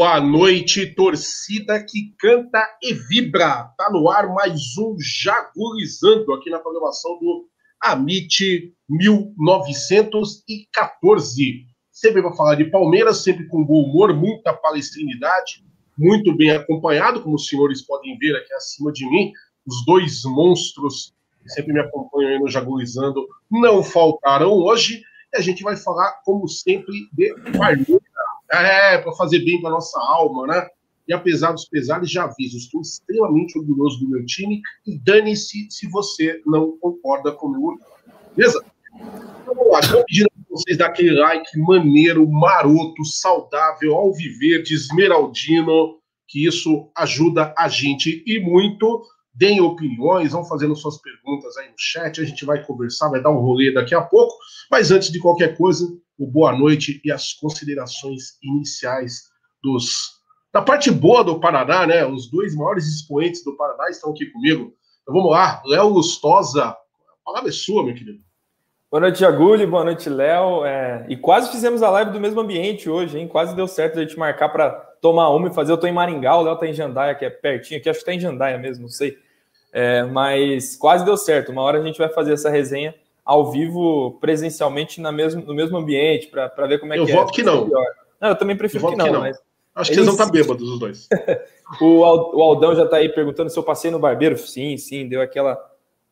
Boa noite, torcida que canta e vibra. Tá no ar mais um Jagulizando aqui na programação do Amit 1914. Sempre para falar de Palmeiras, sempre com bom humor, muita palestrinidade, muito bem acompanhado, como os senhores podem ver aqui acima de mim, os dois monstros que sempre me acompanham aí no Jagulizando não faltaram hoje. E a gente vai falar, como sempre, de Palmeiras é, para fazer bem para nossa alma, né? E apesar dos pesares, já aviso, estou extremamente orgulhoso do meu time e dane-se se você não concorda comigo. Beleza? Então vamos lá, estou pedindo para vocês dar aquele like maneiro, maroto, saudável, alviverde, esmeraldino, que isso ajuda a gente e muito. Deem opiniões, vão fazendo suas perguntas aí no chat, a gente vai conversar, vai dar um rolê daqui a pouco. Mas antes de qualquer coisa, o boa noite e as considerações iniciais dos da parte boa do Paraná, né? Os dois maiores expoentes do Paraná estão aqui comigo. Então vamos lá, Léo Lustosa, a palavra é sua, meu querido. Boa noite, Agulho, boa noite, Léo. É... E quase fizemos a live do mesmo ambiente hoje, hein? Quase deu certo a gente marcar para tomar uma e fazer. Eu tô em Maringá, o Léo tá em Jandaia, que é pertinho aqui, acho que tá em Jandaia mesmo, não sei. É, mas quase deu certo. Uma hora a gente vai fazer essa resenha ao vivo, presencialmente, na mesmo, no mesmo ambiente, para ver como é eu que é. Eu voto que não. não. Eu também prefiro eu que, não, que, não, mas. Acho que eles vão estar bêbados, os dois. o, Aldão já está aí perguntando se eu passei no barbeiro. Sim, sim, deu aquela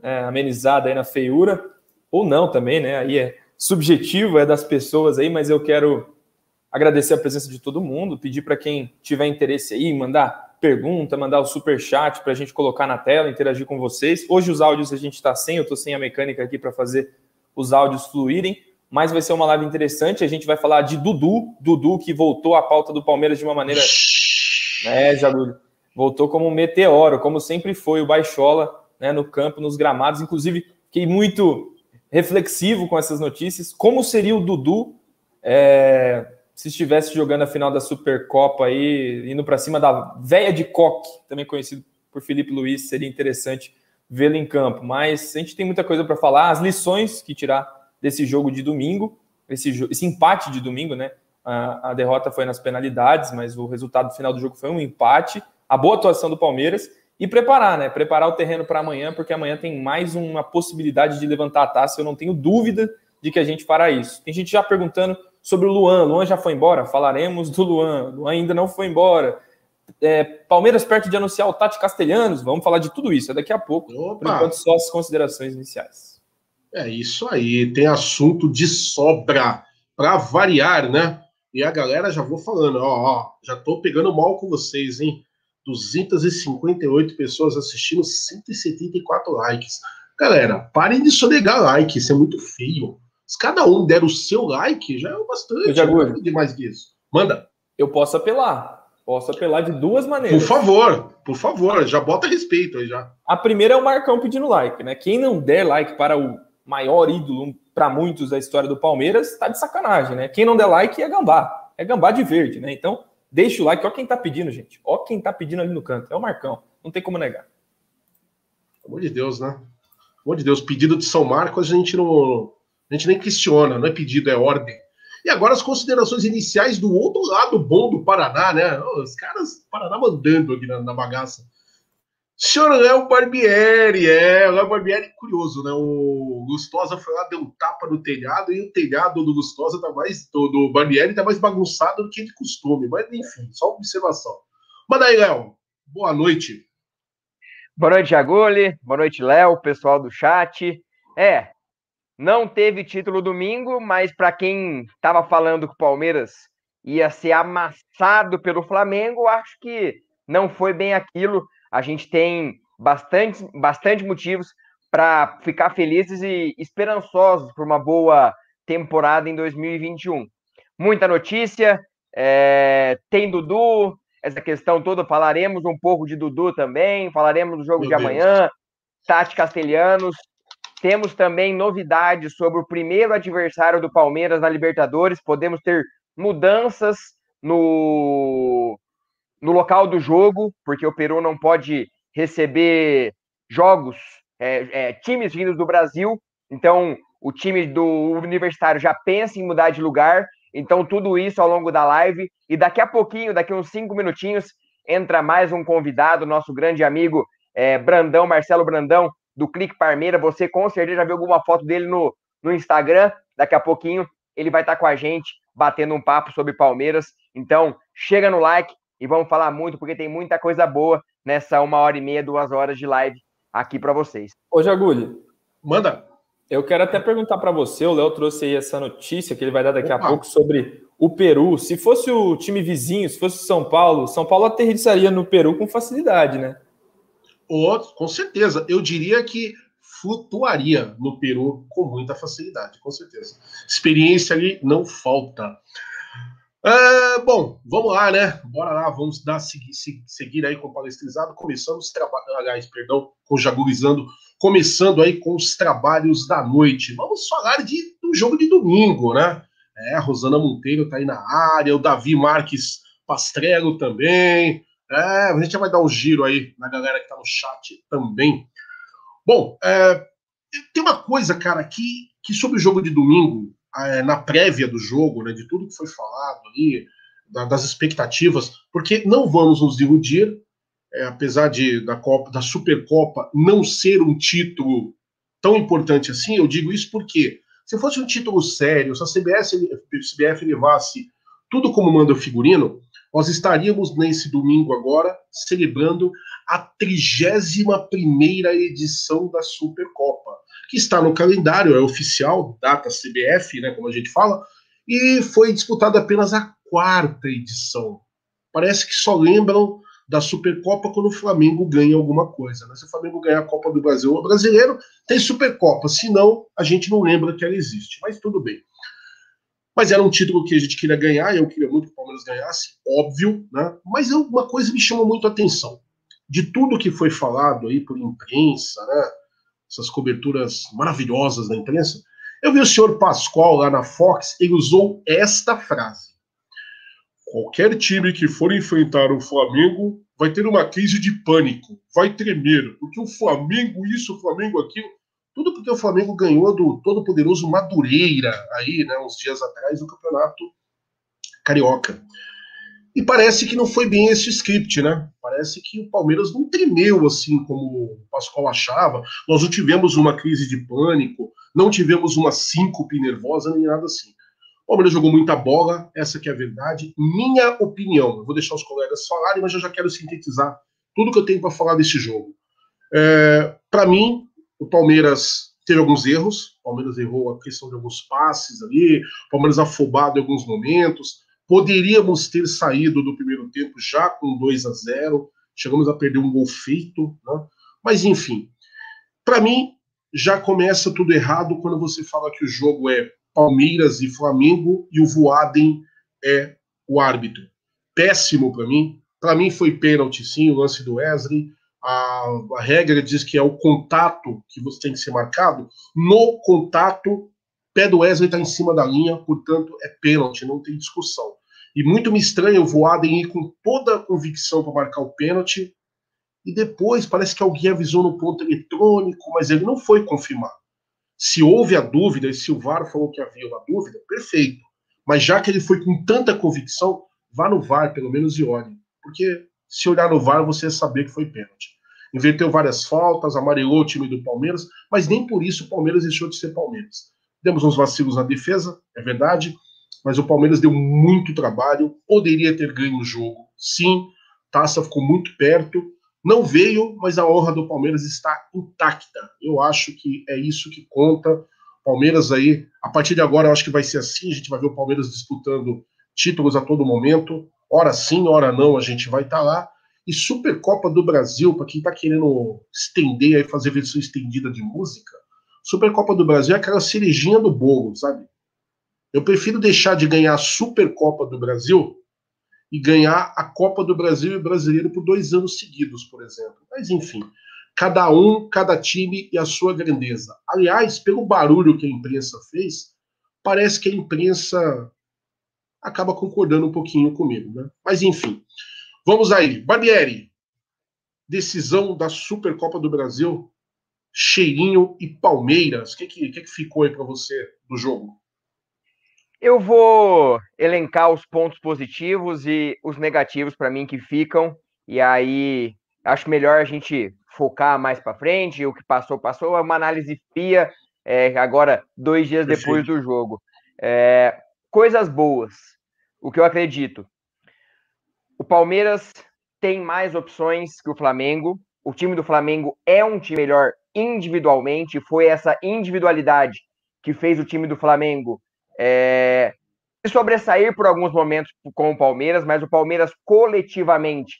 é, amenizada aí na feiura. Ou não também, né? Aí é subjetivo, é das pessoas aí, mas eu quero agradecer a presença de todo mundo, pedir para quem tiver interesse aí, mandar pergunta, mandar o super chat para a gente colocar na tela, interagir com vocês. Hoje os áudios a gente está sem, eu estou sem a mecânica aqui para fazer os áudios fluírem, mas vai ser uma live interessante. A gente vai falar de Dudu, Dudu que voltou à pauta do Palmeiras de uma maneira, né, Jagulho? Voltou como um meteoro, como sempre foi o Baixola, né, no campo, nos gramados. Inclusive, fiquei muito reflexivo com essas notícias. Como seria o Dudu? É, se estivesse jogando a final da Supercopa aí, indo para cima da véia de coque, também conhecido por Felipe Luiz, seria interessante vê-lo em campo. Mas a gente tem muita coisa para falar, as lições que tirar desse jogo de domingo, esse, esse empate de domingo, né? A, a, derrota foi nas penalidades, mas o resultado final do jogo foi um empate. A boa atuação do Palmeiras e preparar, né? Preparar o terreno para amanhã, porque amanhã tem mais uma possibilidade de levantar a taça. Eu não tenho dúvida de que a gente fará isso. Tem gente já perguntando sobre o Luan. Luan já foi embora? Falaremos do Luan. Luan ainda não foi embora. É, Palmeiras perto de anunciar o Tati Castelhanos. Vamos falar de tudo isso. É daqui a pouco. Opa. Por enquanto, só as considerações iniciais. É isso aí. Tem assunto de sobra para variar, né? E a galera já vou falando, ó, ó, já tô pegando mal com vocês, hein? 258 pessoas assistindo, 174 likes. Galera, parem de sonegar like, isso é muito feio. Se cada um der o seu like, já é o bastante. Eu já não de mais que isso. Manda. Eu posso apelar. Posso apelar de duas maneiras. Por favor, por favor, já bota respeito aí já. A primeira é o Marcão pedindo like, né? Quem não der like para o maior ídolo para muitos da história do Palmeiras, tá de sacanagem, né? Quem não der like é gambá. É gambá de verde, né? Então, deixa o like. Ó quem tá pedindo, gente. Ó quem tá pedindo ali no canto. É o Marcão. Não tem como negar. Pelo amor de Deus, né? Pelo amor de Deus, pedido de São Marcos a gente não, a gente nem questiona, não é pedido, é ordem. E agora as considerações iniciais do outro lado bom do Paraná, né? Os caras, Paraná mandando aqui na, na bagaça. Senhor Léo Barbieri, é, o Léo Barbieri, curioso, né? O Gustosa foi lá, deu um tapa no telhado, e o telhado do Gustosa tá mais, do, do Barbieri tá mais bagunçado do que de costume, mas enfim, só observação. Mas daí, Léo, boa noite. Boa noite, Aguli, boa noite, Léo, pessoal do chat. É, não teve título domingo, mas para quem tava falando que o Palmeiras ia ser amassado pelo Flamengo, acho que não foi bem aquilo a gente tem bastante, bastante motivos para ficar felizes e esperançosos por uma boa temporada em 2021. Muita notícia, é, tem Dudu, essa questão toda, falaremos um pouco de Dudu também, falaremos do jogo Meu de Deus. amanhã, Tati Castelhanos, temos também novidades sobre o primeiro adversário do Palmeiras na Libertadores, podemos ter mudanças no, no local do jogo, porque o Peru não pode receber jogos, é, é, times vindos do Brasil, então o time do Universitário já pensa em mudar de lugar, então tudo isso ao longo da live, e daqui a pouquinho, daqui uns cinco minutinhos, entra mais um convidado, nosso grande amigo é, Brandão, Marcelo Brandão, do Clique Parmeira, você com certeza já viu alguma foto dele no, no Instagram, daqui a pouquinho ele vai estar com a gente, batendo um papo sobre Palmeiras, então chega no like, e vamos falar muito, porque tem muita coisa boa nessa uma hora e meia, duas horas de live aqui para vocês. Ô, Jagulho. Manda. Eu quero até perguntar para você, o Léo trouxe aí essa notícia que ele vai dar daqui Opa. a pouco sobre o Peru. Se fosse o time vizinho, se fosse o São Paulo, São Paulo aterrissaria no Peru com facilidade, né? Oh, com certeza. Eu diria que flutuaria no Peru com muita facilidade, com certeza. Experiência ali não falta. É, bom, vamos lá, né? Bora lá, vamos dar seguir, seguir aí com o palestrizado. Começamos aliás, perdão, com Jagurizando, começando aí com os trabalhos da noite. Vamos falar de, do jogo de domingo, né? É, Rosana Monteiro tá aí na área, o Davi Marques Pastrello também. É, a gente já vai dar um giro aí na galera que tá no chat também. Bom, é, tem uma coisa, cara, que, que sobre o jogo de domingo é, na prévia do jogo, né, de tudo que foi falado ali, da, das expectativas, porque não vamos nos iludir, é, apesar de da Copa, da Supercopa não ser um título tão importante assim, eu digo isso porque se fosse um título sério, se a CBS, CBF levasse tudo como manda o figurino, nós estaríamos nesse domingo agora celebrando a 31 primeira edição da Supercopa que está no calendário, é oficial, data CBF, né, como a gente fala, e foi disputada apenas a quarta edição. Parece que só lembram da Supercopa quando o Flamengo ganha alguma coisa. Né? Se o Flamengo ganhar a Copa do Brasil ou brasileiro, tem Supercopa. Se não, a gente não lembra que ela existe. Mas tudo bem. Mas era um título que a gente queria ganhar, eu queria muito que o Palmeiras ganhasse, óbvio, né? Mas uma coisa me chama muito a atenção. De tudo que foi falado aí por imprensa, né? essas coberturas maravilhosas da imprensa, eu vi o senhor Pascoal lá na Fox, ele usou esta frase. Qualquer time que for enfrentar o Flamengo vai ter uma crise de pânico, vai tremer, porque o Flamengo isso, o Flamengo aquilo, tudo porque o Flamengo ganhou do todo-poderoso Madureira aí, né, uns dias atrás, no Campeonato Carioca. E parece que não foi bem esse script, né? Parece que o Palmeiras não tremeu assim como o Pascoal achava. Nós não tivemos uma crise de pânico, não tivemos uma síncope nervosa, nem nada assim. O Palmeiras jogou muita bola, essa que é a verdade. Minha opinião, eu vou deixar os colegas falarem, mas eu já quero sintetizar tudo que eu tenho para falar desse jogo. É, para mim, o Palmeiras teve alguns erros. O Palmeiras errou a questão de alguns passes ali, o Palmeiras afobado em alguns momentos. Poderíamos ter saído do primeiro tempo já com 2 a 0, chegamos a perder um gol feito, né? mas enfim. Para mim, já começa tudo errado quando você fala que o jogo é Palmeiras e Flamengo e o Voaden é o árbitro. Péssimo para mim. Para mim foi pênalti, sim, o lance do Wesley. A, a, regra diz que é o contato que você tem que ser marcado. No contato, pé do Wesley está em cima da linha, portanto é pênalti, não tem discussão. E muito me estranha o Voaden ir com toda a convicção para marcar o pênalti. E depois parece que alguém avisou no ponto eletrônico, mas ele não foi confirmar. Se houve a dúvida, e se o VAR falou que havia uma dúvida, perfeito. Mas já que ele foi com tanta convicção, vá no VAR, pelo menos, e olhe. Porque se olhar no VAR, você saber que foi pênalti. inverteu várias faltas, amarelou o time do Palmeiras, mas nem por isso o Palmeiras deixou de ser Palmeiras. Demos uns vacilos na defesa, é verdade, mas o Palmeiras deu muito trabalho, poderia ter ganho o jogo, sim, taça ficou muito perto, não veio, mas a honra do Palmeiras está intacta. Eu acho que é isso que conta. Palmeiras aí, a partir de agora, eu acho que vai ser assim, a gente vai ver o Palmeiras disputando títulos a todo momento, hora sim, hora não, a gente vai estar tá lá. E Supercopa do Brasil, para quem está querendo estender aí, fazer versão estendida de música, Supercopa do Brasil é aquela cerejinha do bolo, sabe? Eu prefiro deixar de ganhar a Supercopa do Brasil e ganhar a Copa do Brasil e Brasileiro por dois anos seguidos, por exemplo. Mas enfim, cada um, cada time e a sua grandeza. Aliás, pelo barulho que a imprensa fez, parece que a imprensa acaba concordando um pouquinho comigo, né? Mas enfim, vamos aí. Barbieri, decisão da Supercopa do Brasil, Cheirinho e Palmeiras. O que, que, que, que ficou aí para você do jogo? Eu vou elencar os pontos positivos e os negativos para mim que ficam, e aí acho melhor a gente focar mais para frente. O que passou, passou. É uma análise fria, é, agora, dois dias Perfeito. depois do jogo. É, coisas boas, o que eu acredito. O Palmeiras tem mais opções que o Flamengo. O time do Flamengo é um time melhor individualmente. Foi essa individualidade que fez o time do Flamengo é, sobressair por alguns momentos com o Palmeiras, mas o Palmeiras coletivamente,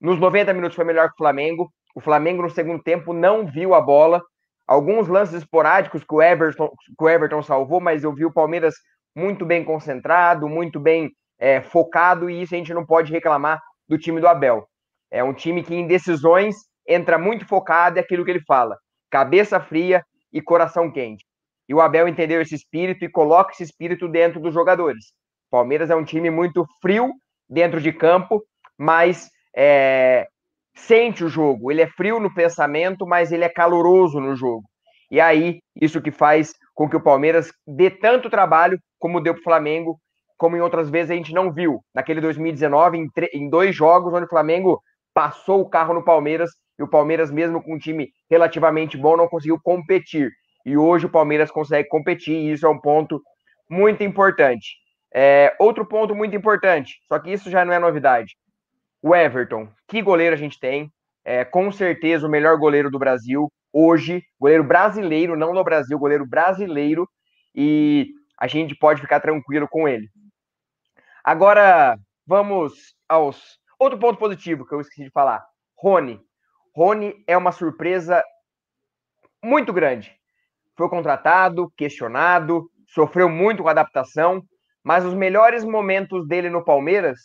nos 90 minutos, foi melhor que o Flamengo. O Flamengo, no segundo tempo, não viu a bola. Alguns lances esporádicos que o Everton, que o Everton salvou, mas eu vi o Palmeiras muito bem concentrado, muito bem é, focado, e isso a gente não pode reclamar do time do Abel. É um time que, em decisões, entra muito focado, é aquilo que ele fala: cabeça fria e coração quente. E o Abel entendeu esse espírito e coloca esse espírito dentro dos jogadores. Palmeiras é um time muito frio dentro de campo, mas é, sente o jogo. Ele é frio no pensamento, mas ele é caloroso no jogo. E aí, isso que faz com que o Palmeiras dê tanto trabalho como deu para o Flamengo, como em outras vezes a gente não viu. Naquele 2019, em, em dois jogos, onde o Flamengo passou o carro no Palmeiras e o Palmeiras, mesmo com um time relativamente bom, não conseguiu competir. E hoje o Palmeiras consegue competir, e isso é um ponto muito importante. É, outro ponto muito importante, só que isso já não é novidade. O Everton, que goleiro a gente tem? É, com certeza o melhor goleiro do Brasil hoje, goleiro brasileiro, não no Brasil, goleiro brasileiro, e a gente pode ficar tranquilo com ele. Agora, vamos aos. Outro ponto positivo que eu esqueci de falar: Rony. Rony é uma surpresa muito grande foi contratado, questionado, sofreu muito com a adaptação, mas os melhores momentos dele no Palmeiras,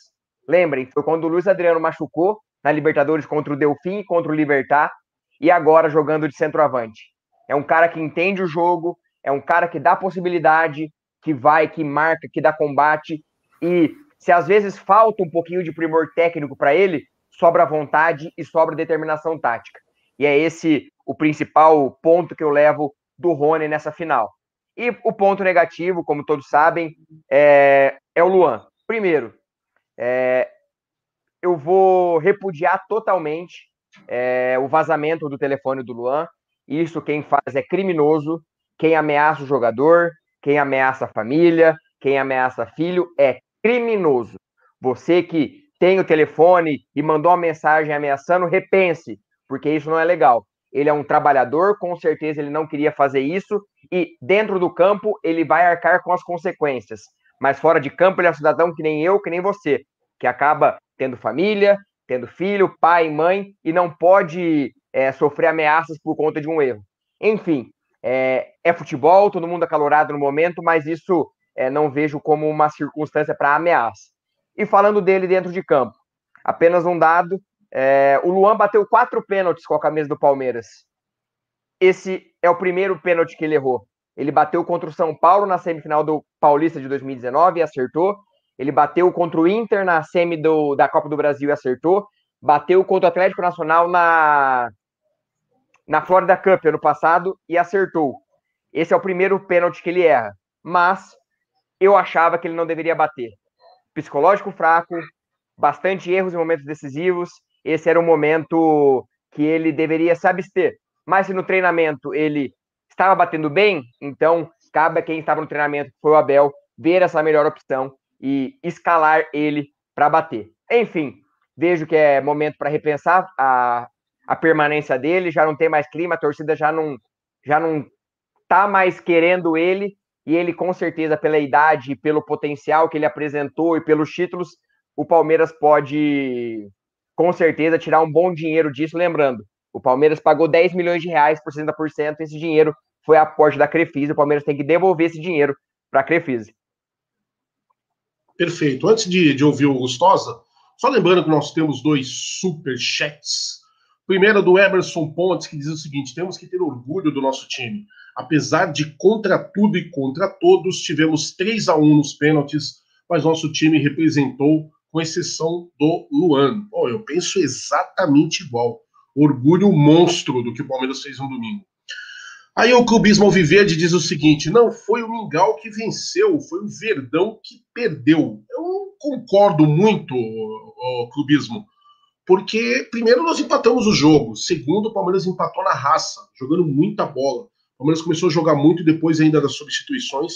lembrem, foi quando o Luiz Adriano machucou na Libertadores contra o Delfim, contra o Libertar, e agora jogando de centroavante. É um cara que entende o jogo, é um cara que dá possibilidade, que vai, que marca, que dá combate, e se às vezes falta um pouquinho de primor técnico para ele, sobra vontade e sobra determinação tática. E é esse o principal ponto que eu levo do Rony nessa final. E o ponto negativo, como todos sabem, é, é o Luan. Primeiro, é, eu vou repudiar totalmente é, o vazamento do telefone do Luan. Isso quem faz é criminoso. Quem ameaça o jogador, quem ameaça a família, quem ameaça filho é criminoso. Você que tem o telefone e mandou uma mensagem ameaçando, repense, porque isso não é legal ele é um trabalhador, com certeza ele não queria fazer isso, e dentro do campo ele vai arcar com as consequências. Mas fora de campo ele é um cidadão que nem eu, que nem você, que acaba tendo família, tendo filho, pai, mãe, e não pode é, sofrer ameaças por conta de um erro. Enfim, é, é futebol, todo mundo acalorado no momento, mas isso é, não vejo como uma circunstância para ameaça. E falando dele dentro de campo, apenas um dado, é, o Luan bateu quatro pênaltis com a camisa do Palmeiras. Esse é o primeiro pênalti que ele errou. Ele bateu contra o São Paulo na semifinal do Paulista de 2019 e acertou. Ele bateu contra o Inter na semi do, da Copa do Brasil e acertou. Bateu contra o Atlético Nacional na, na Florida Cup ano passado e acertou. Esse é o primeiro pênalti que ele erra. Mas eu achava que ele não deveria bater. Psicológico fraco, bastante erros em momentos decisivos esse era um momento que ele deveria se abster. Mas se no treinamento ele estava batendo bem, então cabe a quem estava no treinamento, que foi o Abel, ver essa melhor opção e escalar ele para bater. Enfim, vejo que é momento para repensar a, a permanência dele, já não tem mais clima, a torcida já não já não tá mais querendo ele e ele com certeza pela idade, pelo potencial que ele apresentou e pelos títulos, o Palmeiras pode com certeza tirar um bom dinheiro disso, lembrando, o Palmeiras pagou 10 milhões de reais por 60%, esse dinheiro foi aporte da Crefisa, o Palmeiras tem que devolver esse dinheiro para a Crefisa. Perfeito. Antes de, de ouvir o Gustosa, só lembrando que nós temos dois super chats. Primeiro do Emerson Pontes, que diz o seguinte: temos que ter orgulho do nosso time. Apesar de contra tudo e contra todos, tivemos 3 a 1 nos pênaltis, mas nosso time representou, com exceção do Luan. Oh, eu penso exatamente igual. Orgulho monstro do que o Palmeiras fez no domingo. Aí o clubismo Alviverde diz o seguinte: não foi o Mingau que venceu, foi o Verdão que perdeu. Eu não concordo muito, o clubismo, porque primeiro nós empatamos o jogo, segundo o Palmeiras empatou na raça, jogando muita bola. O Palmeiras começou a jogar muito depois ainda das substituições.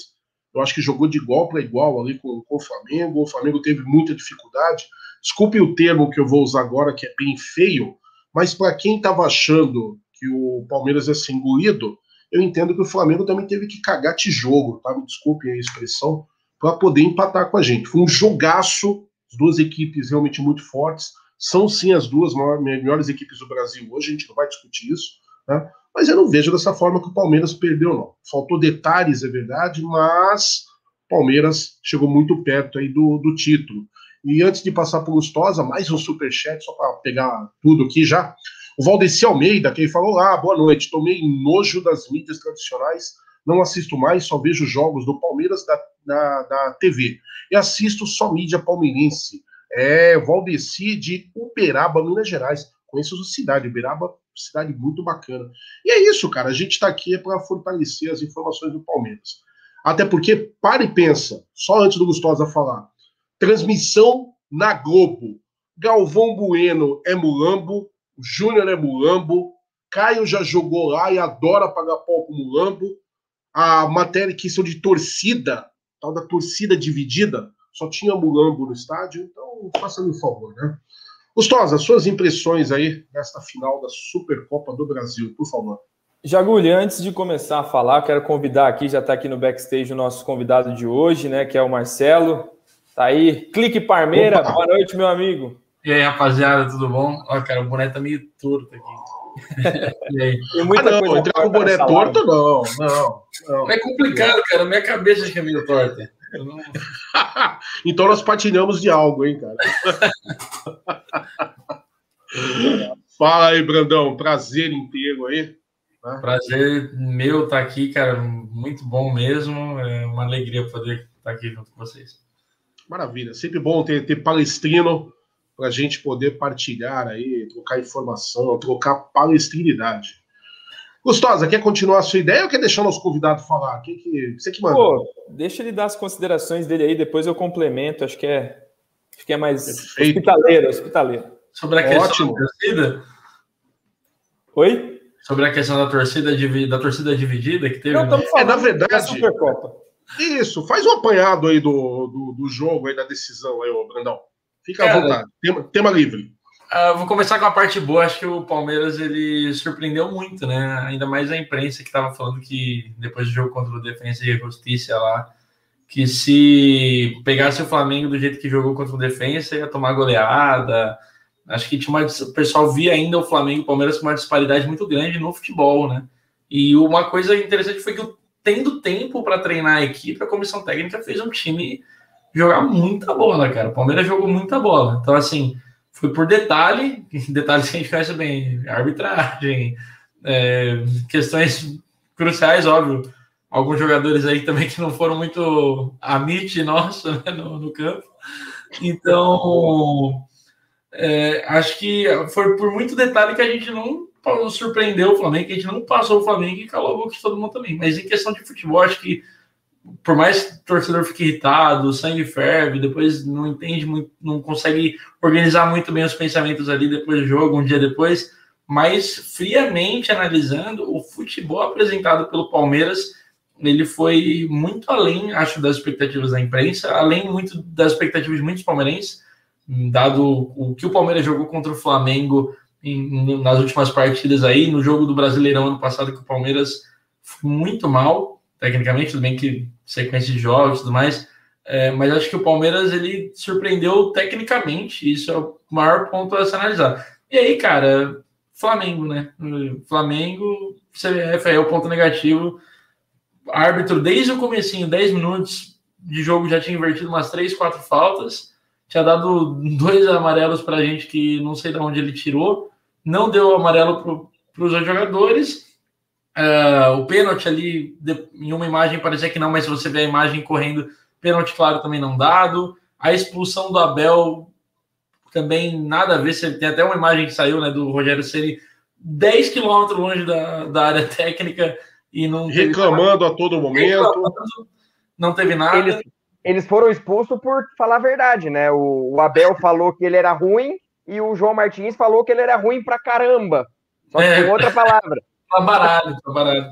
Eu acho que jogou de igual para igual ali com, com o Flamengo. O Flamengo teve muita dificuldade. Desculpe o termo que eu vou usar agora, que é bem feio, mas para quem estava achando que o Palmeiras ia ser engolido, eu entendo que o Flamengo também teve que cagar tijolo, tá? Me desculpem a expressão, para poder empatar com a gente. Foi um jogaço, as duas equipes realmente muito fortes. São sim as duas maiores, melhores equipes do Brasil hoje, a gente não vai discutir isso, né? Mas eu não vejo dessa forma que o Palmeiras perdeu, não. Faltou detalhes, é verdade, mas o Palmeiras chegou muito perto aí do, do título. E antes de passar por Gustosa, mais um superchat, só para pegar tudo aqui já. O Valdeci Almeida, que falou lá, ah, boa noite, tomei nojo das mídias tradicionais, não assisto mais, só vejo jogos do Palmeiras da, da, da TV. E assisto só mídia palmeirense. É Valdeci de Uberaba, Minas Gerais. Conheço a cidade, Uberaba, cidade muito bacana. E é isso, cara, a gente está aqui é para fortalecer as informações do Palmeiras. Até porque, para e pensa, só antes do Gustosa falar, transmissão na Globo. Galvão Bueno é mulambo, o Júnior é mulambo, Caio já jogou lá e adora pagar pau com mulambo. A matéria que são de torcida, tal da torcida dividida, só tinha mulambo no estádio, então faça-me um favor, né? Gustosa, suas impressões aí nesta final da Supercopa do Brasil, por favor. Jagulho, antes de começar a falar, quero convidar aqui, já está aqui no backstage o nosso convidado de hoje, né, que é o Marcelo. Tá aí, Clique Parmeira, Opa. boa noite, meu amigo. E aí, rapaziada, tudo bom? Ó, cara, o boné tá meio torto aqui. e aí? Tem muita ah, não, coisa entrar com o boné torto, não, não, não. É complicado, cara. Minha cabeça acho que é meio torta. Não... então nós patinamos de algo, hein, cara? Fala aí, Brandão. Prazer inteiro aí. Né? Prazer meu estar tá aqui, cara. Muito bom mesmo. É uma alegria poder estar aqui junto com vocês. Maravilha. Sempre bom ter, ter palestrino para a gente poder partilhar aí, trocar informação, trocar palestrinidade. Gostosa, quer continuar a sua ideia ou quer deixar nosso convidado falar? Quem que, você que manda. Pô, deixa ele dar as considerações dele aí, depois eu complemento. Acho que é, acho que é mais Perfeito. hospitaleiro, hospitaleiro. Sobre a questão Ótimo. da torcida? Oi? Sobre a questão da torcida, da torcida dividida que teve. Não, no... é, na verdade. Isso, faz um apanhado aí do, do, do jogo aí da decisão aí, ô Brandão. Fica Cara, à vontade. Tema, tema livre. Uh, vou começar com a parte boa. Acho que o Palmeiras ele surpreendeu muito, né? Ainda mais a imprensa que estava falando que depois do jogo contra o Defensa e Justiça lá, que se pegasse o Flamengo do jeito que jogou contra o Defensa ia tomar goleada. Acho que tinha uma, o pessoal via ainda o Flamengo e o Palmeiras com uma disparidade muito grande no futebol, né? E uma coisa interessante foi que, tendo tempo para treinar a equipe, a comissão técnica fez um time jogar muita bola, cara. O Palmeiras jogou muita bola. Então, assim, foi por detalhe, detalhes que a gente conhece bem, arbitragem, é, questões cruciais, óbvio. Alguns jogadores aí também que não foram muito amite nosso né, no, no, campo. Então, é, acho que foi por muito detalhe que a gente não surpreendeu o Flamengo, que a gente não passou o Flamengo e calou a boca de todo mundo também. Mas em questão de futebol, acho que por mais que o torcedor fique irritado, o sangue ferve, depois não entende muito, não consegue organizar muito bem os pensamentos ali depois do jogo, um dia depois, mas friamente analisando o futebol apresentado pelo Palmeiras, ele foi muito além, acho, das expectativas da imprensa, além muito das expectativas de muitos palmeirenses, dado o que o Palmeiras jogou contra o Flamengo em, nas últimas partidas aí, no jogo do Brasileirão ano passado, que o Palmeiras foi muito mal, tecnicamente, tudo bem que sequência de jogos e tudo mais, é, mas acho que o Palmeiras ele surpreendeu tecnicamente, isso é o maior ponto a se analisar. E aí, cara, Flamengo, né? Flamengo, CBF é o ponto negativo. Árbitro, desde o comecinho, 10 minutos de jogo, já tinha invertido umas 3, 4 faltas. Tinha dado dois amarelos para a gente que não sei de onde ele tirou. Não deu amarelo para os jogadores. Uh, o pênalti ali, de, em uma imagem parecia que não, mas se você vê a imagem correndo, pênalti claro também não dado. A expulsão do Abel também nada a ver. Você tem até uma imagem que saiu né, do Rogério Ceni 10 quilômetros longe da, da área técnica e não. Reclamando a todo momento. Não teve nada. Eles, eles foram expulsos por falar a verdade, né? O, o, Abel falou que ele era ruim e o João Martins falou que ele era ruim pra caramba. Só que é. outra palavra. Tá baralho, tá baralho.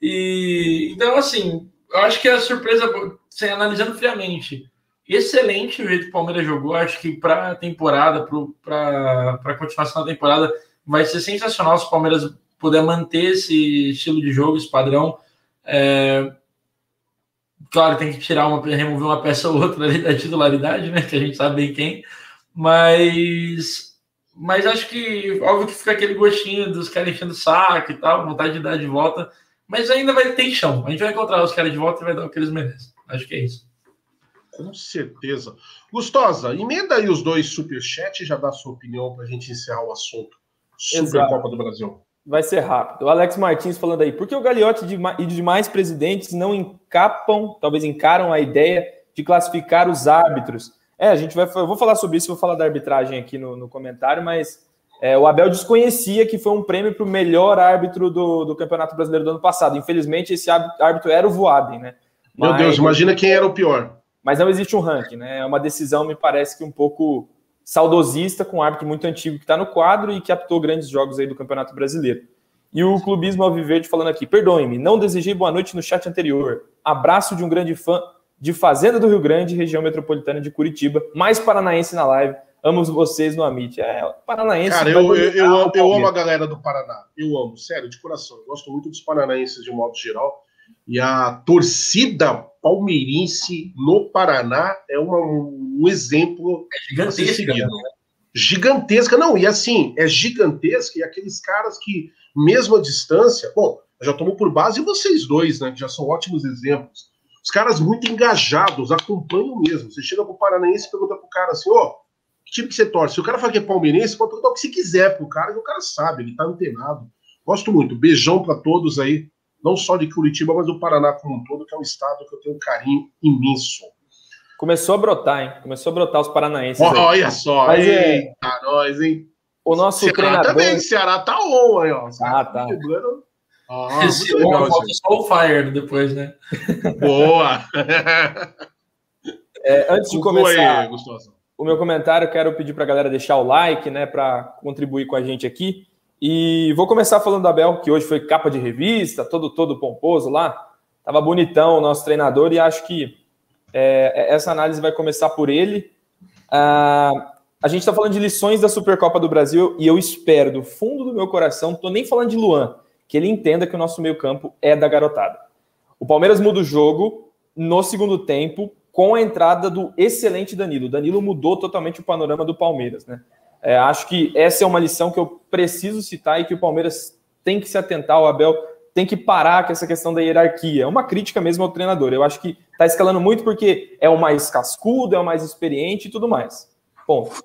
e então, assim, eu acho que a surpresa, assim, analisando friamente, excelente o jeito que o Palmeiras jogou. Acho que para a temporada, para a continuação da temporada, vai ser sensacional se o Palmeiras puder manter esse estilo de jogo, esse padrão. É... Claro, tem que tirar uma, remover uma peça ou outra da titularidade, né? Que a gente sabe bem quem. Mas, mas acho que óbvio que fica aquele gostinho dos caras enchendo o saco e tal, vontade de dar de volta. Mas ainda vai ter chão. A gente vai encontrar os caras de volta e vai dar o que eles merecem. Acho que é isso. Com certeza. Gustosa, emenda aí os dois superchats e já dá a sua opinião para a gente encerrar o assunto. Supercopa do Brasil. Vai ser rápido. O Alex Martins falando aí, por que o Gagliotti e demais presidentes não encapam, talvez encaram a ideia de classificar os árbitros? É, a gente vai. Eu vou falar sobre isso, vou falar da arbitragem aqui no, no comentário, mas é, o Abel desconhecia que foi um prêmio para o melhor árbitro do, do Campeonato Brasileiro do ano passado. Infelizmente, esse árbitro era o Voaden, né? Mas, Meu Deus, imagina quem era o pior mas não existe um ranking, né? É uma decisão, me parece que um pouco saudosista, com um árbitro muito antigo que está no quadro e que apitou grandes jogos aí do Campeonato Brasileiro. E o Clubismo Alviverde falando aqui, perdoe-me, não desejei boa noite no chat anterior. Abraço de um grande fã de Fazenda do Rio Grande, região metropolitana de Curitiba, mais paranaense na live. Amo vocês no Amit. É, paranaense. Cara, eu, eu, eu, amo, eu amo a galera do Paraná. Eu amo, sério, de coração. Eu gosto muito dos paranaenses de modo geral. E a torcida palmeirense no Paraná é uma, um exemplo é gigantesca. Né? Gigantesca, não, e assim, é gigantesca, e aqueles caras que, mesmo à distância, bom, já tomou por base vocês dois, né, que já são ótimos exemplos. Os caras muito engajados, acompanham mesmo. Você chega pro Paranaense e pergunta pro cara assim, ó, oh, que time que você torce? Se o cara fala que é palmeirense, pode perguntar o que você quiser pro cara, que o cara sabe, ele tá antenado. Gosto muito. Beijão para todos aí não só de Curitiba, mas do Paraná como um todo, que é um estado que eu tenho um carinho imenso. Começou a brotar, hein? Começou a brotar os paranaenses. Oh, olha só, mas, é eita, é... nós, hein? O nosso Ceará treinador... também, Ceará tá on aí, ó. Ah, tá. Ah, Esse legal, só o Fire depois, né? Boa! é, antes de começar aí, o meu comentário, quero pedir para a galera deixar o like, né, para contribuir com a gente aqui. E vou começar falando da Bel, que hoje foi capa de revista, todo todo pomposo lá. Tava bonitão o nosso treinador e acho que é, essa análise vai começar por ele. Ah, a gente está falando de lições da Supercopa do Brasil e eu espero, do fundo do meu coração, não estou nem falando de Luan, que ele entenda que o nosso meio-campo é da garotada. O Palmeiras muda o jogo no segundo tempo com a entrada do excelente Danilo. O Danilo mudou totalmente o panorama do Palmeiras, né? É, acho que essa é uma lição que eu preciso citar e que o Palmeiras tem que se atentar, o Abel tem que parar com essa questão da hierarquia. É uma crítica mesmo ao treinador. Eu acho que está escalando muito porque é o mais cascudo, é o mais experiente e tudo mais. Ponto.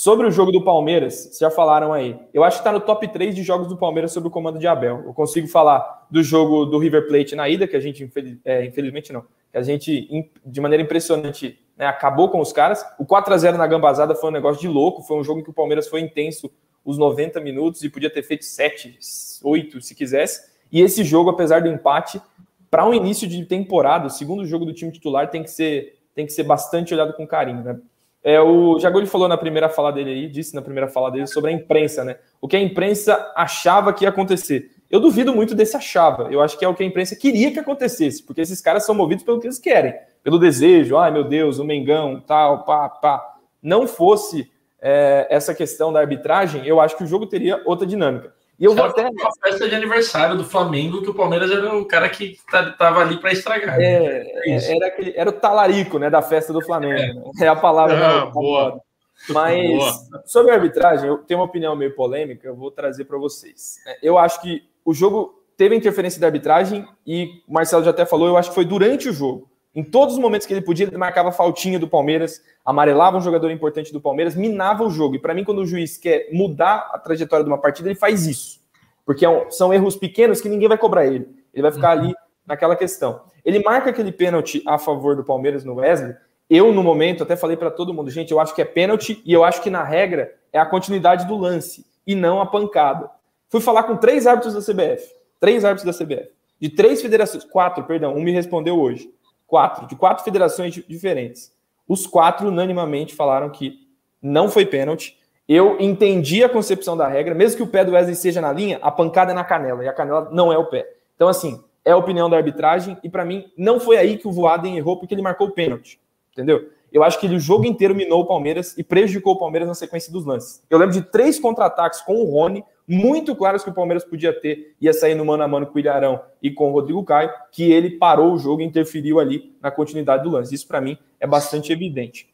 Sobre o jogo do Palmeiras, já falaram aí. Eu acho que está no top 3 de jogos do Palmeiras sob o comando de Abel. Eu consigo falar do jogo do River Plate na ida, que a gente, é, infelizmente não, que a gente, de maneira impressionante, né, acabou com os caras. O 4 a 0 na Gambazada foi um negócio de louco, foi um jogo que o Palmeiras foi intenso os 90 minutos e podia ter feito 7, 8 se quisesse. E esse jogo, apesar do empate, para um início de temporada, o segundo jogo do time titular tem que ser, tem que ser bastante olhado com carinho. Né? É, o Jaguli falou na primeira fala dele aí, disse na primeira fala dele sobre a imprensa, né? O que a imprensa achava que ia acontecer. Eu duvido muito desse achava. Eu acho que é o que a imprensa queria que acontecesse, porque esses caras são movidos pelo que eles querem, pelo desejo. Ai, meu Deus, o Mengão, tal, pá, pá. Não fosse é, essa questão da arbitragem, eu acho que o jogo teria outra dinâmica. E eu vou até. Uma festa de aniversário do Flamengo, que o Palmeiras era o cara que estava tá, ali para estragar. É, é era, aquele, era o talarico né, da festa do Flamengo. É, né? é a palavra. Ah, boa. Mas boa. sobre a arbitragem, eu tenho uma opinião meio polêmica, eu vou trazer para vocês. É, eu acho que o jogo teve interferência da arbitragem e o Marcelo já até falou, eu acho que foi durante o jogo. Em todos os momentos que ele podia, ele marcava faltinha do Palmeiras, amarelava um jogador importante do Palmeiras, minava o jogo. E para mim, quando o juiz quer mudar a trajetória de uma partida, ele faz isso. Porque é são erros pequenos que ninguém vai cobrar ele. Ele vai ficar uhum. ali naquela questão. Ele marca aquele pênalti a favor do Palmeiras no Wesley. Eu, no momento, até falei para todo mundo, gente, eu acho que é pênalti e eu acho que na regra é a continuidade do lance e não a pancada. Fui falar com três árbitros da CBF. Três árbitros da CBF. De três federações. Quatro, perdão. Um me respondeu hoje. Quatro. De quatro federações diferentes. Os quatro unanimamente falaram que não foi pênalti. Eu entendi a concepção da regra. Mesmo que o pé do Wesley seja na linha, a pancada é na canela. E a canela não é o pé. Então, assim, é a opinião da arbitragem. E para mim, não foi aí que o Voaden errou, porque ele marcou o pênalti. Entendeu? Eu acho que ele o jogo inteiro minou o Palmeiras e prejudicou o Palmeiras na sequência dos lances. Eu lembro de três contra-ataques com o Rony, muito claros que o Palmeiras podia ter, ia sair no mano a mano com o Ilharão e com o Rodrigo Caio, que ele parou o jogo e interferiu ali na continuidade do lance. Isso para mim é bastante evidente.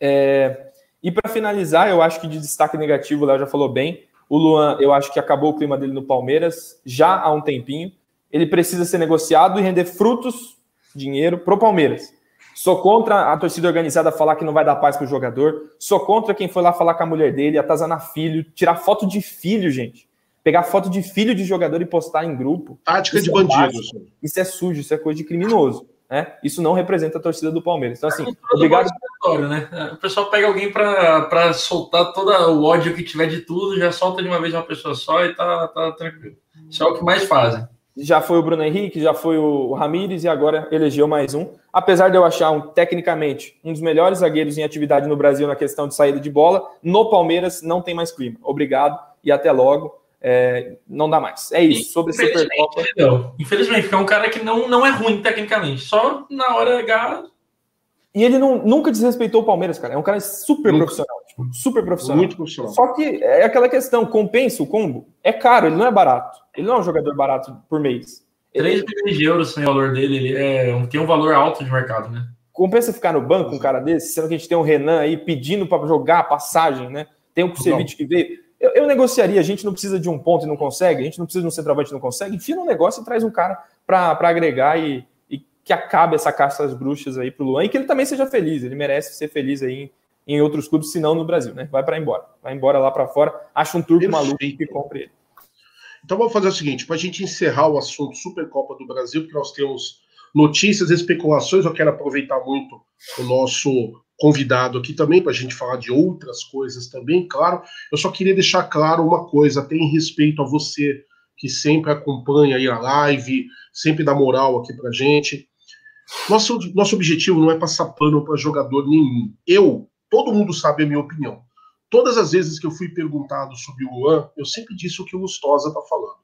É... E para finalizar, eu acho que de destaque negativo, o Léo já falou bem. O Luan, eu acho que acabou o clima dele no Palmeiras já há um tempinho. Ele precisa ser negociado e render frutos, dinheiro, para o Palmeiras. Sou contra a torcida organizada falar que não vai dar paz pro jogador. Sou contra quem foi lá falar com a mulher dele, atazanar filho, tirar foto de filho, gente. Pegar foto de filho de jogador e postar em grupo. Tática de é bandido. Isso é sujo, isso é coisa de criminoso. Né? Isso não representa a torcida do Palmeiras. Então, assim, é obrigado. Né? O pessoal pega alguém para soltar todo o ódio que tiver de tudo, já solta de uma vez uma pessoa só e tá, tá tranquilo. Isso é o que mais fazem já foi o Bruno Henrique, já foi o Ramires e agora elegeu mais um. Apesar de eu achar um, tecnicamente um dos melhores zagueiros em atividade no Brasil na questão de saída de bola, no Palmeiras não tem mais clima. Obrigado e até logo. É, não dá mais. É isso. Sobre Supercopa. Infelizmente, porque é um cara que não, não é ruim tecnicamente. Só na hora H. E ele não, nunca desrespeitou o Palmeiras, cara. É um cara super nunca. profissional. Tipo, super profissional. Muito profissional. Só que é aquela questão: compensa o combo? É caro, ele não é barato. Ele não é um jogador barato por mês. 3 milhões de euros sem o valor dele, ele é, tem um valor alto de mercado, né? Compensa ficar no banco um cara desse, sendo que a gente tem um Renan aí pedindo para jogar a passagem, né? Tem um Kusevich que veio. Eu, eu, negociaria, a gente não precisa de um ponto e não consegue, a gente não precisa de um centroavante e não consegue, enfia no negócio e traz um cara para agregar e, e, que acabe essa caça das bruxas aí pro Luan e que ele também seja feliz, ele merece ser feliz aí em, outros clubes, se não no Brasil, né? Vai para embora, vai embora lá para fora, acha um turco maluco que compre ele. Então vamos fazer o seguinte, para a gente encerrar o assunto Supercopa do Brasil, porque nós temos notícias, especulações, eu quero aproveitar muito o nosso convidado aqui também para a gente falar de outras coisas também, claro. Eu só queria deixar claro uma coisa, até em respeito a você que sempre acompanha aí a live, sempre dá moral aqui para gente. Nosso, nosso objetivo não é passar pano para jogador nenhum. Eu, todo mundo sabe a minha opinião. Todas as vezes que eu fui perguntado sobre o Luan, eu sempre disse o que o Lustosa está falando.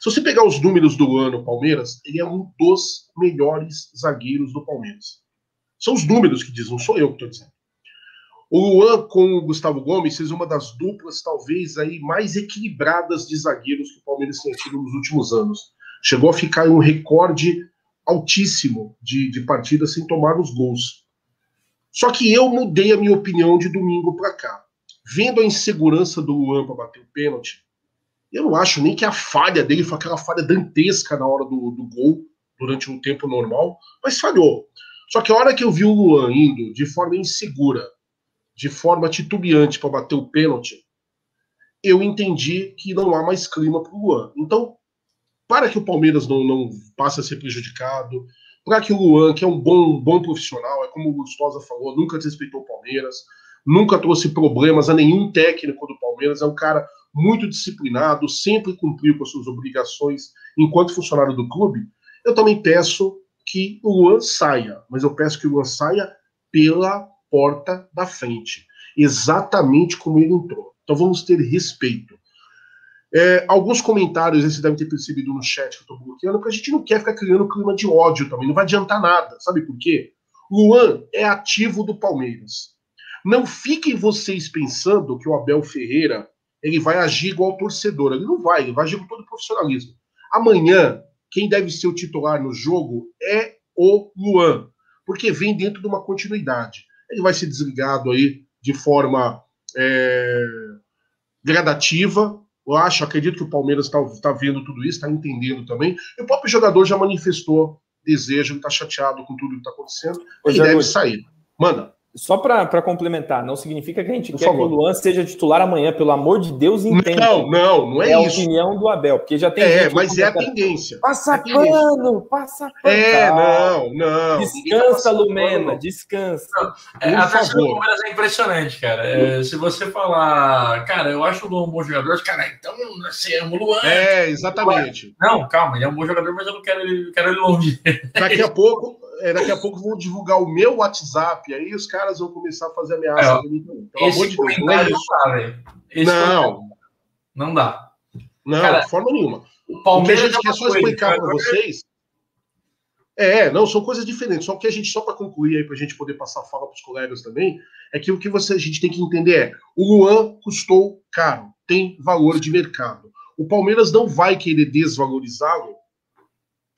Se você pegar os números do Luan no Palmeiras, ele é um dos melhores zagueiros do Palmeiras. São os números que dizem, não sou eu que estou dizendo. O Luan com o Gustavo Gomes fez uma das duplas, talvez, aí mais equilibradas de zagueiros que o Palmeiras tem tido nos últimos anos. Chegou a ficar em um recorde altíssimo de, de partidas sem tomar os gols. Só que eu mudei a minha opinião de domingo para cá vendo a insegurança do Luan para bater o pênalti, eu não acho nem que a falha dele foi aquela falha dantesca na hora do, do gol, durante um tempo normal, mas falhou. Só que a hora que eu vi o Luan indo de forma insegura, de forma titubeante para bater o pênalti, eu entendi que não há mais clima para o Luan. Então, para que o Palmeiras não, não passe a ser prejudicado, para que o Luan, que é um bom, bom profissional, é como o Gustosa falou, nunca desrespeitou o Palmeiras, nunca trouxe problemas a nenhum técnico do Palmeiras, é um cara muito disciplinado, sempre cumpriu com as suas obrigações enquanto funcionário do clube. Eu também peço que o Luan saia, mas eu peço que o Luan saia pela porta da frente, exatamente como ele entrou. Então vamos ter respeito. É, alguns comentários vocês devem ter percebido no chat que eu estou bloqueando, porque a gente não quer ficar criando clima de ódio também, não vai adiantar nada. Sabe por quê? Luan é ativo do Palmeiras. Não fiquem vocês pensando que o Abel Ferreira ele vai agir igual torcedor. Ele não vai, ele vai agir com todo o profissionalismo. Amanhã, quem deve ser o titular no jogo é o Luan, porque vem dentro de uma continuidade. Ele vai ser desligado aí de forma é, gradativa. Eu acho, acredito que o Palmeiras está tá vendo tudo isso, está entendendo também. E o próprio jogador já manifestou desejo, ele está chateado com tudo que está acontecendo. Ele deve sair. Manda. Só para complementar, não significa que a gente Por quer favor. que o Luan seja titular amanhã, pelo amor de Deus, entenda. Não, não, não é, é isso. É a opinião do Abel, porque já tem. É, mas é a tendência. Passa é pano, passa pano. É, não, não. Descansa, Lumena, descansa. É, a taxa do Palmeiras é impressionante, cara. É, se você falar, cara, eu acho o Luan um bom jogador, cara, então você ama o Luan. É, exatamente. Não, calma, ele é um bom jogador, mas eu não quero ele, quero ele longe. Daqui a pouco é, daqui a pouco vou divulgar o meu WhatsApp, aí os caras vão começar a fazer ameaça é. Pelo amor de Deus, não é dá, velho. Não. Não dá. Não, cara, de forma nenhuma. O Palmeiras o que a gente quer só explicar para vocês. É, não, são coisas diferentes. Só que a gente, só para concluir aí, para a gente poder passar a fala para os colegas também, é que o que você, a gente tem que entender é: o Luan custou caro, tem valor de mercado. O Palmeiras não vai querer desvalorizá-lo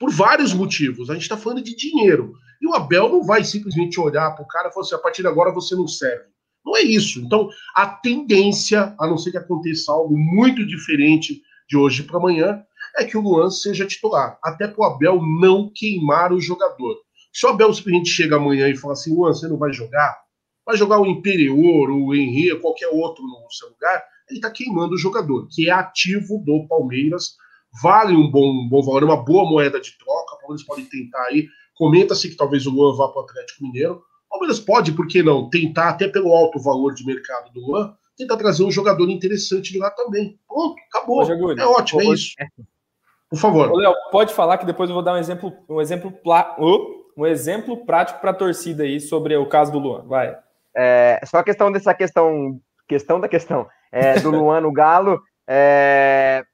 por vários motivos. A gente está falando de dinheiro. E o Abel não vai simplesmente olhar para o cara e falar assim: a partir de agora você não serve. Não é isso. Então, a tendência, a não ser que aconteça algo muito diferente de hoje para amanhã, é que o Luan seja titular. Até para o Abel não queimar o jogador. Se o Abel simplesmente chega amanhã e fala assim: Luan, você não vai jogar? Vai jogar o Imperior, o Henrique, qualquer outro no seu lugar, ele está queimando o jogador, que é ativo do Palmeiras vale um bom, um bom valor, é uma boa moeda de troca. O Palmeiras pode tentar aí. Comenta-se que talvez o Luan vá para o Atlético Mineiro. O Palmeiras pode, por que não, tentar, até pelo alto valor de mercado do Luan, tentar trazer um jogador interessante de lá também. Pronto, acabou. é ótimo, é isso. Por favor. Léo, pode falar que depois eu vou dar um exemplo, um exemplo, um exemplo prático para a torcida aí sobre o caso do Luan. Vai. É, só a questão dessa questão, questão da questão é, do Luan no Galo. É,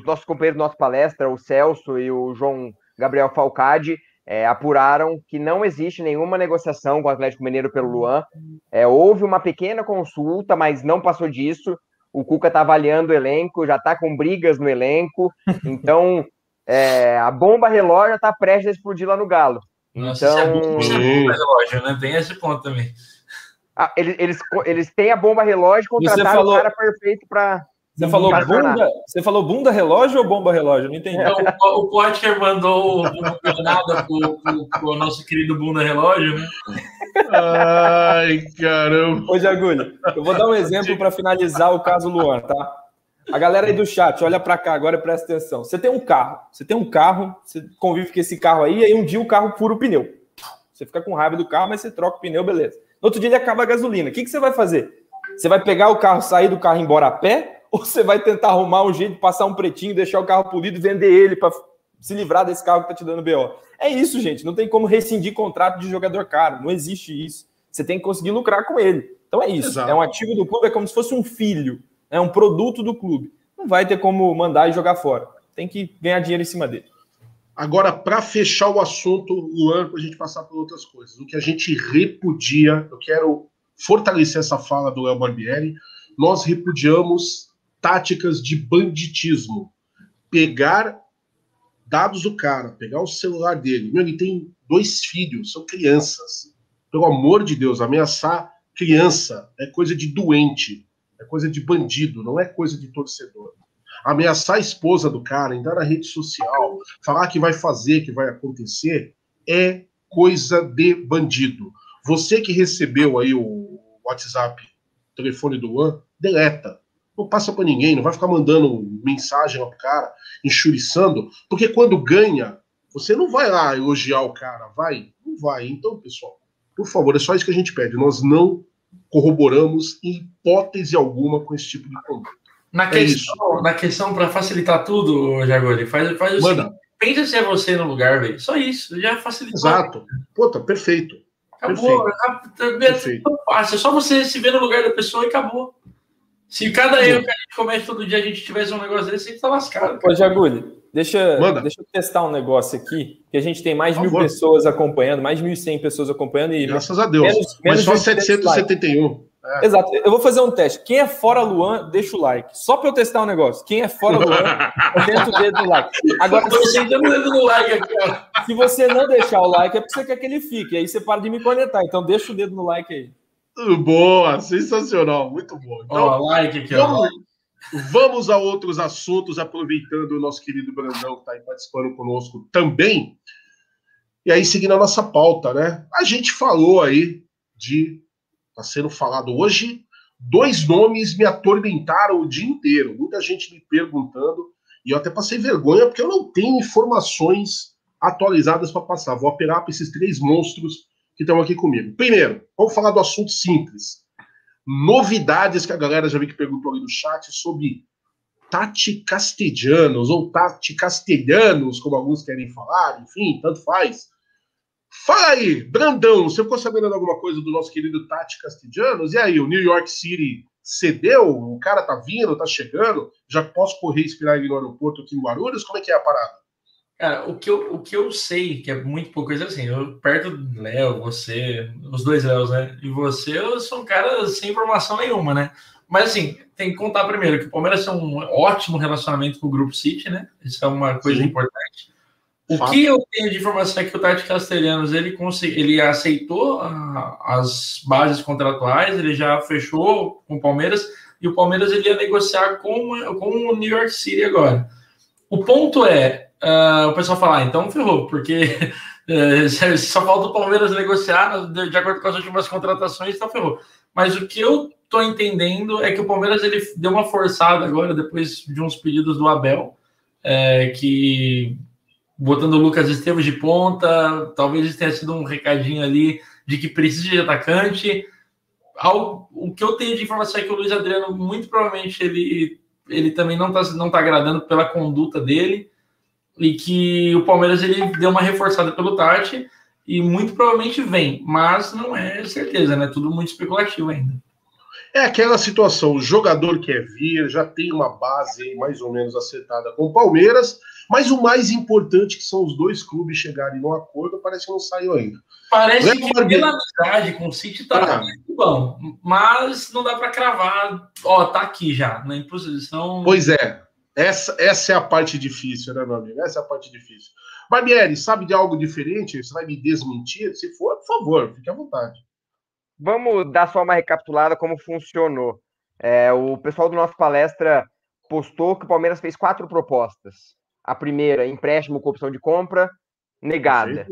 os nossos companheiros da nossa palestra, o Celso e o João Gabriel Falcade, é, apuraram que não existe nenhuma negociação com o Atlético Mineiro pelo Luan. É, houve uma pequena consulta, mas não passou disso. O Cuca está avaliando o elenco, já está com brigas no elenco. Então, é, a bomba relógio está prestes a explodir lá no Galo. Nossa, então, é bomba relógio, né? Tem esse ponto também. Ah, eles, eles, eles têm a bomba relógio, contrataram falou... o cara perfeito para você falou bunda? Você falou bunda relógio ou bomba relógio? Não entendi. Então, o, o Potker mandou nada pro, pro, pro nosso querido bunda relógio, né? Ai, caramba. Ô, Jagulho, eu vou dar um exemplo para finalizar o caso Luan, tá? A galera aí do chat, olha para cá agora e presta atenção. Você tem um carro, você tem um carro, você convive com esse carro aí, e aí um dia o carro fura o pneu. Você fica com raiva do carro, mas você troca o pneu, beleza. No outro dia ele acaba a gasolina. O que, que você vai fazer? Você vai pegar o carro, sair do carro e ir embora a pé? Ou você vai tentar arrumar um jeito de passar um pretinho, deixar o carro polido e vender ele para se livrar desse carro que tá te dando BO. É isso, gente. Não tem como rescindir contrato de jogador caro. Não existe isso. Você tem que conseguir lucrar com ele. Então é isso. Exato. É um ativo do clube, é como se fosse um filho. É um produto do clube. Não vai ter como mandar e jogar fora. Tem que ganhar dinheiro em cima dele. Agora, para fechar o assunto, Luan, para a gente passar por outras coisas. O que a gente repudia, eu quero fortalecer essa fala do Léo Barbieri, nós repudiamos táticas de banditismo. Pegar dados do cara, pegar o celular dele. Meu, ele tem dois filhos, são crianças. Pelo amor de Deus, ameaçar criança é coisa de doente, é coisa de bandido, não é coisa de torcedor. Ameaçar a esposa do cara, entrar na rede social, falar que vai fazer, que vai acontecer, é coisa de bandido. Você que recebeu aí o WhatsApp, o telefone do One, deleta não passa para ninguém, não vai ficar mandando mensagem lá pro cara, enxuriçando, porque quando ganha, você não vai lá elogiar o cara, vai? Não vai. Então, pessoal, por favor, é só isso que a gente pede. Nós não corroboramos em hipótese alguma com esse tipo de conduta. Na é questão, na questão para facilitar tudo, Jagoli, faz, faz o Manda. seguinte, pensa se é você no lugar, velho. Só isso, já facilita. Exato. Puta, perfeito. Acabou. Perfeito. É só você se ver no lugar da pessoa e acabou. Se cada erro que a gente comete todo dia a gente tivesse um negócio desse, a gente tá lascado. Ô, Jagulho, deixa, deixa eu testar um negócio aqui, que a gente tem mais de mil pessoas acompanhando, mais de 1.100 pessoas acompanhando. E Graças a Deus. Menos, Mas só 771. É. Exato. Eu vou fazer um teste. Quem é fora Luan, deixa o like. Só para eu testar um negócio. Quem é fora Luan, tenta o dedo no like. Agora, se você, dedo no like aqui, ó. se você não deixar o like, é porque você quer que ele fique. Aí você para de me conectar. Então deixa o dedo no like aí. Boa, sensacional, muito bom. Então, ó, like aqui, vamos, vamos a outros assuntos, aproveitando o nosso querido Brandão que está aí participando conosco também. E aí, seguindo a nossa pauta, né? A gente falou aí de Está sendo falado hoje. Dois nomes me atormentaram o dia inteiro. Muita gente me perguntando. E eu até passei vergonha porque eu não tenho informações atualizadas para passar. Vou operar para esses três monstros que estão aqui comigo. Primeiro, vamos falar do assunto simples. Novidades que a galera já viu que perguntou ali no chat sobre Tati Castellanos, ou Tati Castelhanos, como alguns querem falar, enfim, tanto faz. Fala aí, Brandão, você ficou sabendo alguma coisa do nosso querido Tati Castellanos? E aí, o New York City cedeu? O cara tá vindo, tá chegando? Já posso correr e esperar ele no aeroporto aqui em Guarulhos? Como é que é a parada? Cara, o que eu, o que eu sei, que é muito pouca coisa assim, eu perto do Léo, você, os dois Léos, né? E você, eu sou um cara sem informação nenhuma, né? Mas assim, tem que contar primeiro que o Palmeiras tem um ótimo relacionamento com o Grupo City, né? Isso é uma coisa Sim. importante. O Fato. que eu tenho de informação é que o Tati Castelhanos ele, consegui, ele aceitou a, as bases contratuais, ele já fechou com o Palmeiras e o Palmeiras ele ia negociar com, com o New York City agora. O ponto é, uh, o pessoal falar, ah, então ferrou, porque uh, só falta o Palmeiras negociar de, de, acordo com as últimas contratações, então ferrou. Mas o que eu tô entendendo é que o Palmeiras ele deu uma forçada agora, depois de uns pedidos do Abel, é, que botando o Lucas Esteves de ponta, talvez tenha sido um recadinho ali de que precisa de atacante. o que eu tenho de informação é que o Luiz Adriano, muito provavelmente, ele, ele também não está não tá agradando pela conduta dele e que o Palmeiras ele deu uma reforçada pelo Tati e muito provavelmente vem, mas não é certeza, né? Tudo muito especulativo ainda. É aquela situação, o jogador quer vir, já tem uma base mais ou menos acertada com o Palmeiras, mas o mais importante que são os dois clubes chegarem num acordo, parece que não saiu ainda. Parece Lembra que pela amizade com o City tá ah. muito bom, mas não dá para cravar. Ó, tá aqui já, na imposição. Pois é. Essa, essa é a parte difícil, né, meu amigo? Essa é a parte difícil. Barbieri, sabe de algo diferente? Você vai me desmentir? Se for, por favor, fique à vontade. Vamos dar só uma recapitulada como funcionou. É, o pessoal do nosso palestra postou que o Palmeiras fez quatro propostas. A primeira, empréstimo com opção de compra, negada.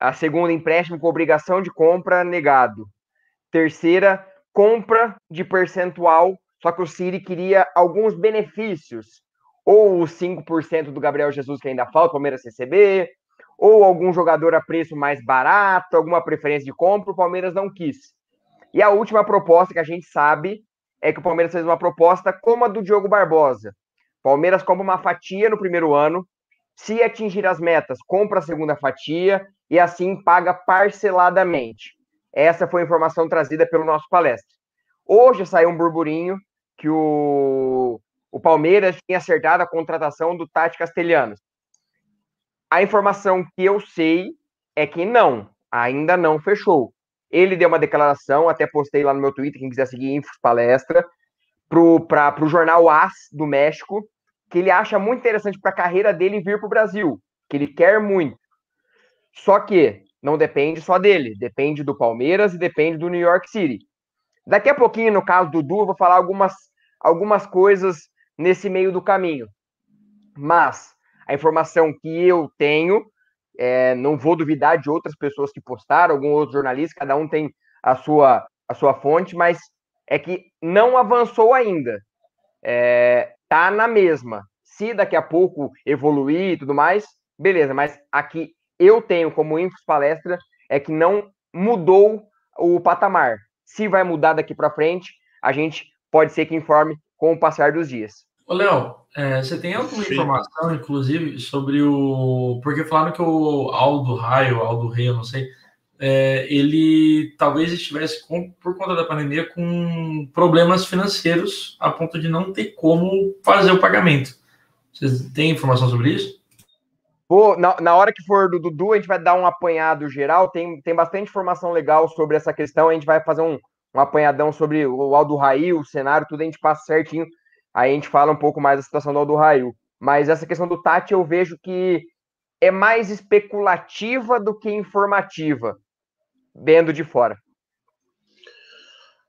A segunda, empréstimo com obrigação de compra, negado. Terceira, compra de percentual, só que o City queria alguns benefícios. Ou os 5% do Gabriel Jesus que ainda falta, o Palmeiras receber, ou algum jogador a preço mais barato, alguma preferência de compra, o Palmeiras não quis. E a última proposta que a gente sabe é que o Palmeiras fez uma proposta como a do Diogo Barbosa. Palmeiras compra uma fatia no primeiro ano, se atingir as metas, compra a segunda fatia e assim paga parceladamente. Essa foi a informação trazida pelo nosso palestra. Hoje saiu um burburinho que o, o Palmeiras tinha acertado a contratação do Tati Castelhanos. A informação que eu sei é que não, ainda não fechou. Ele deu uma declaração, até postei lá no meu Twitter, quem quiser seguir Infos Palestra, para o jornal AS do México, que ele acha muito interessante para a carreira dele vir para o Brasil, que ele quer muito. Só que não depende só dele, depende do Palmeiras e depende do New York City. Daqui a pouquinho, no caso do Du, eu vou falar algumas, algumas coisas nesse meio do caminho. Mas a informação que eu tenho, é, não vou duvidar de outras pessoas que postaram, algum outro jornalista, cada um tem a sua, a sua fonte, mas é que não avançou ainda. É, tá na mesma. Se daqui a pouco evoluir e tudo mais, beleza, mas aqui eu tenho como Infos Palestra é que não mudou o patamar. Se vai mudar daqui para frente, a gente pode ser que informe com o passar dos dias. Ô, Léo, é, você tem alguma Sim. informação, inclusive, sobre o. Porque falaram que o Aldo Raio, Aldo Rei, eu não sei, é, ele talvez estivesse, com, por conta da pandemia, com problemas financeiros a ponto de não ter como fazer o pagamento. Vocês têm informação sobre isso? Pô, na, na hora que for do Dudu, a gente vai dar um apanhado geral. Tem, tem bastante informação legal sobre essa questão. A gente vai fazer um, um apanhadão sobre o Aldo Rail, o cenário, tudo a gente passa certinho. Aí a gente fala um pouco mais da situação do Aldo Rail. Mas essa questão do Tati eu vejo que é mais especulativa do que informativa, vendo de fora.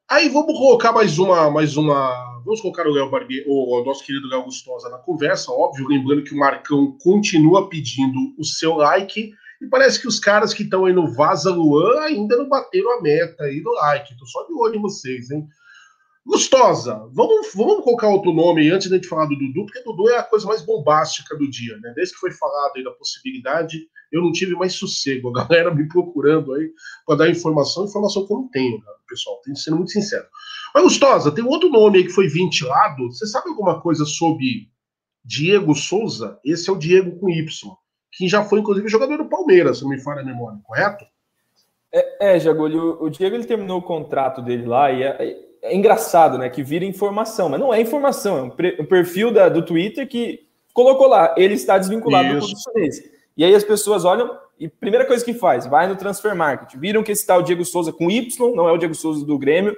Aí vamos colocar mais uma, mais uma. Vamos colocar o Léo Barbieri, o nosso querido Léo Gustosa na conversa, óbvio, lembrando que o Marcão continua pedindo o seu like. E parece que os caras que estão aí no Vaza Luan ainda não bateram a meta aí do like. Tô só de olho em vocês, hein? Gustosa, vamos, vamos colocar outro nome antes de a gente falar do Dudu, porque Dudu é a coisa mais bombástica do dia, né? Desde que foi falado aí da possibilidade, eu não tive mais sossego. A galera me procurando aí para dar informação, informação que eu não tenho, pessoal, tenho sendo muito sincero. Mas, Gustosa, tem outro nome aí que foi ventilado. Você sabe alguma coisa sobre Diego Souza? Esse é o Diego com Y, que já foi, inclusive, jogador do Palmeiras, se não me falha a memória, correto? É, é Jagulho, o Diego ele terminou o contrato dele lá e é, é engraçado, né? Que vira informação, mas não é informação, é um, um perfil da, do Twitter que colocou lá, ele está desvinculado Isso. do chinês. E aí as pessoas olham e primeira coisa que faz, vai no Transfer Market, viram que esse tal Diego Souza com Y, não é o Diego Souza do Grêmio,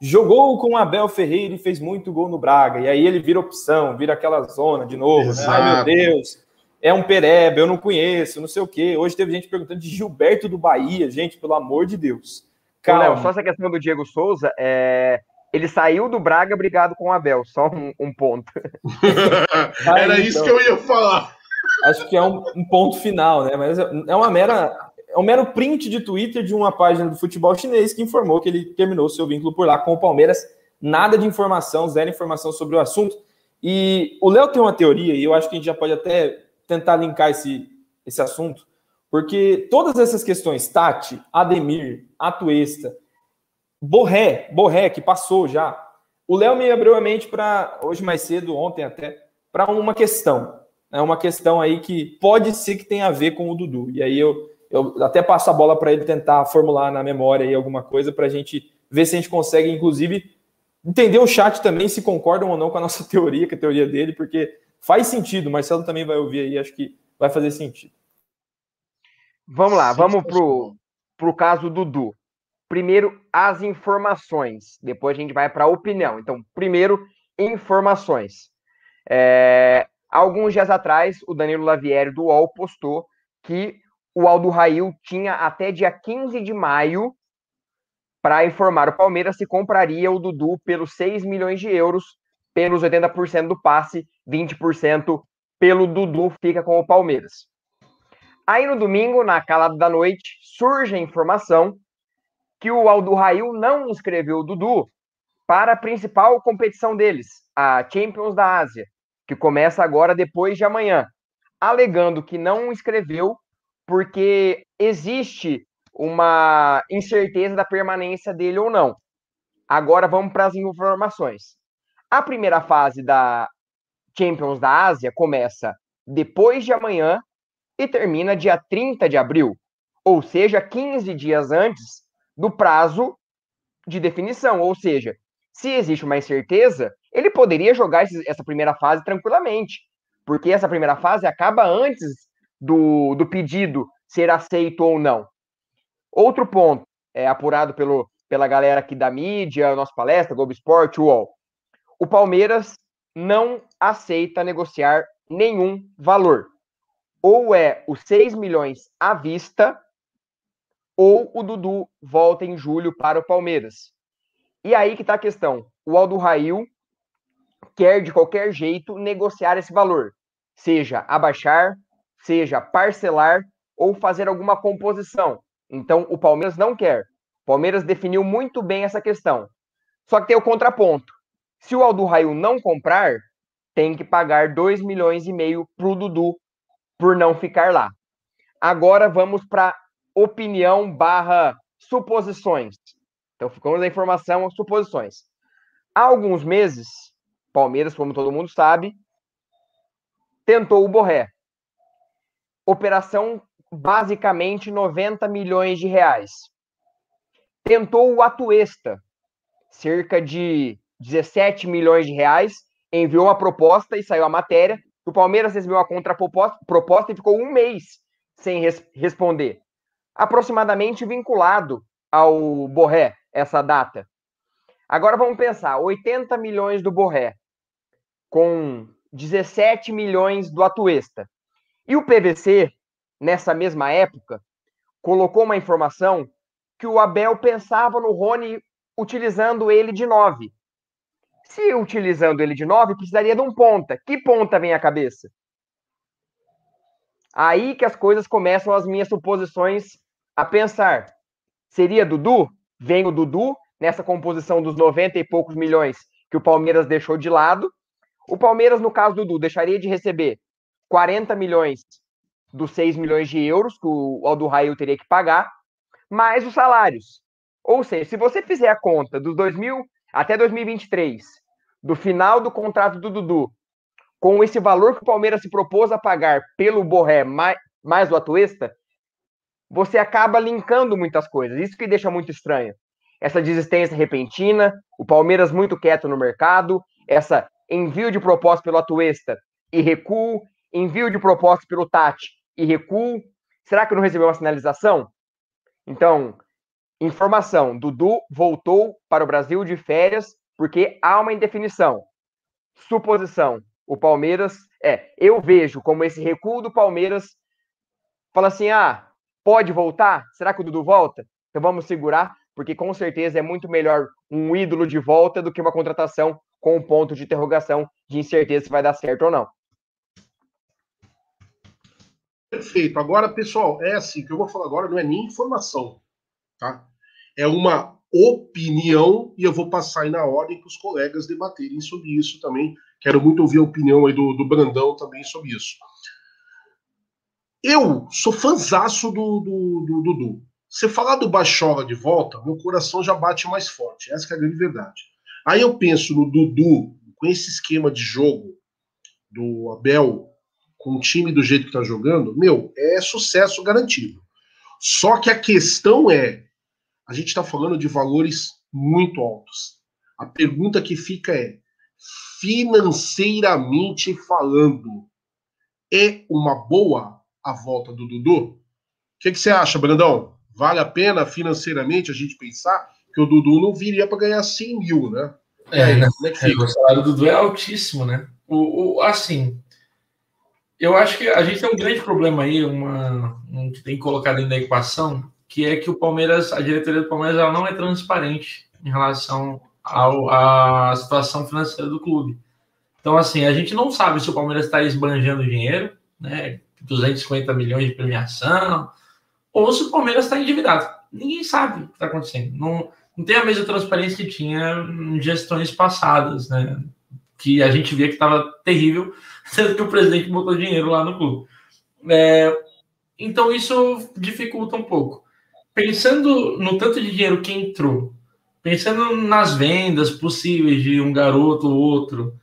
jogou com Abel Ferreira e fez muito gol no Braga. E aí ele vira opção, vira aquela zona de novo. Né? Ai, meu Deus, é um pereba, eu não conheço, não sei o quê. Hoje teve gente perguntando de Gilberto do Bahia, gente, pelo amor de Deus. Calma. Léo, só essa questão do Diego Souza, é ele saiu do Braga brigado com o Abel, só um, um ponto. Era então, isso que eu ia falar. Acho que é um, um, ponto final, né? Mas é uma mera. É um mero print de Twitter de uma página do futebol chinês que informou que ele terminou seu vínculo por lá com o Palmeiras. Nada de informação, zero informação sobre o assunto. E o Léo tem uma teoria, e eu acho que a gente já pode até tentar linkar esse, esse assunto, porque todas essas questões, Tati, Ademir, Atuesta, Borré, Borré, que passou já. O Léo me abriu a mente para, hoje mais cedo, ontem até, para uma questão. É né? uma questão aí que pode ser que tenha a ver com o Dudu. E aí eu, eu até passo a bola para ele tentar formular na memória aí alguma coisa para a gente ver se a gente consegue, inclusive, entender o chat também, se concordam ou não com a nossa teoria, com a teoria dele, porque faz sentido. O Marcelo também vai ouvir aí, acho que vai fazer sentido. Vamos lá, vamos pro, pro caso Dudu primeiro as informações, depois a gente vai para a opinião. Então, primeiro, informações. É, alguns dias atrás, o Danilo Lavieri do UOL postou que o Aldo Rail tinha até dia 15 de maio para informar o Palmeiras se compraria o Dudu pelos 6 milhões de euros, pelos 80% do passe, 20% pelo Dudu fica com o Palmeiras. Aí no domingo, na calada da noite, surge a informação que o Aldo Rail não inscreveu o Dudu para a principal competição deles, a Champions da Ásia, que começa agora depois de amanhã, alegando que não inscreveu porque existe uma incerteza da permanência dele ou não. Agora vamos para as informações. A primeira fase da Champions da Ásia começa depois de amanhã e termina dia 30 de abril, ou seja, 15 dias antes do prazo de definição. Ou seja, se existe uma incerteza, ele poderia jogar essa primeira fase tranquilamente, porque essa primeira fase acaba antes do, do pedido ser aceito ou não. Outro ponto, é apurado pelo, pela galera aqui da mídia, nossa palestra, Globo Esporte, UOL. O Palmeiras não aceita negociar nenhum valor. Ou é os 6 milhões à vista, ou o Dudu volta em julho para o Palmeiras. E aí que está a questão. O Aldo Rail quer, de qualquer jeito, negociar esse valor. Seja abaixar, seja parcelar ou fazer alguma composição. Então, o Palmeiras não quer. O Palmeiras definiu muito bem essa questão. Só que tem o contraponto. Se o Aldo Rail não comprar, tem que pagar 2 milhões e meio para o Dudu por não ficar lá. Agora vamos para opinião barra suposições. Então, ficamos da informação, suposições. Há alguns meses, Palmeiras, como todo mundo sabe, tentou o Borré. Operação basicamente 90 milhões de reais. Tentou o Atuesta, cerca de 17 milhões de reais, enviou uma proposta e saiu a matéria. O Palmeiras recebeu a contraproposta e ficou um mês sem res responder. Aproximadamente vinculado ao Borré, essa data. Agora vamos pensar: 80 milhões do Borré, com 17 milhões do Atuesta. E o PVC, nessa mesma época, colocou uma informação que o Abel pensava no Rony utilizando ele de 9. Se utilizando ele de 9, precisaria de um ponta. Que ponta vem à cabeça? Aí que as coisas começam as minhas suposições a pensar. Seria Dudu? Vem o Dudu nessa composição dos 90 e poucos milhões que o Palmeiras deixou de lado. O Palmeiras, no caso do Dudu, deixaria de receber 40 milhões dos 6 milhões de euros que o Aldo Raio teria que pagar, mais os salários. Ou seja, se você fizer a conta dos 2000 até 2023, do final do contrato do Dudu, com esse valor que o Palmeiras se propôs a pagar pelo Borré mais, mais o Atuesta, você acaba linkando muitas coisas. Isso que deixa muito estranho. Essa desistência repentina, o Palmeiras muito quieto no mercado, essa envio de proposta pelo Atuesta e recuo, envio de proposta pelo Tati e recuo. Será que não recebeu uma sinalização? Então, informação: Dudu voltou para o Brasil de férias porque há uma indefinição. Suposição: o Palmeiras. É, eu vejo como esse recuo do Palmeiras fala assim: ah, pode voltar? Será que o Dudu volta? Então vamos segurar, porque com certeza é muito melhor um ídolo de volta do que uma contratação com um ponto de interrogação de incerteza se vai dar certo ou não. Perfeito. Agora, pessoal, é assim, que eu vou falar agora não é nem informação, tá? É uma opinião, e eu vou passar aí na ordem para os colegas debaterem sobre isso também. Quero muito ouvir a opinião aí do, do Brandão também sobre isso. Eu sou fãzaço do Dudu. Do, do, do. Você falar do Bachola de volta, meu coração já bate mais forte. Essa é a grande verdade. Aí eu penso no Dudu, com esse esquema de jogo do Abel, com o time do jeito que tá jogando, meu, é sucesso garantido. Só que a questão é, a gente está falando de valores muito altos. A pergunta que fica é, financeiramente falando, é uma boa a volta do Dudu? O que, que você acha, Brandão? Vale a pena financeiramente a gente pensar que o Dudu não viria para ganhar 100 mil, né? É, né? Como é? É, o salário do Dudu é altíssimo, né? O, o, assim, eu acho que a gente tem um grande problema aí, uma, um que tem que colocar dentro da equação, que é que o Palmeiras, a diretoria do Palmeiras, ela não é transparente em relação à situação financeira do clube. Então, assim, a gente não sabe se o Palmeiras está esbanjando dinheiro, né? 250 milhões de premiação, ou se o Palmeiras está endividado. Ninguém sabe o que está acontecendo. Não, não tem a mesma transparência que tinha em gestões passadas, né? Que a gente via que estava terrível, sendo que o presidente botou dinheiro lá no clube. É, então isso dificulta um pouco. Pensando no tanto de dinheiro que entrou, pensando nas vendas possíveis de um garoto ou outro,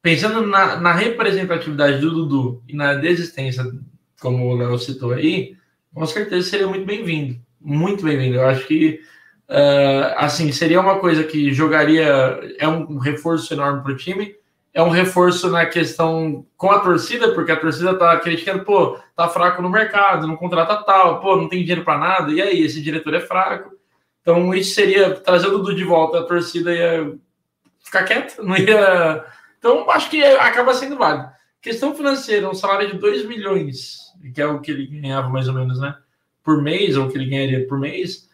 pensando na, na representatividade do Dudu e na desistência, como o Léo citou aí, com certeza seria muito bem-vindo. Muito bem-vindo. Eu acho que Uh, assim, seria uma coisa que jogaria. É um reforço enorme para o time. É um reforço na questão com a torcida, porque a torcida tá criticando, pô, tá fraco no mercado, não contrata tal, pô, não tem dinheiro para nada, e aí, esse diretor é fraco. Então, isso seria trazer o Dudu de volta, a torcida ia ficar quieta, não ia. Então, acho que acaba sendo válido. Questão financeira, um salário de 2 milhões, que é o que ele ganhava mais ou menos, né? Por mês, ou o que ele ganharia por mês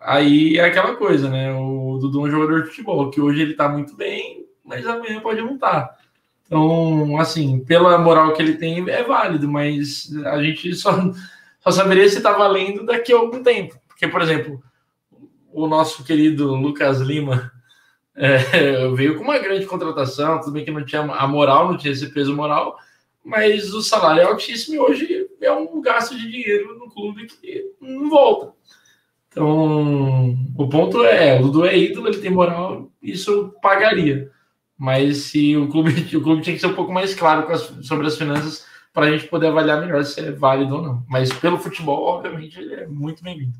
Aí é aquela coisa, né? O Dudu é um jogador de futebol, que hoje ele tá muito bem, mas amanhã pode. Tá. Então, assim, pela moral que ele tem, é válido, mas a gente só, só saberia se tá valendo daqui a algum tempo. Porque, por exemplo, o nosso querido Lucas Lima é, veio com uma grande contratação, tudo bem que não tinha a moral, não tinha esse peso moral, mas o salário é altíssimo e hoje é um gasto de dinheiro no clube que não volta. Então, o ponto é, o Dudu é ídolo, ele tem moral, isso pagaria. Mas se o clube, o clube tinha que ser um pouco mais claro as, sobre as finanças para a gente poder avaliar melhor se é válido ou não. Mas pelo futebol, obviamente, ele é muito bem-vindo.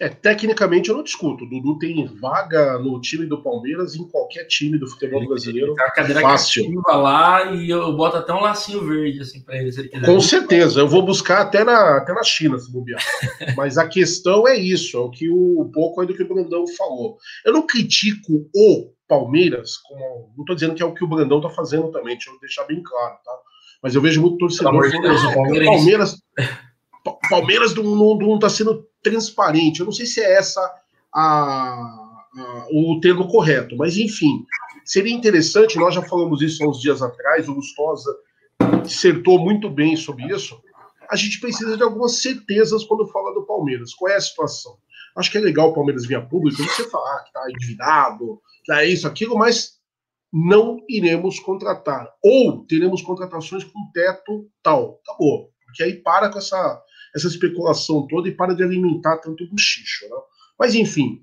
É, tecnicamente eu não discuto. O Dudu tem vaga no time do Palmeiras em qualquer time do futebol brasileiro. Tá a cadeira fácil. lá e eu boto até um lacinho verde assim para ele, se ele quiser. Com certeza, eu vou buscar até na, até na China, se bobear. Mas a questão é isso, é o que o um pouco aí do que o Brandão falou. Eu não critico o Palmeiras, como, não estou dizendo que é o que o Brandão está fazendo também, deixa eu deixar bem claro, tá? Mas eu vejo muito torcedor falando, o Palmeiras, Palmeiras, Palmeiras não está sendo transparente. Eu não sei se é essa a, a, o termo correto, mas enfim, seria interessante. Nós já falamos isso há uns dias atrás. O Gustosa dissertou muito bem sobre isso. A gente precisa de algumas certezas quando fala do Palmeiras. Qual é a situação? Acho que é legal o Palmeiras vir a público, você falar que está endividado, é isso, aquilo, mas não iremos contratar. Ou teremos contratações com teto tal. Acabou. Porque aí para com essa essa especulação toda e para de alimentar tanto bochicho. Né? Mas, enfim.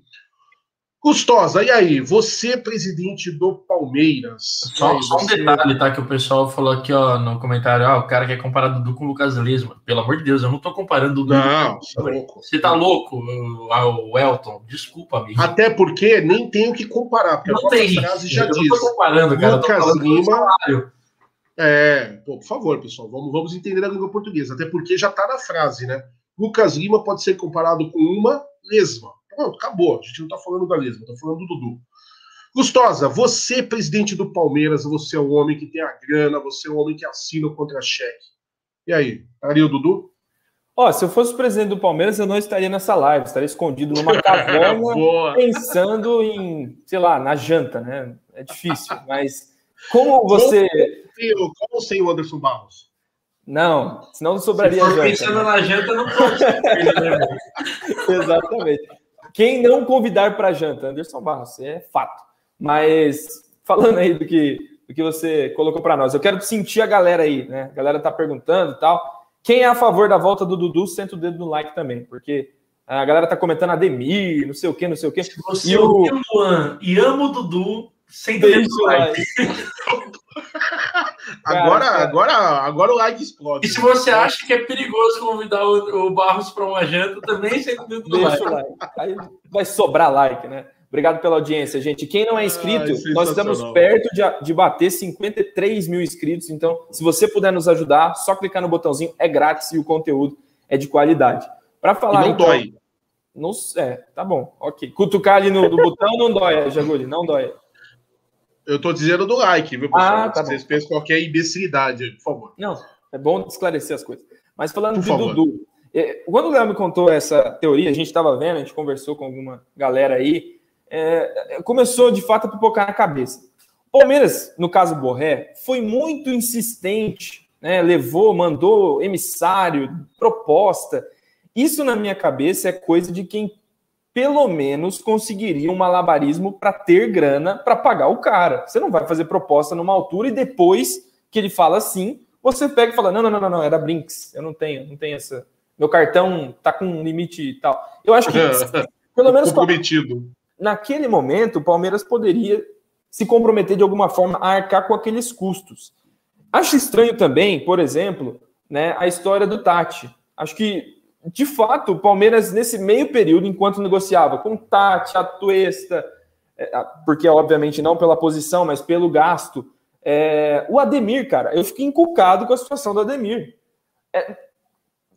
Custosa, e aí? Você, presidente do Palmeiras. Só, aí, só um detalhe, tá? Que o pessoal falou aqui ó, no comentário: ah, o cara quer comparar Dudu com o Lucas Lesma. Pelo amor de Deus, eu não tô comparando Dudu não, com o louco. Você tá louco, o Elton? Desculpa, amigo. Até porque nem tenho que comparar, porque não tem. frase já eu diz. não tô comparando, cara. Lucas Lima. É, pô, por favor, pessoal, vamos, vamos entender a língua portuguesa, até porque já está na frase, né? Lucas Lima pode ser comparado com uma lesma. Pronto, acabou. A gente não está falando da lesma, está falando do Dudu. Gustosa, você, presidente do Palmeiras, você é o homem que tem a grana, você é o homem que assina o contra-cheque. E aí, estaria o Dudu? Ó, se eu fosse presidente do Palmeiras, eu não estaria nessa live, estaria escondido numa caverna pensando em, sei lá, na janta, né? É difícil, mas como você. Como, como sem o Anderson Barros? Não, senão não sobraria Se for janta. Pensando né? na janta, não pode. Exatamente. Quem não convidar para janta? Anderson Barros, é fato. Mas falando aí do que, do que você colocou para nós, eu quero sentir a galera aí, né? A galera tá perguntando e tal. Quem é a favor da volta do Dudu, senta o dedo no like também, porque a galera tá comentando Ademir, não sei o que, não sei o que. Se você e o Luan e amo o Dudu, Deixa o like. agora, agora, agora o like explode. E se você acha que é perigoso convidar o, o Barros para uma janta, também sem dúvida Deixa o like. Aí vai sobrar like, né? Obrigado pela audiência, gente. Quem não é inscrito, ah, nós estamos perto de, de bater 53 mil inscritos. Então, se você puder nos ajudar, só clicar no botãozinho, é grátis e o conteúdo é de qualidade. Para falar. E não então, dói. Não, é, tá bom, ok. Cutucar ali no, no botão não dói, Jaguli, não dói. Eu tô dizendo do like, viu, pessoal? Ah, tá Vocês bom. pensam qualquer imbecilidade, por favor. Não, é bom esclarecer as coisas. Mas falando por de favor. Dudu, é, quando o Léo me contou essa teoria, a gente estava vendo, a gente conversou com alguma galera aí, é, começou de fato a pipocar na cabeça. O Palmeiras, no caso Borré, foi muito insistente, né? levou, mandou emissário, proposta. Isso na minha cabeça é coisa de quem pelo menos conseguiria um malabarismo para ter grana para pagar o cara. Você não vai fazer proposta numa altura e depois que ele fala sim, você pega e fala: não, não, não, não, não, era Brinks, eu não tenho, não tenho essa. Meu cartão tá com um limite e tal. Eu acho que, pelo menos. Comprometido. Naquele momento, o Palmeiras poderia se comprometer de alguma forma a arcar com aqueles custos. Acho estranho também, por exemplo, né, a história do Tati. Acho que de fato, o Palmeiras, nesse meio período, enquanto negociava com Tati, é, porque obviamente não pela posição, mas pelo gasto, é, o Ademir, cara, eu fiquei encucado com a situação do Ademir. É,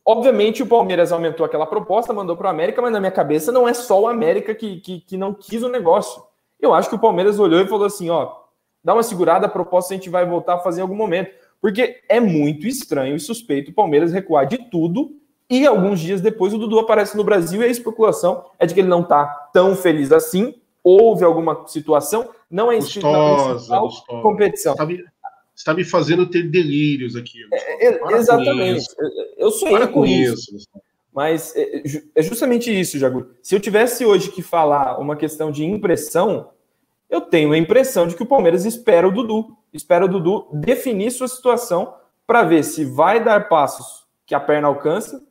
obviamente, o Palmeiras aumentou aquela proposta, mandou para o América, mas na minha cabeça não é só o América que, que, que não quis o negócio. Eu acho que o Palmeiras olhou e falou assim: ó, dá uma segurada, a proposta a gente vai voltar a fazer em algum momento. Porque é muito estranho e suspeito o Palmeiras recuar de tudo e alguns dias depois o Dudu aparece no Brasil e a especulação é de que ele não está tão feliz assim. Houve alguma situação, não é inscrito gostosa, na principal competição. Está me, está me fazendo ter delírios aqui. É, é, exatamente. Eu Para com isso. isso. Mas é, é justamente isso, Jagu. Se eu tivesse hoje que falar uma questão de impressão, eu tenho a impressão de que o Palmeiras espera o Dudu. Espera o Dudu definir sua situação para ver se vai dar passos que a perna alcança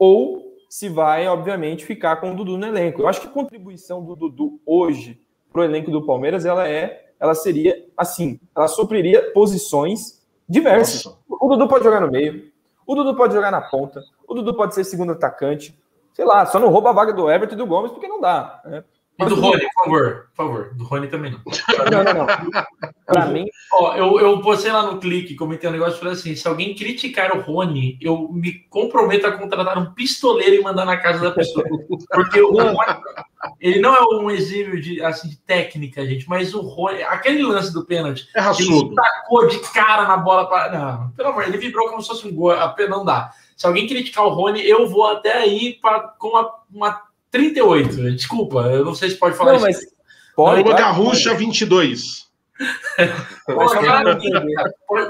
ou se vai, obviamente, ficar com o Dudu no elenco. Eu acho que a contribuição do Dudu hoje para o elenco do Palmeiras, ela é, ela seria assim, ela supriria posições Diversos. Nossa. O Dudu pode jogar no meio, o Dudu pode jogar na ponta, o Dudu pode ser segundo atacante. Sei lá, só não rouba a vaga do Everton e do Gomes porque não dá. Né? E do Rony, por favor, por favor. Do Rony também não. Não, não, não. Pra mim. Ó, eu, eu postei lá no clique, comentei um negócio e falei assim: se alguém criticar o Rony, eu me comprometo a contratar um pistoleiro e mandar na casa da pessoa. Porque o Rony, ele não é um exílio de, assim, de técnica, gente, mas o Rony, aquele lance do pênalti, é ele tacou de cara na bola. Pra, não, pelo amor, ele vibrou como se fosse um gol. A pena não dá. Se alguém criticar o Rony, eu vou até aí pra, com uma, uma 38. Desculpa, eu não sei se pode falar não, isso. Mas pode, Uma Garrucha 22. Pô, cara,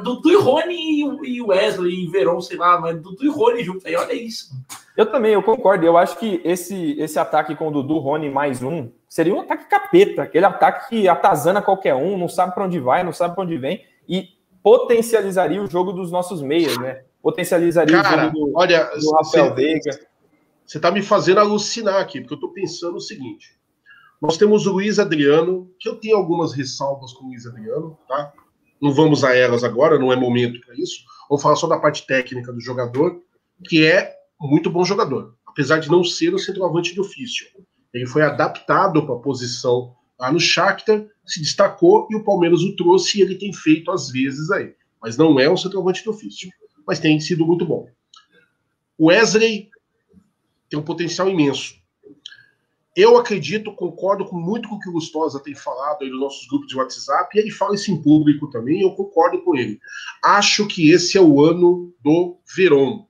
Dudu e Rony e Wesley e Verón, sei lá, mas Dudu e Rony junto aí, olha isso. Eu também, eu concordo. Eu acho que esse, esse ataque com o Dudu, Rony mais um, seria um ataque capeta, aquele ataque que atazana qualquer um, não sabe para onde vai, não sabe para onde vem, e potencializaria o jogo dos nossos meias, né? Potencializaria Cara, o jogo do, olha, do Rafael Veiga. Você está me fazendo alucinar aqui, porque eu estou pensando o seguinte. Nós temos o Luiz Adriano, que eu tenho algumas ressalvas com o Luiz Adriano, tá? Não vamos a elas agora, não é momento para isso. Vamos falar só da parte técnica do jogador, que é muito bom jogador, apesar de não ser o centroavante de ofício. Ele foi adaptado para a posição lá no Shakhtar, se destacou e o Palmeiras o trouxe e ele tem feito às vezes aí. Mas não é um centroavante de ofício, mas tem sido muito bom. Wesley tem um potencial imenso. Eu acredito, concordo com muito com o que o Gustosa tem falado aí nos nossos grupos de WhatsApp, e ele fala isso em público também, eu concordo com ele. Acho que esse é o ano do Verón.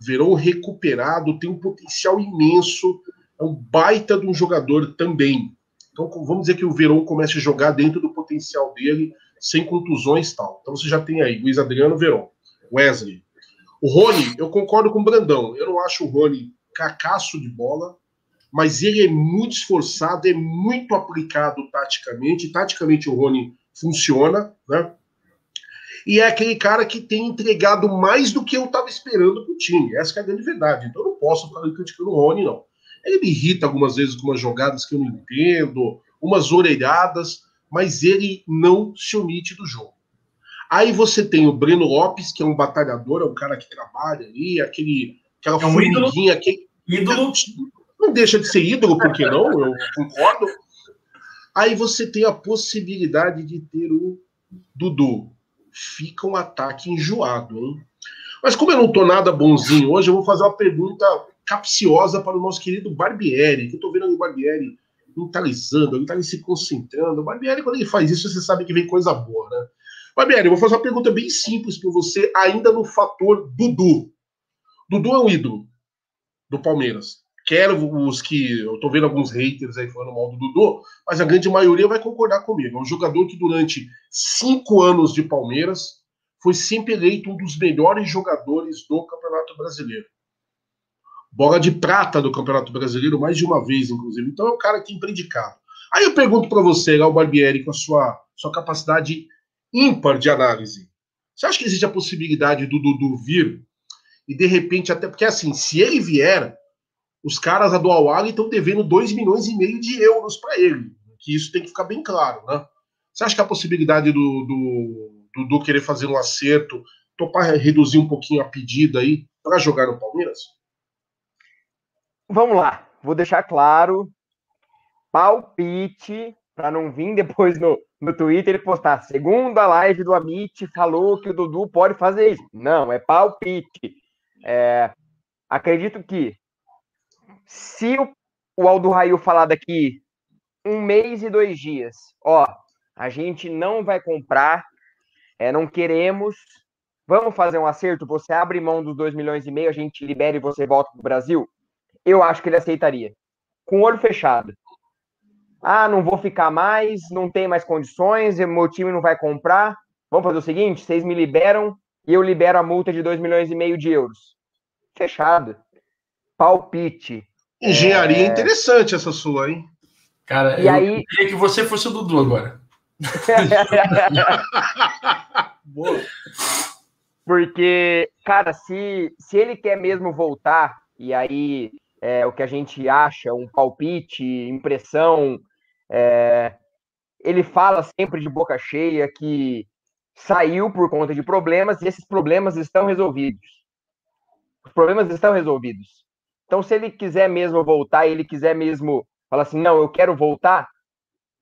Verón recuperado, tem um potencial imenso, é um baita de um jogador também. Então vamos dizer que o Verón comece a jogar dentro do potencial dele, sem contusões e tal. Então você já tem aí Luiz Adriano, Verón, Wesley. O Rony, eu concordo com o Brandão. Eu não acho o Rony cacaço de bola, mas ele é muito esforçado, é muito aplicado taticamente. Taticamente o Rony funciona, né? E é aquele cara que tem entregado mais do que eu estava esperando para o time. Essa é a grande verdade. Então eu não posso ficar criticando o Rony, não. Ele me irrita algumas vezes com umas jogadas que eu não entendo, umas orelhadas, mas ele não se omite do jogo. Aí você tem o Breno Lopes, que é um batalhador, é um cara que trabalha ali, aquele Aquela é um formiguinha que. Ídolo. Não deixa de ser ídolo, por que não? Eu concordo. Aí você tem a possibilidade de ter o Dudu. Fica um ataque enjoado, hein? Mas como eu não tô nada bonzinho hoje, eu vou fazer uma pergunta capciosa para o nosso querido Barbieri, que eu tô vendo o Barbieri mentalizando, ele tá ali se concentrando. O Barbieri, quando ele faz isso, você sabe que vem coisa boa, né? Barbieri, eu vou fazer uma pergunta bem simples para você, ainda no fator Dudu. Dudu é um ídolo do Palmeiras. Quero os que. Eu tô vendo alguns haters aí falando mal do Dudu, mas a grande maioria vai concordar comigo. É um jogador que durante cinco anos de Palmeiras foi sempre eleito um dos melhores jogadores do Campeonato Brasileiro. Bola de prata do Campeonato Brasileiro, mais de uma vez, inclusive. Então é um cara que tem predicado. Aí eu pergunto para você, Gal Barbieri, com a sua, sua capacidade ímpar de análise. Você acha que existe a possibilidade do Dudu vir e de repente, até porque assim, se ele vier, os caras do Al estão devendo 2 milhões e meio de euros para ele. Que isso tem que ficar bem claro, né? Você acha que a possibilidade do, do, Dudu querer fazer um acerto, topar reduzir um pouquinho a pedida aí para jogar no Palmeiras? Vamos lá, vou deixar claro. Palpite, para não vir depois no, no Twitter e postar. Segunda live do Amit falou que o Dudu pode fazer isso. Não, é palpite. É, acredito que se o, o Aldo Raio falar daqui um mês e dois dias, ó, a gente não vai comprar, é, não queremos, vamos fazer um acerto, você abre mão dos dois milhões e meio, a gente libera e você volta para o Brasil, eu acho que ele aceitaria, com o olho fechado. Ah, não vou ficar mais, não tem mais condições, meu time não vai comprar. Vamos fazer o seguinte: vocês me liberam e eu libero a multa de 2 milhões e meio de euros. Fechado. Palpite. Engenharia é... interessante essa sua, hein? Cara, e eu aí... queria que você fosse o Dudu agora. Boa. Porque, cara, se, se ele quer mesmo voltar, e aí é, o que a gente acha, um palpite, impressão, é, ele fala sempre de boca cheia que saiu por conta de problemas e esses problemas estão resolvidos. Os problemas estão resolvidos. Então, se ele quiser mesmo voltar, ele quiser mesmo falar assim, não, eu quero voltar,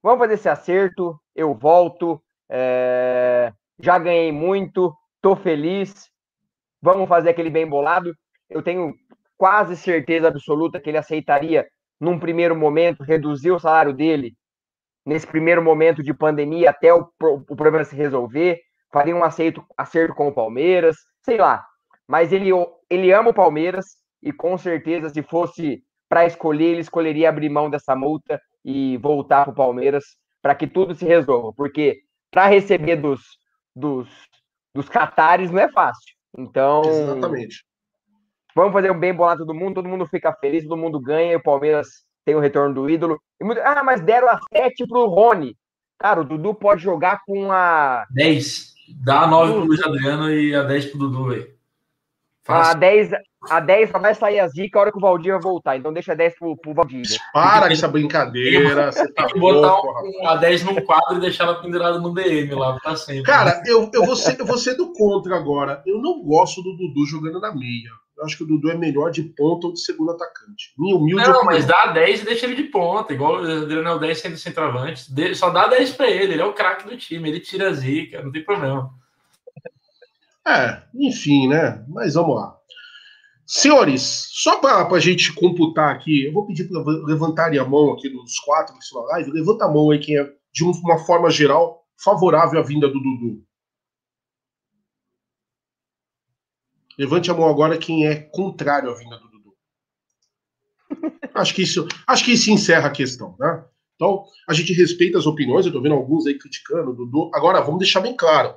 vamos fazer esse acerto, eu volto, é... já ganhei muito, tô feliz, vamos fazer aquele bem bolado. Eu tenho quase certeza absoluta que ele aceitaria, num primeiro momento, reduzir o salário dele nesse primeiro momento de pandemia até o, o problema se resolver, faria um acerto, acerto com o Palmeiras, sei lá. Mas ele, ele ama o Palmeiras e com certeza, se fosse para escolher, ele escolheria abrir mão dessa multa e voltar para o Palmeiras para que tudo se resolva. Porque para receber dos, dos, dos catares não é fácil. Então. Exatamente. Vamos fazer um bem bolado todo mundo, todo mundo fica feliz, todo mundo ganha e o Palmeiras tem o retorno do ídolo. Muito... Ah, mas deram a 7 pro Rony. Cara, o Dudu pode jogar com a. 10. Dá a 9 pro Luiz Adriano e a 10 pro Dudu aí. A 10, a 10 só vai sair a zica a hora que o Valdir vai voltar. Então deixa 10 pro, pro Valdir. Para com essa brincadeira. Você tá que botar um, a 10 num quadro e deixar ela pendurada no DM lá pra sempre. Cara, eu, eu, vou ser, eu vou ser do contra agora. Eu não gosto do Dudu jogando na meia. Eu acho que o Dudu é melhor de ponta ou de segundo atacante. Minha humilde Não, opinião. mas dá 10 e deixa ele de ponta, igual o Adriano é o 10 sendo centroavante. Só dá 10 para ele, ele é o craque do time, ele tira a zica, não tem problema. É, enfim, né? Mas vamos lá. Senhores, só para a gente computar aqui, eu vou pedir para levantarem a mão aqui dos quatro que estão na live. Levanta a mão aí quem é, de uma forma geral, favorável à vinda do Dudu. Levante a mão agora quem é contrário à vinda do Dudu. acho que isso, acho que isso encerra a questão, né? Então, a gente respeita as opiniões, eu tô vendo alguns aí criticando o Dudu. Agora, vamos deixar bem claro.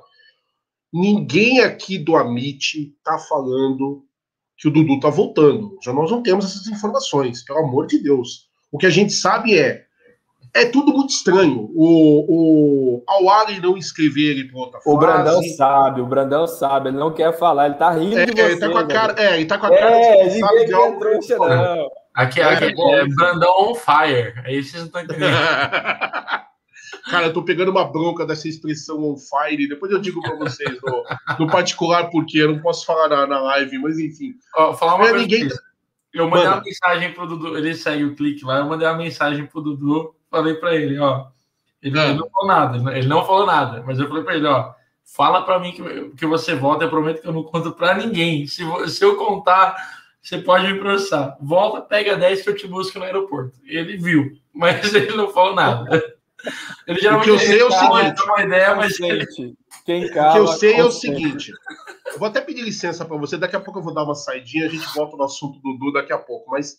Ninguém aqui do Amit tá falando que o Dudu tá voltando. Já nós não temos essas informações, pelo amor de Deus. O que a gente sabe é é tudo muito estranho. O, o não escrever ele para outra fase. O Brandão sabe, o Brandão sabe, ele não quer falar, ele tá rindo é, de você. Ele tá com a cara, é, ele tá com a cara é, de sabe de algo. Trouxa, não. Aqui, é, aqui é, é Brandão on fire. Aí vocês não estão entendendo. Cara, eu tô pegando uma bronca dessa expressão on fire. Depois eu digo para vocês no, no, particular porque eu não posso falar na, na live, mas enfim. Ó, falar uma é, ninguém... Eu mandei Mano. uma mensagem pro Dudu, ele segue o clique lá, eu mandei uma mensagem pro Dudu falei para ele, ó. Ele, ele, não falou nada, ele não falou nada, mas eu falei para ele, ó. Fala para mim que, que você volta, eu prometo que eu não conto para ninguém. Se, se eu contar, você pode me processar. Volta, pega 10 que eu te busco no aeroporto. Ele viu, mas ele não falou nada. Ele geralmente o que eu sei é o seguinte, uma ideia, mas gente, quem cala, o que eu sei é o seguinte. Eu vou até pedir licença para você, daqui a pouco eu vou dar uma saidinha, a gente volta no assunto do Dudu daqui a pouco, mas é,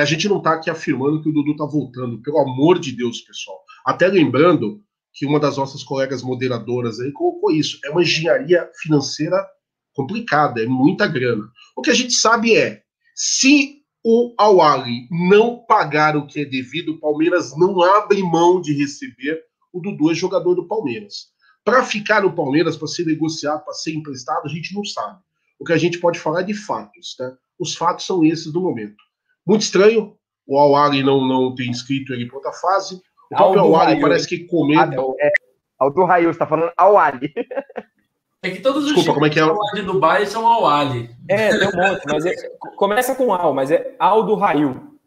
a gente não está aqui afirmando que o Dudu está voltando, pelo amor de Deus, pessoal. Até lembrando que uma das nossas colegas moderadoras aí colocou isso. É uma engenharia financeira complicada, é muita grana. O que a gente sabe é, se o Awali não pagar o que é devido, o Palmeiras não abre mão de receber, o Dudu é jogador do Palmeiras. Para ficar no Palmeiras, para ser negociado, para ser emprestado, a gente não sabe. O que a gente pode falar é de fatos, né? Os fatos são esses do momento. Muito estranho, o Awali não, não tem inscrito ele para outra fase. O próprio Awali parece que comenta. Ah, é, Aldo Raio, está falando Awali. É que todos Desculpa, os como é que é? de Dubai são Awali. É, tem um monte, mas é, começa com Al, mas é Aldo Raio.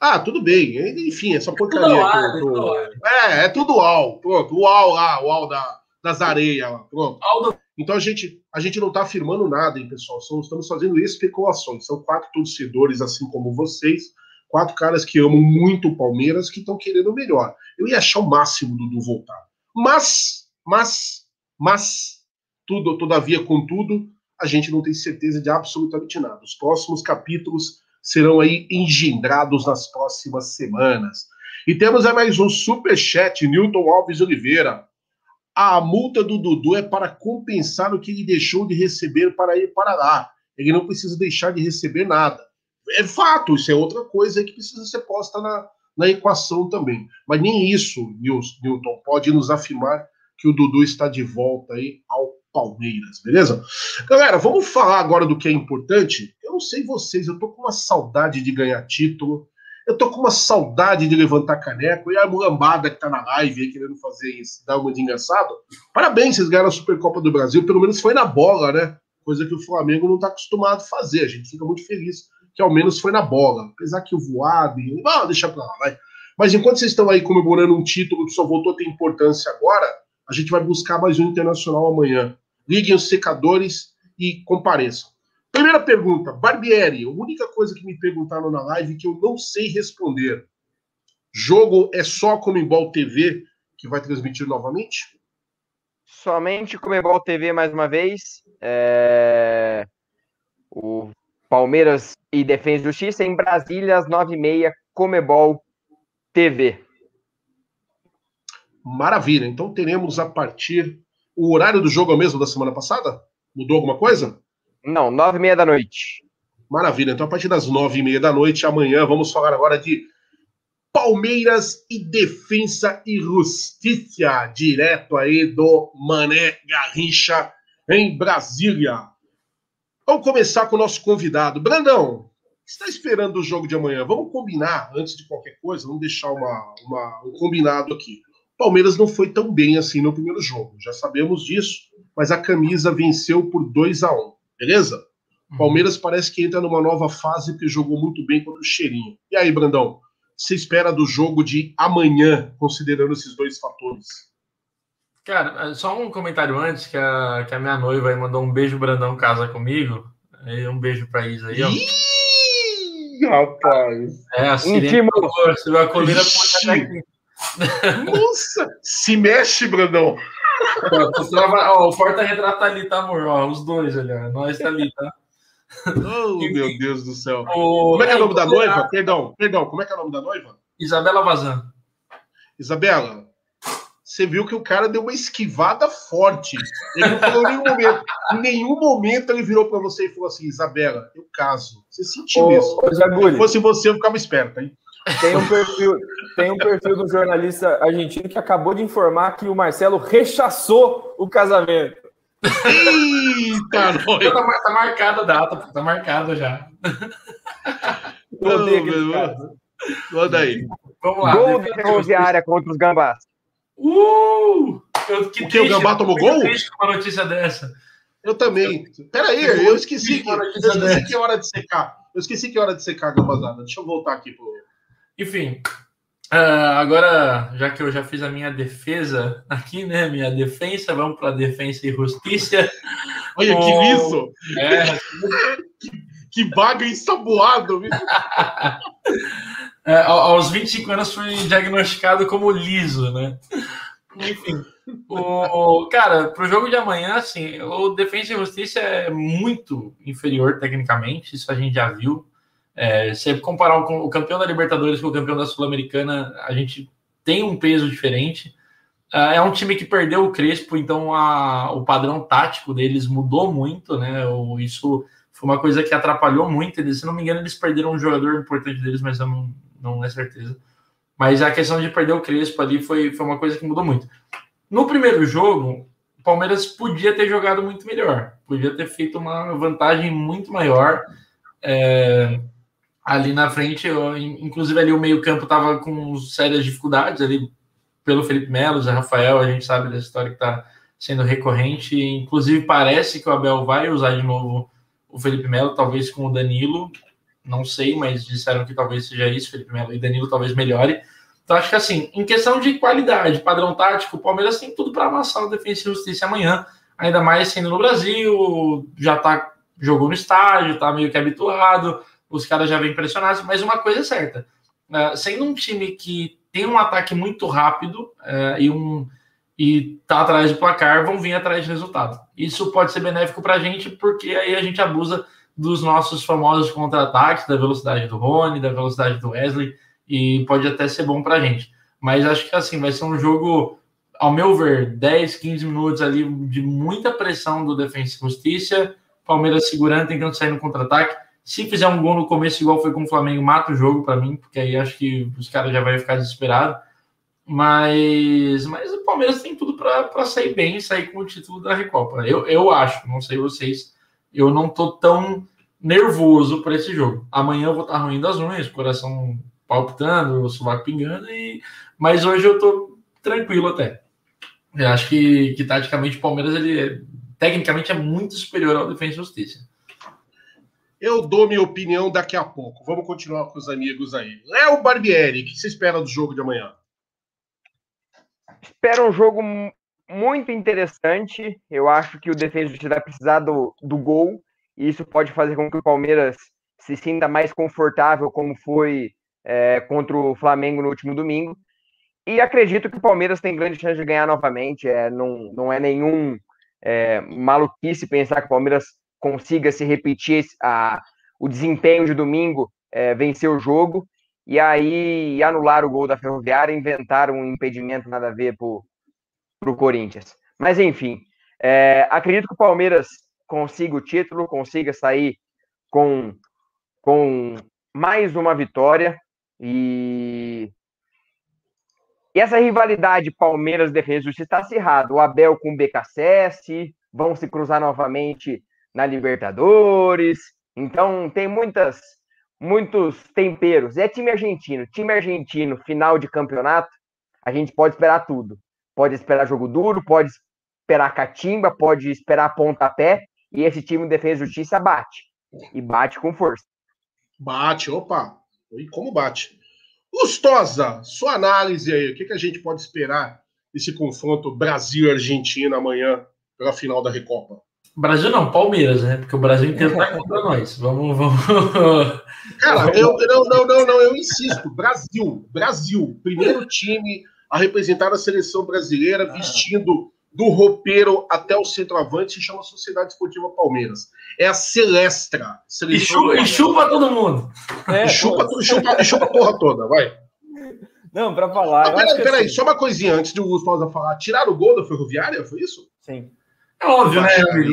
Ah, tudo bem. Enfim, essa porcaria aqui. Tudo é, é tudo Al. Pronto, o Al lá, o Al da, das areias lá. Pronto. Aldo... Então a gente, a gente não está afirmando nada, hein, pessoal. Só estamos fazendo especulações. São quatro torcedores, assim como vocês, quatro caras que amam muito o Palmeiras, que estão querendo o melhor. Eu ia achar o máximo do Dudu voltar. Mas, mas, mas, tudo, todavia, contudo, a gente não tem certeza de absolutamente nada. Os próximos capítulos serão aí engendrados nas próximas semanas. E temos aí mais um super chat, Newton Alves Oliveira. A multa do Dudu é para compensar o que ele deixou de receber para ir para lá. Ele não precisa deixar de receber nada. É fato, isso é outra coisa que precisa ser posta na, na equação também. Mas nem isso, Newton, pode nos afirmar que o Dudu está de volta aí ao Palmeiras, beleza? Galera, vamos falar agora do que é importante. Eu não sei vocês, eu tô com uma saudade de ganhar título. Eu tô com uma saudade de levantar caneco e a mulambada que tá na live aí querendo fazer isso, dar uma de engraçado. Parabéns, vocês ganharam a Supercopa do Brasil, pelo menos foi na bola, né? Coisa que o Flamengo não tá acostumado a fazer. A gente fica muito feliz que ao menos foi na bola. Apesar que o voado. Ah, deixa pra lá, vai. Mas enquanto vocês estão aí comemorando um título que só voltou a ter importância agora, a gente vai buscar mais um internacional amanhã. Liguem os secadores e compareçam. Primeira pergunta, Barbieri, a única coisa que me perguntaram na live que eu não sei responder. Jogo é só Comembol TV que vai transmitir novamente? Somente Comembol TV mais uma vez. É... O Palmeiras e Defesa e Justiça em Brasília às 9h30, Comebol TV. Maravilha. Então teremos a partir. O horário do jogo é o mesmo da semana passada? Mudou alguma coisa? Não, nove e meia da noite. Maravilha. Então, a partir das nove e meia da noite, amanhã, vamos falar agora de Palmeiras e Defensa e Justiça, direto aí do Mané Garrincha, em Brasília. Vamos começar com o nosso convidado. Brandão, está esperando o jogo de amanhã? Vamos combinar, antes de qualquer coisa, vamos deixar uma, uma, um combinado aqui. Palmeiras não foi tão bem assim no primeiro jogo, já sabemos disso, mas a camisa venceu por 2 a 1 beleza? Uhum. Palmeiras parece que entra numa nova fase porque jogou muito bem contra o Cheirinho. E aí, Brandão, você espera do jogo de amanhã, considerando esses dois fatores? Cara, só um comentário antes, que a, que a minha noiva aí mandou um beijo, Brandão, casa comigo. Aí, um beijo pra Isa aí, ó. Ih, rapaz! É, a sirene, você viu a coleira Nossa, se mexe, Brandão. Ó, o porta-retrato tá ali, tá, amor? Ó, os dois ali, ó. Nós tá ali, tá? Oh, meu Deus do céu. O... Como é que é o nome da noiva? Perdão, perdão, como é que é o nome da noiva? Isabela Vazan. Isabela, você viu que o cara deu uma esquivada forte. Ele não falou em nenhum momento. Em nenhum momento ele virou para você e falou assim: Isabela, eu caso. Você sentiu isso? Se fosse você, eu ficava esperto, hein? Tem um, perfil, tem um perfil do jornalista argentino que acabou de informar que o Marcelo rechaçou o casamento. Eita, tá, tá marcada a data, tá marcada já. Manda aí. Vamos lá. Gol da rodoviária contra os gambás. Uh! Eu, que o que? O gambá tomou gol? uma notícia dessa. Eu também. Peraí, eu esqueci que, eu esqueci que é hora de secar. Eu esqueci que é hora de secar a gambazada. Deixa eu voltar aqui pro. Enfim, uh, agora, já que eu já fiz a minha defesa aqui, né? Minha defesa, vamos para defesa e justiça. Olha que liso! É. que, baga ensaboado! é, aos 25 anos fui diagnosticado como liso, né? Enfim. O, o, cara, pro jogo de amanhã, assim, o Defesa e Justiça é muito inferior tecnicamente, isso a gente já viu. É, se comparar o, o, campeão da Libertadores com o campeão da Sul-Americana, a gente tem um peso diferente. Uh, é um time que perdeu o Crespo, então a, o padrão tático deles mudou muito, né? O, isso foi uma coisa que atrapalhou muito. Eles, se não me engano, eles perderam um jogador importante deles, mas eu não, não é certeza. Mas a questão de perder o Crespo ali foi, foi uma coisa que mudou muito. No primeiro jogo, o Palmeiras podia ter jogado muito melhor, podia ter feito uma vantagem muito maior. É, ali na frente, eu, inclusive ali o meio-campo estava com sérias dificuldades ali pelo Felipe Melo, Zé Rafael, a gente sabe dessa história que está sendo recorrente. Inclusive, parece que o Abel vai usar de novo o Felipe Melo, talvez com o Danilo. Não sei, mas disseram que talvez seja isso, Felipe Melo e Danilo talvez melhore. Então, acho que assim, em questão de qualidade, padrão tático, o Palmeiras tem tudo para amassar o Defensa e Justiça amanhã, ainda mais sendo no Brasil, já tá jogou no estádio, tá meio que habituado os caras já vêm pressionados, mas uma coisa é certa, uh, sendo um time que tem um ataque muito rápido uh, e um e tá atrás do placar, vão vir atrás de resultado. Isso pode ser benéfico para a gente, porque aí a gente abusa dos nossos famosos contra-ataques, da velocidade do Rony, da velocidade do Wesley, e pode até ser bom para a gente. Mas acho que assim, vai ser um jogo, ao meu ver, 10, 15 minutos ali de muita pressão do Defensa e Justiça, Palmeiras segurando, tentando sair no contra-ataque, se fizer um gol no começo, igual foi com o Flamengo, mata o jogo para mim, porque aí acho que os caras já vão ficar desesperados. Mas, mas o Palmeiras tem tudo para sair bem sair com o título da Recopa. Eu, eu acho, não sei vocês, eu não tô tão nervoso para esse jogo. Amanhã eu vou estar ruim das unhas, coração palpitando, o subaco pingando, e... mas hoje eu tô tranquilo até. Eu acho que, que taticamente o Palmeiras, ele tecnicamente, é muito superior ao Defensa e Justiça. Eu dou minha opinião daqui a pouco. Vamos continuar com os amigos aí. Léo Barbieri, o que você espera do jogo de amanhã? Espero um jogo muito interessante. Eu acho que o Defesa vai precisar do, do gol, e isso pode fazer com que o Palmeiras se sinta mais confortável, como foi é, contra o Flamengo no último domingo. E acredito que o Palmeiras tem grande chance de ganhar novamente. É, não, não é nenhum é, maluquice pensar que o Palmeiras consiga se repetir a, o desempenho de domingo, é, vencer o jogo, e aí anular o gol da Ferroviária, inventar um impedimento nada a ver para o Corinthians. Mas enfim, é, acredito que o Palmeiras consiga o título, consiga sair com, com mais uma vitória e e essa rivalidade Palmeiras Defesa está acirrada. O Abel com o BKSS, vão se cruzar novamente na Libertadores. Então tem muitas muitos temperos. É time argentino. Time argentino, final de campeonato, a gente pode esperar tudo. Pode esperar jogo duro, pode esperar catimba, pode esperar pontapé, e esse time de defesa e justiça bate. E bate com força. Bate, opa. E como bate? Gustosa, sua análise aí. O que, que a gente pode esperar desse confronto Brasil-Argentina amanhã pela final da Recopa? Brasil não, Palmeiras, né? Porque o Brasil inteiro tá contra nós. Vamos, vamos. Cara, eu não, não, não, não, eu insisto. Brasil, Brasil, primeiro time a representar a seleção brasileira vestindo do roupeiro até o centroavante se chama Sociedade Esportiva Palmeiras. É a Celestra. E chupa, e chupa, todo mundo. É, e chupa, chupa, chupa a porra toda, vai. Não, para falar. peraí, peraí, assim... só uma coisinha antes do Gustavo falar. Tiraram o gol da Ferroviária? Foi isso? Sim. É óbvio, né,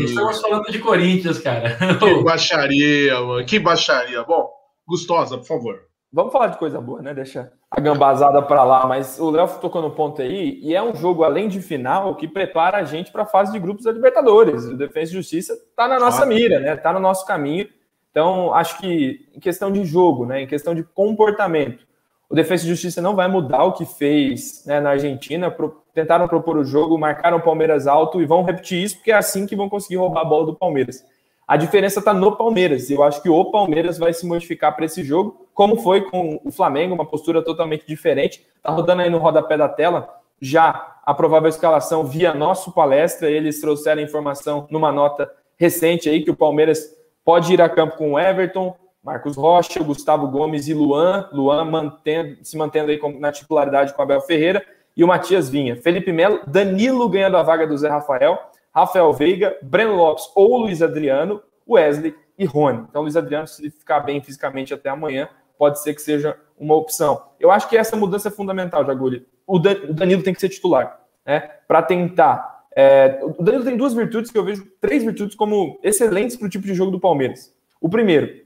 Estamos falando de Corinthians, cara. Que baixaria, mano. Que baixaria. Bom, Gustosa, por favor. Vamos falar de coisa boa, né? Deixa a gambazada para lá. Mas o Léo tocou no ponto aí, e é um jogo, além de final, que prepara a gente para a fase de grupos da Libertadores. O Defesa e Justiça está na nossa mira, né? Está no nosso caminho. Então, acho que em questão de jogo, né? Em questão de comportamento, o Defesa e Justiça não vai mudar o que fez né, na Argentina. Pro, tentaram propor o jogo, marcaram o Palmeiras alto e vão repetir isso, porque é assim que vão conseguir roubar a bola do Palmeiras. A diferença está no Palmeiras. Eu acho que o Palmeiras vai se modificar para esse jogo, como foi com o Flamengo, uma postura totalmente diferente. Está rodando aí no rodapé da tela já a provável escalação via nosso palestra. Eles trouxeram informação numa nota recente aí que o Palmeiras pode ir a campo com o Everton, Marcos Rocha, Gustavo Gomes e Luan. Luan mantendo, se mantendo aí na titularidade com Abel Ferreira e o Matias Vinha. Felipe Melo, Danilo ganhando a vaga do Zé Rafael. Rafael Veiga, Breno Lopes ou Luiz Adriano, Wesley e Rony. Então, Luiz Adriano, se ficar bem fisicamente até amanhã, pode ser que seja uma opção. Eu acho que essa mudança é fundamental, Jaguli. O Danilo tem que ser titular, né? Para tentar. É... o Danilo tem duas virtudes que eu vejo, três virtudes como excelentes para o tipo de jogo do Palmeiras. O primeiro,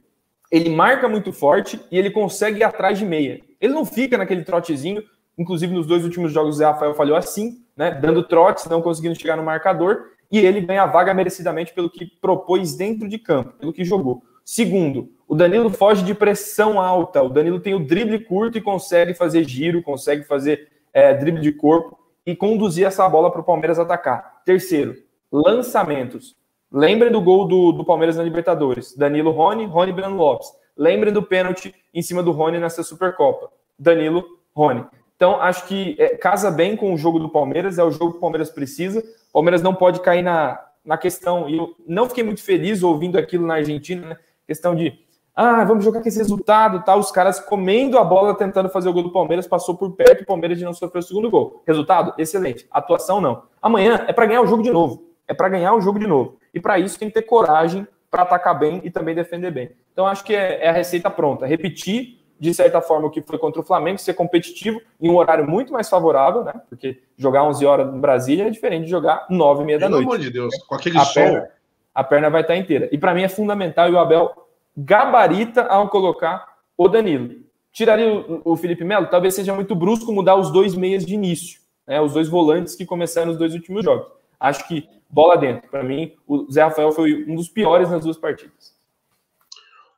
ele marca muito forte e ele consegue ir atrás de meia. Ele não fica naquele trotezinho, inclusive nos dois últimos jogos o Zé Rafael falhou assim, né? Dando trotes, não conseguindo chegar no marcador e ele ganha a vaga merecidamente pelo que propôs dentro de campo, pelo que jogou. Segundo, o Danilo foge de pressão alta. O Danilo tem o drible curto e consegue fazer giro, consegue fazer é, drible de corpo e conduzir essa bola para o Palmeiras atacar. Terceiro, lançamentos. Lembrem do gol do, do Palmeiras na Libertadores. Danilo Rony, Rony Breno Lopes. Lembrem do pênalti em cima do Rony nessa Supercopa. Danilo Rony. Então, acho que é, casa bem com o jogo do Palmeiras, é o jogo que o Palmeiras precisa. O Palmeiras não pode cair na, na questão, e eu não fiquei muito feliz ouvindo aquilo na Argentina, né? Questão de, ah, vamos jogar com esse resultado, tá? Os caras comendo a bola, tentando fazer o gol do Palmeiras, passou por perto, o Palmeiras de não sofrer o segundo gol. Resultado? Excelente. Atuação, não. Amanhã é para ganhar o jogo de novo. É para ganhar o jogo de novo. E para isso tem que ter coragem para atacar bem e também defender bem. Então acho que é, é a receita pronta. Repetir de certa forma, o que foi contra o Flamengo, ser competitivo em um horário muito mais favorável, né? Porque jogar 11 horas no Brasília é diferente de jogar 9 e meia da noite. Pelo amor de Deus, com aquele a sol. Perna, a perna vai estar inteira. E para mim é fundamental e o Abel gabarita ao colocar o Danilo. Tiraria o, o Felipe Melo? Talvez seja muito brusco mudar os dois meias de início, né? Os dois volantes que começaram nos dois últimos jogos. Acho que bola dentro. Para mim, o Zé Rafael foi um dos piores nas duas partidas.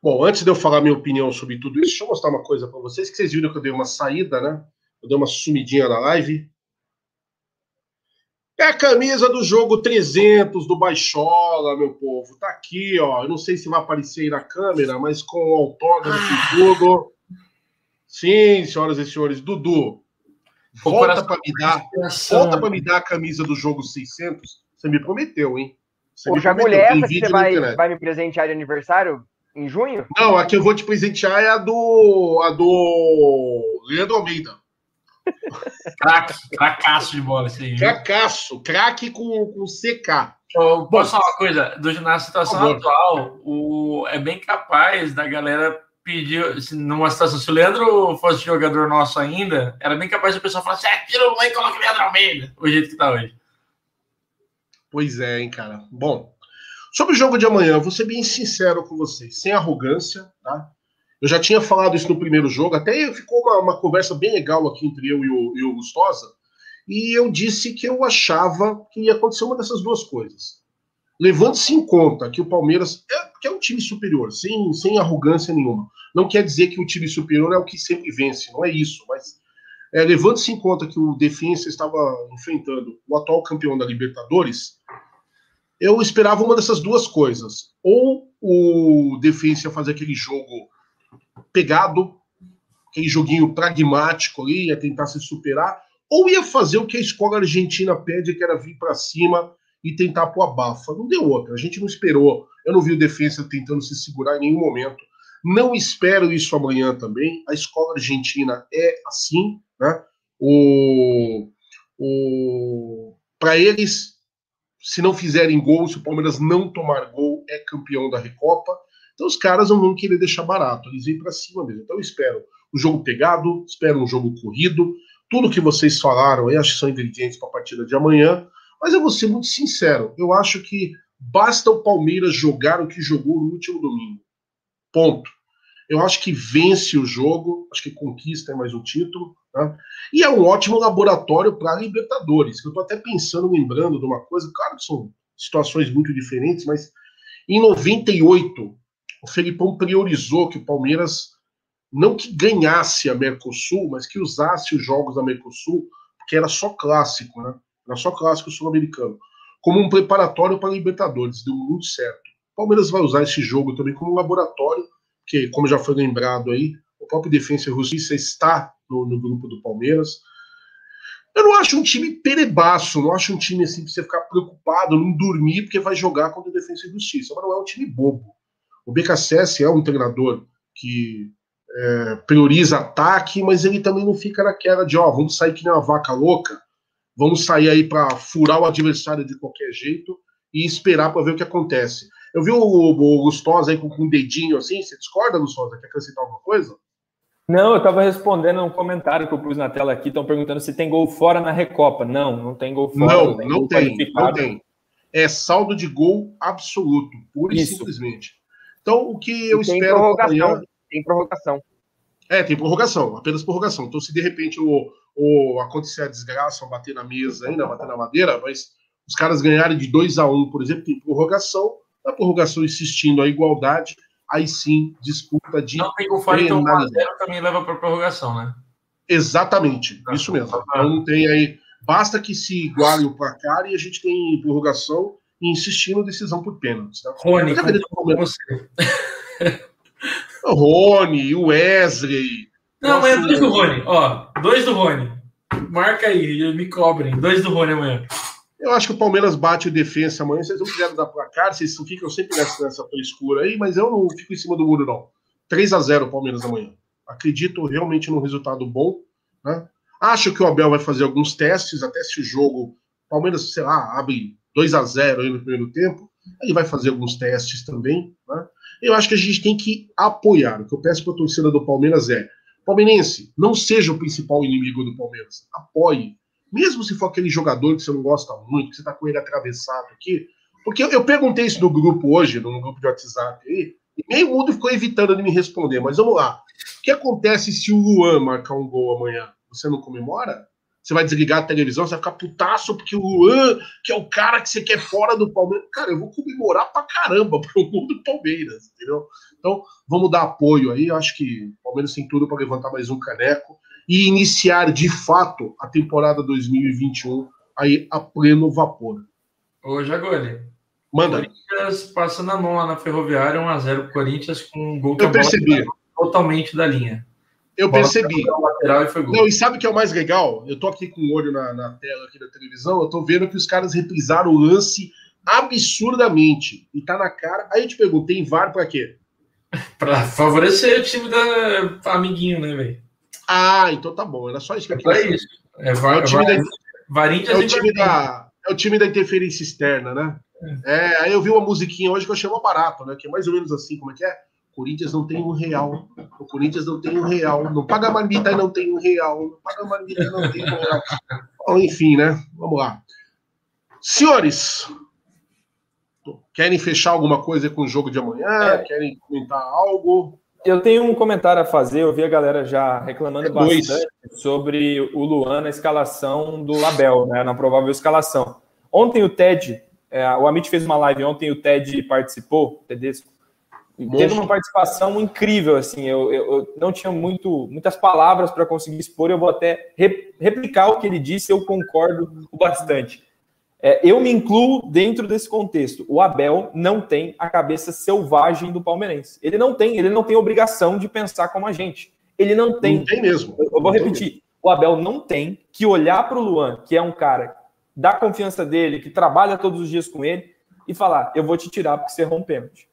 Bom, antes de eu falar minha opinião sobre tudo isso, deixa eu mostrar uma coisa para vocês, que vocês viram que eu dei uma saída, né? Eu dei uma sumidinha na live. É a camisa do jogo 300 do Baixola, meu povo. Tá aqui, ó. Eu não sei se vai aparecer aí na câmera, mas com o autógrafo e ah. tudo. Sim, senhoras e senhores. Dudu, volta para me dar, volta para me dar a camisa do jogo 600. Você me prometeu, hein? Você Ô, já mulher, essa que você vai, vai me presentear de aniversário? Em junho? Não, a que eu vou te presentear é a do. a do Leandro Almeida. craque, cracaço de bola, esse aí. Cracaço, craque com, com CK. Posso falar uma coisa? Do, na situação atual, o, é bem capaz da galera pedir, se, numa situação, se o Leandro fosse jogador nosso ainda, era bem capaz da pessoa falar assim: é, tira o Luan e coloca o Leandro Almeida, o jeito que tá hoje. Pois é, hein, cara. Bom, Sobre o jogo de amanhã, vou ser bem sincero com vocês, sem arrogância, tá? Eu já tinha falado isso no primeiro jogo, até ficou uma, uma conversa bem legal aqui entre eu e o, e o Gustosa, e eu disse que eu achava que ia acontecer uma dessas duas coisas. Levando-se em conta que o Palmeiras é, que é um time superior, sem, sem arrogância nenhuma. Não quer dizer que o time superior é o que sempre vence, não é isso, mas é, levando-se em conta que o Defensa estava enfrentando o atual campeão da Libertadores, eu esperava uma dessas duas coisas. Ou o Defensa fazer aquele jogo pegado, aquele joguinho pragmático ali, ia tentar se superar, ou ia fazer o que a escola argentina pede, que era vir para cima e tentar pôr a bafa. Não deu outra, a gente não esperou. Eu não vi o Defensa tentando se segurar em nenhum momento. Não espero isso amanhã também. A escola argentina é assim, né? O, o, para eles, se não fizerem gol, se o Palmeiras não tomar gol, é campeão da Recopa. Então os caras não vão querer deixar barato, eles vêm para cima mesmo. Então eu espero o jogo pegado, espero um jogo corrido. Tudo que vocês falaram aí, acho que são ingredientes para a partida de amanhã. Mas eu vou ser muito sincero, eu acho que basta o Palmeiras jogar o que jogou no último domingo. Ponto. Eu acho que vence o jogo, acho que conquista mais um título. Né? E é um ótimo laboratório para Libertadores, eu estou até pensando, lembrando de uma coisa, claro que são situações muito diferentes, mas em 98, o Felipão priorizou que o Palmeiras não que ganhasse a Mercosul, mas que usasse os jogos da Mercosul, porque era só clássico, né? Era só clássico sul-americano, como um preparatório para Libertadores, deu muito certo. O Palmeiras vai usar esse jogo também como um laboratório, que, como já foi lembrado aí, o próprio Defensa e Justiça está no, no, grupo do Palmeiras. Eu não acho um time perebaço, não acho um time assim pra você ficar preocupado, não dormir, porque vai jogar contra o Defensa e Justiça, mas não é um time bobo. O BKSS é um treinador que é, prioriza ataque, mas ele também não fica naquela de, ó, vamos sair que nem uma vaca louca, vamos sair aí para furar o adversário de qualquer jeito e esperar para ver o que acontece. Eu vi o, o Gustosa aí com, com um dedinho assim, você discorda, Gustosa? Quer acrescentar alguma coisa? Não, eu estava respondendo um comentário que eu pus na tela aqui, estão perguntando se tem gol fora na Recopa. Não, não tem gol fora. Não, não tem, não, tem, não tem. É saldo de gol absoluto, pura Isso. e simplesmente. Então, o que eu e espero. Prorrogação, amanhã... Tem prorrogação. É, tem prorrogação, apenas prorrogação. Então, se de repente o, o acontecer a desgraça, bater na mesa ainda, bater na madeira, mas os caras ganharem de 2 a 1 um, por exemplo, tem prorrogação, a prorrogação insistindo a igualdade, aí sim, disputa de. Não tem o fora, então o também leva para prorrogação, né? Exatamente, tá. isso mesmo. Então tem aí. Basta que se iguale o placar e a gente tem prorrogação e insistindo decisão por pênaltis. Né? Rony, como você. o Rony, o Wesley. Não, amanhã é dois do Rony. Ó, dois do Rony. Marca aí, me cobrem. Dois do Rony amanhã. Eu acho que o Palmeiras bate o defesa amanhã. Vocês não quiseram dar placar, vocês ficam sempre nessa, nessa escura aí, mas eu não fico em cima do muro, não. 3 a 0 o Palmeiras amanhã. Acredito realmente num resultado bom. Né? Acho que o Abel vai fazer alguns testes, até se o jogo. Palmeiras, sei lá, abre 2 a 0 aí no primeiro tempo. Ele vai fazer alguns testes também. Né? Eu acho que a gente tem que apoiar. O que eu peço para a torcida do Palmeiras é: Palmeirense, não seja o principal inimigo do Palmeiras. Apoie mesmo se for aquele jogador que você não gosta muito, que você tá com ele atravessado aqui. Porque eu, eu perguntei isso no grupo hoje, no grupo de WhatsApp aí, e meio mundo ficou evitando de me responder. Mas vamos lá. O que acontece se o Luan marcar um gol amanhã? Você não comemora? você vai desligar a televisão, você vai ficar putaço porque o Luan, que é o cara que você quer fora do Palmeiras. Cara, eu vou comemorar pra caramba pro gol do Palmeiras, entendeu? Então, vamos dar apoio aí. Eu acho que o Palmeiras tem tudo para levantar mais um caneco e iniciar de fato a temporada 2021 aí a pleno vapor. Ô, Jagoli. Manda. Corinthians passando a mão lá na Ferroviária, 1x0 pro Corinthians com um gol que eu percebi. totalmente da linha. Eu percebi. Lateral e foi gol. Não, e sabe o que é o mais legal? Eu tô aqui com o olho na, na tela aqui da televisão, eu tô vendo que os caras reprisaram o lance absurdamente. E tá na cara. Aí eu te pergunto, tem VAR pra quê? pra favorecer o time da amiguinho, né, velho? Ah, então tá bom. Era só isso que eu queria. É isso. É, VAR, é o time, VAR, da, é o time da, é o time da interferência externa, né? É. é, aí eu vi uma musiquinha hoje que eu chamo barato, né? Que é mais ou menos assim, como é que é? Corinthians não tem um real. O Corinthians não tem um real. Não paga marmita e não tem um real. Não paga marmita e não tem um real. Bom, enfim, né? Vamos lá. Senhores, querem fechar alguma coisa com o jogo de amanhã? É. Querem comentar algo? Eu tenho um comentário a fazer. Eu vi a galera já reclamando é bastante sobre o Luan na escalação do Abel, né? Na provável escalação. Ontem o Ted, é, o Amit fez uma live ontem, o Ted participou, Tedesco Teve uma participação incrível, assim. Eu, eu, eu não tinha muito, muitas palavras para conseguir expor. Eu vou até replicar o que ele disse. Eu concordo bastante. É, eu me incluo dentro desse contexto. O Abel não tem a cabeça selvagem do palmeirense. Ele não tem. Ele não tem obrigação de pensar como a gente. Ele não tem. Não tem mesmo. Eu, vou repetir. O Abel não tem que olhar para o Luan, que é um cara da confiança dele, que trabalha todos os dias com ele, e falar: eu vou te tirar porque você errou um pênalti.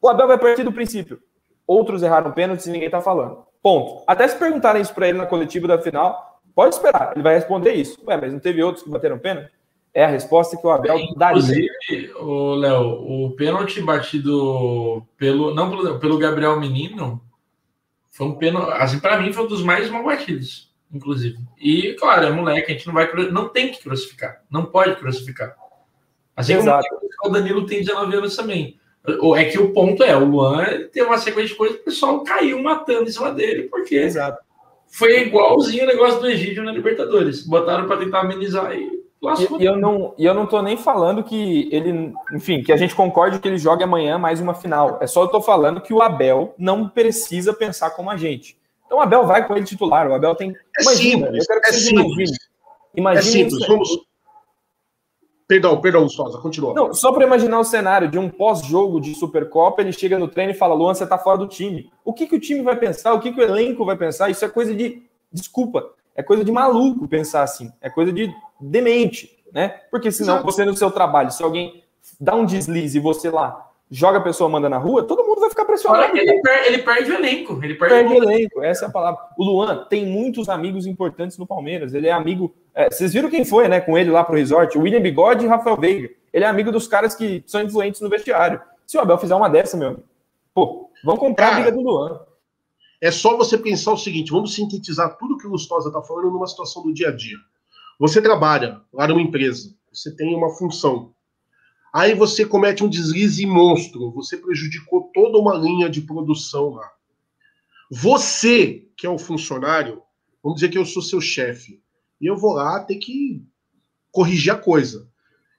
O Abel vai partir do princípio. Outros erraram pênaltis e ninguém tá falando. Ponto. Até se perguntarem isso para ele na coletiva da final, pode esperar. Ele vai responder isso. Ué, mas não teve outros que bateram pênalti? É a resposta que o Abel daria. Inclusive, o Léo, o pênalti batido pelo não pelo, pelo Gabriel Menino foi um pênalti, assim, para mim foi um dos mais mal batidos, inclusive. E claro, é moleque, a gente não vai não tem que crucificar, não pode crucificar. Assim Exato. como o Danilo tem 19 anos também. É que o ponto é, o Luan tem uma sequência de coisas, o pessoal caiu matando em cima dele, porque Exato. foi igualzinho o negócio do Egídio na Libertadores. Botaram para tentar amenizar e. E, e, eu não, e eu não tô nem falando que ele, enfim, que a gente concorde que ele jogue amanhã mais uma final. É só eu tô falando que o Abel não precisa pensar como a gente. Então o Abel vai com ele titular, o Abel tem. É imagina, simples, eu quero que é simples. Imagine. É simples, vamos, Perdão, perdão, Sosa, continua. Não, só para imaginar o cenário de um pós-jogo de Supercopa, ele chega no treino e fala: Luan, você está fora do time. O que, que o time vai pensar? O que, que o elenco vai pensar? Isso é coisa de. Desculpa, é coisa de maluco pensar assim. É coisa de demente, né? Porque senão você no seu trabalho, se alguém dá um deslize e você lá joga a pessoa, manda na rua, todo mundo vai ficar pressionado. Ele, per ele perde o elenco. Ele perde, perde o elenco, essa é a palavra. O Luan tem muitos amigos importantes no Palmeiras. Ele é amigo. É, vocês viram quem foi, né, com ele lá pro resort? William Bigode e Rafael Veiga. Ele é amigo dos caras que são influentes no vestiário. Se o Abel fizer uma dessa, meu amigo, pô, vamos comprar Cara, a briga do Luan. É só você pensar o seguinte: vamos sintetizar tudo que o Lustosa está falando numa situação do dia a dia. Você trabalha lá numa empresa, você tem uma função. Aí você comete um deslize monstro, você prejudicou toda uma linha de produção lá. Você, que é o funcionário, vamos dizer que eu sou seu chefe, e eu vou lá ter que corrigir a coisa.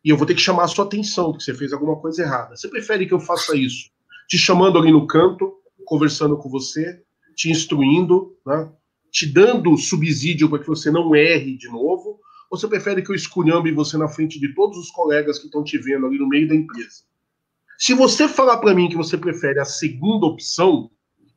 E eu vou ter que chamar a sua atenção, que você fez alguma coisa errada. Você prefere que eu faça isso? Te chamando ali no canto, conversando com você, te instruindo, né? te dando subsídio para que você não erre de novo, você prefere que eu esculhambe você na frente de todos os colegas que estão te vendo ali no meio da empresa? Se você falar para mim que você prefere a segunda opção,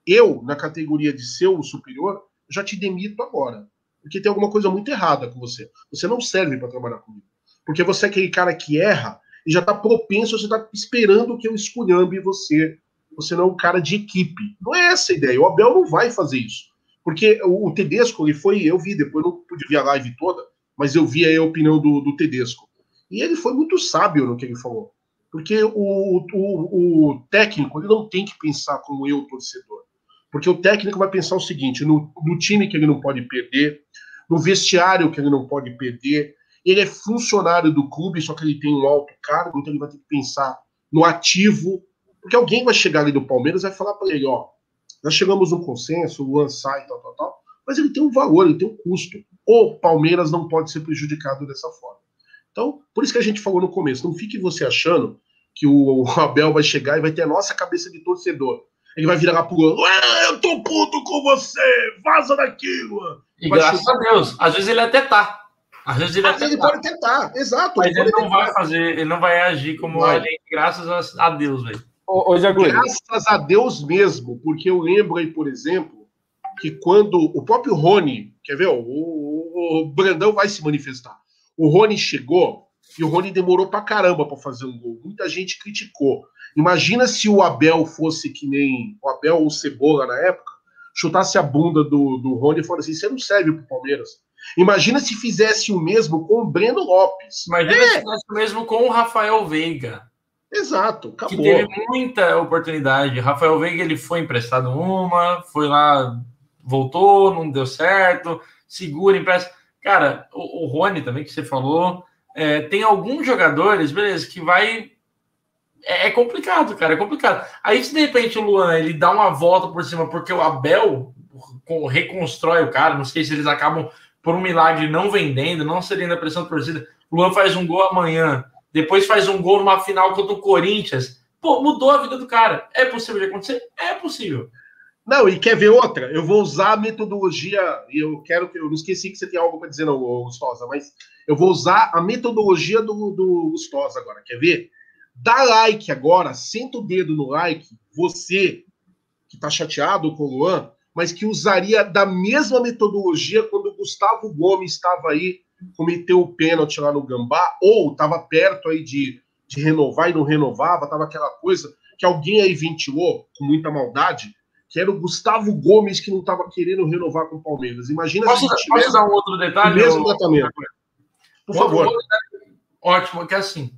eu, na categoria de seu superior, já te demito agora. Porque tem alguma coisa muito errada com você. Você não serve para trabalhar comigo. Porque você é aquele cara que erra e já está propenso, você está esperando que eu esculhambe você. Você não é um cara de equipe. Não é essa a ideia. O Abel não vai fazer isso. Porque o, Tedesco, ele foi, eu vi, depois não pude ver a live toda, mas eu vi a opinião do, do Tedesco. E ele foi muito sábio no que ele falou. Porque o, o, o técnico ele não tem que pensar como eu, torcedor. Porque o técnico vai pensar o seguinte: no, no time que ele não pode perder, no vestiário que ele não pode perder, ele é funcionário do clube, só que ele tem um alto cargo, então ele vai ter que pensar no ativo, porque alguém vai chegar ali do Palmeiras e vai falar para ele, ó, nós chegamos num consenso, o Luan sai, tal, tal, tal, mas ele tem um valor, ele tem um custo. O Palmeiras não pode ser prejudicado dessa forma. Então, por isso que a gente falou no começo, não fique você achando que o Abel vai chegar e vai ter a nossa cabeça de torcedor. Ele vai virar pulando, ah, eu tô puto com você, vaza daquilo. E graças chutar. a Deus, às vezes ele até tá. Às vezes ele, às vezes ele pode tentar, exato. Mas ele, ele não vai fazer, ele não vai agir como vai. ele, graças a Deus, velho. Graças a Deus mesmo, porque eu lembro aí, por exemplo, que quando o próprio Rony, quer ver, o, o, Brandão vai se manifestar. O Rony chegou e o Rony demorou pra caramba para fazer um gol. Muita gente criticou. Imagina se o Abel fosse que nem o Abel ou o Cebola na época, chutasse a bunda do, do Rony e falasse assim: você não serve pro Palmeiras. Imagina se fizesse o mesmo com o Breno Lopes. Imagina é. se fizesse o mesmo com o Rafael Veiga. Exato, acabou. Que teve muita oportunidade. Rafael Veiga ele foi emprestado uma, foi lá, voltou, não deu certo, segura, empresta. Cara, o, o Rony também que você falou, é, tem alguns jogadores, beleza, que vai é, é complicado, cara, é complicado. Aí se de repente o Luan ele dá uma volta por cima porque o Abel reconstrói o cara, não sei se eles acabam por um milagre não vendendo, não cedendo a pressão da torcida. O Luan faz um gol amanhã, depois faz um gol numa final contra o Corinthians. Pô, mudou a vida do cara. É possível de acontecer? É possível. Não, e quer ver outra? Eu vou usar a metodologia, e eu quero que eu não esqueci que você tem algo para dizer, não, Gustosa, mas eu vou usar a metodologia do, do Gustosa agora. Quer ver? Dá like agora, senta o dedo no like, você que tá chateado com o Luan, mas que usaria da mesma metodologia quando o Gustavo Gomes estava aí, cometeu o pênalti lá no Gambá, ou estava perto aí de, de renovar e não renovava, tava aquela coisa que alguém aí ventilou com muita maldade, que era o Gustavo Gomes que não estava querendo renovar com o Palmeiras. Imagina posso, se posso dar um outro detalhe? Mesmo tratamento. Por favor. Ótimo, que é assim.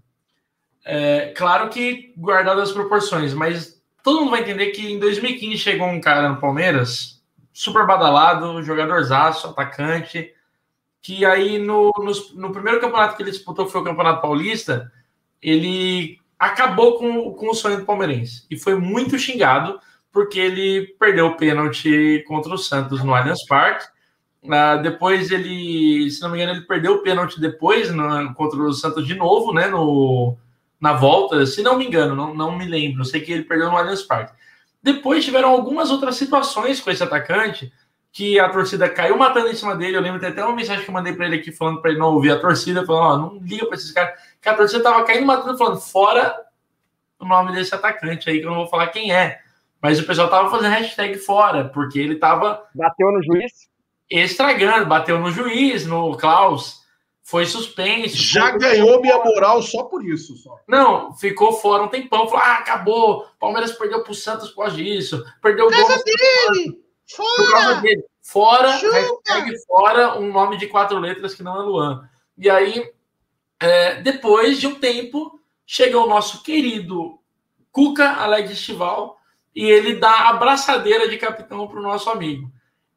É, claro que guardado as proporções, mas todo mundo vai entender que em 2015 chegou um cara no Palmeiras, super badalado, jogadorzaço, atacante, que aí no, no, no, primeiro campeonato que ele disputou, que foi o Campeonato Paulista, ele acabou com, com o sonho do palmeirense e foi muito xingado porque ele perdeu o pênalti contra o Santos no Allianz Parque. Uh, depois ele, se não me engano, ele perdeu o pênalti depois no, contra o Santos de novo, né? No, na volta, se não me engano, não, não me lembro. Sei que ele perdeu no Allianz Parque. Depois tiveram algumas outras situações com esse atacante que a torcida caiu matando em cima dele. Eu lembro até uma mensagem que eu mandei para ele aqui falando para ele não ouvir a torcida, falando: ó, não liga para esses caras. Que a torcida tava caindo matando, falando fora o nome desse atacante aí, que eu não vou falar quem é. Mas o pessoal tava fazendo hashtag fora, porque ele tava. Bateu no juiz? Estragando, bateu no juiz, no Klaus foi suspenso. Já ganhou minha moral só por isso. Só. Não, ficou fora um tempão. Falou: ah, acabou. Palmeiras perdeu pro Santos por causa disso. Perdeu o gol. Dele. Fora! Por causa dele. Fora, fora um nome de quatro letras que não é Luan. E aí, é, depois de um tempo, chega o nosso querido Cuca Alex Estival e ele dá a abraçadeira de capitão para o nosso amigo.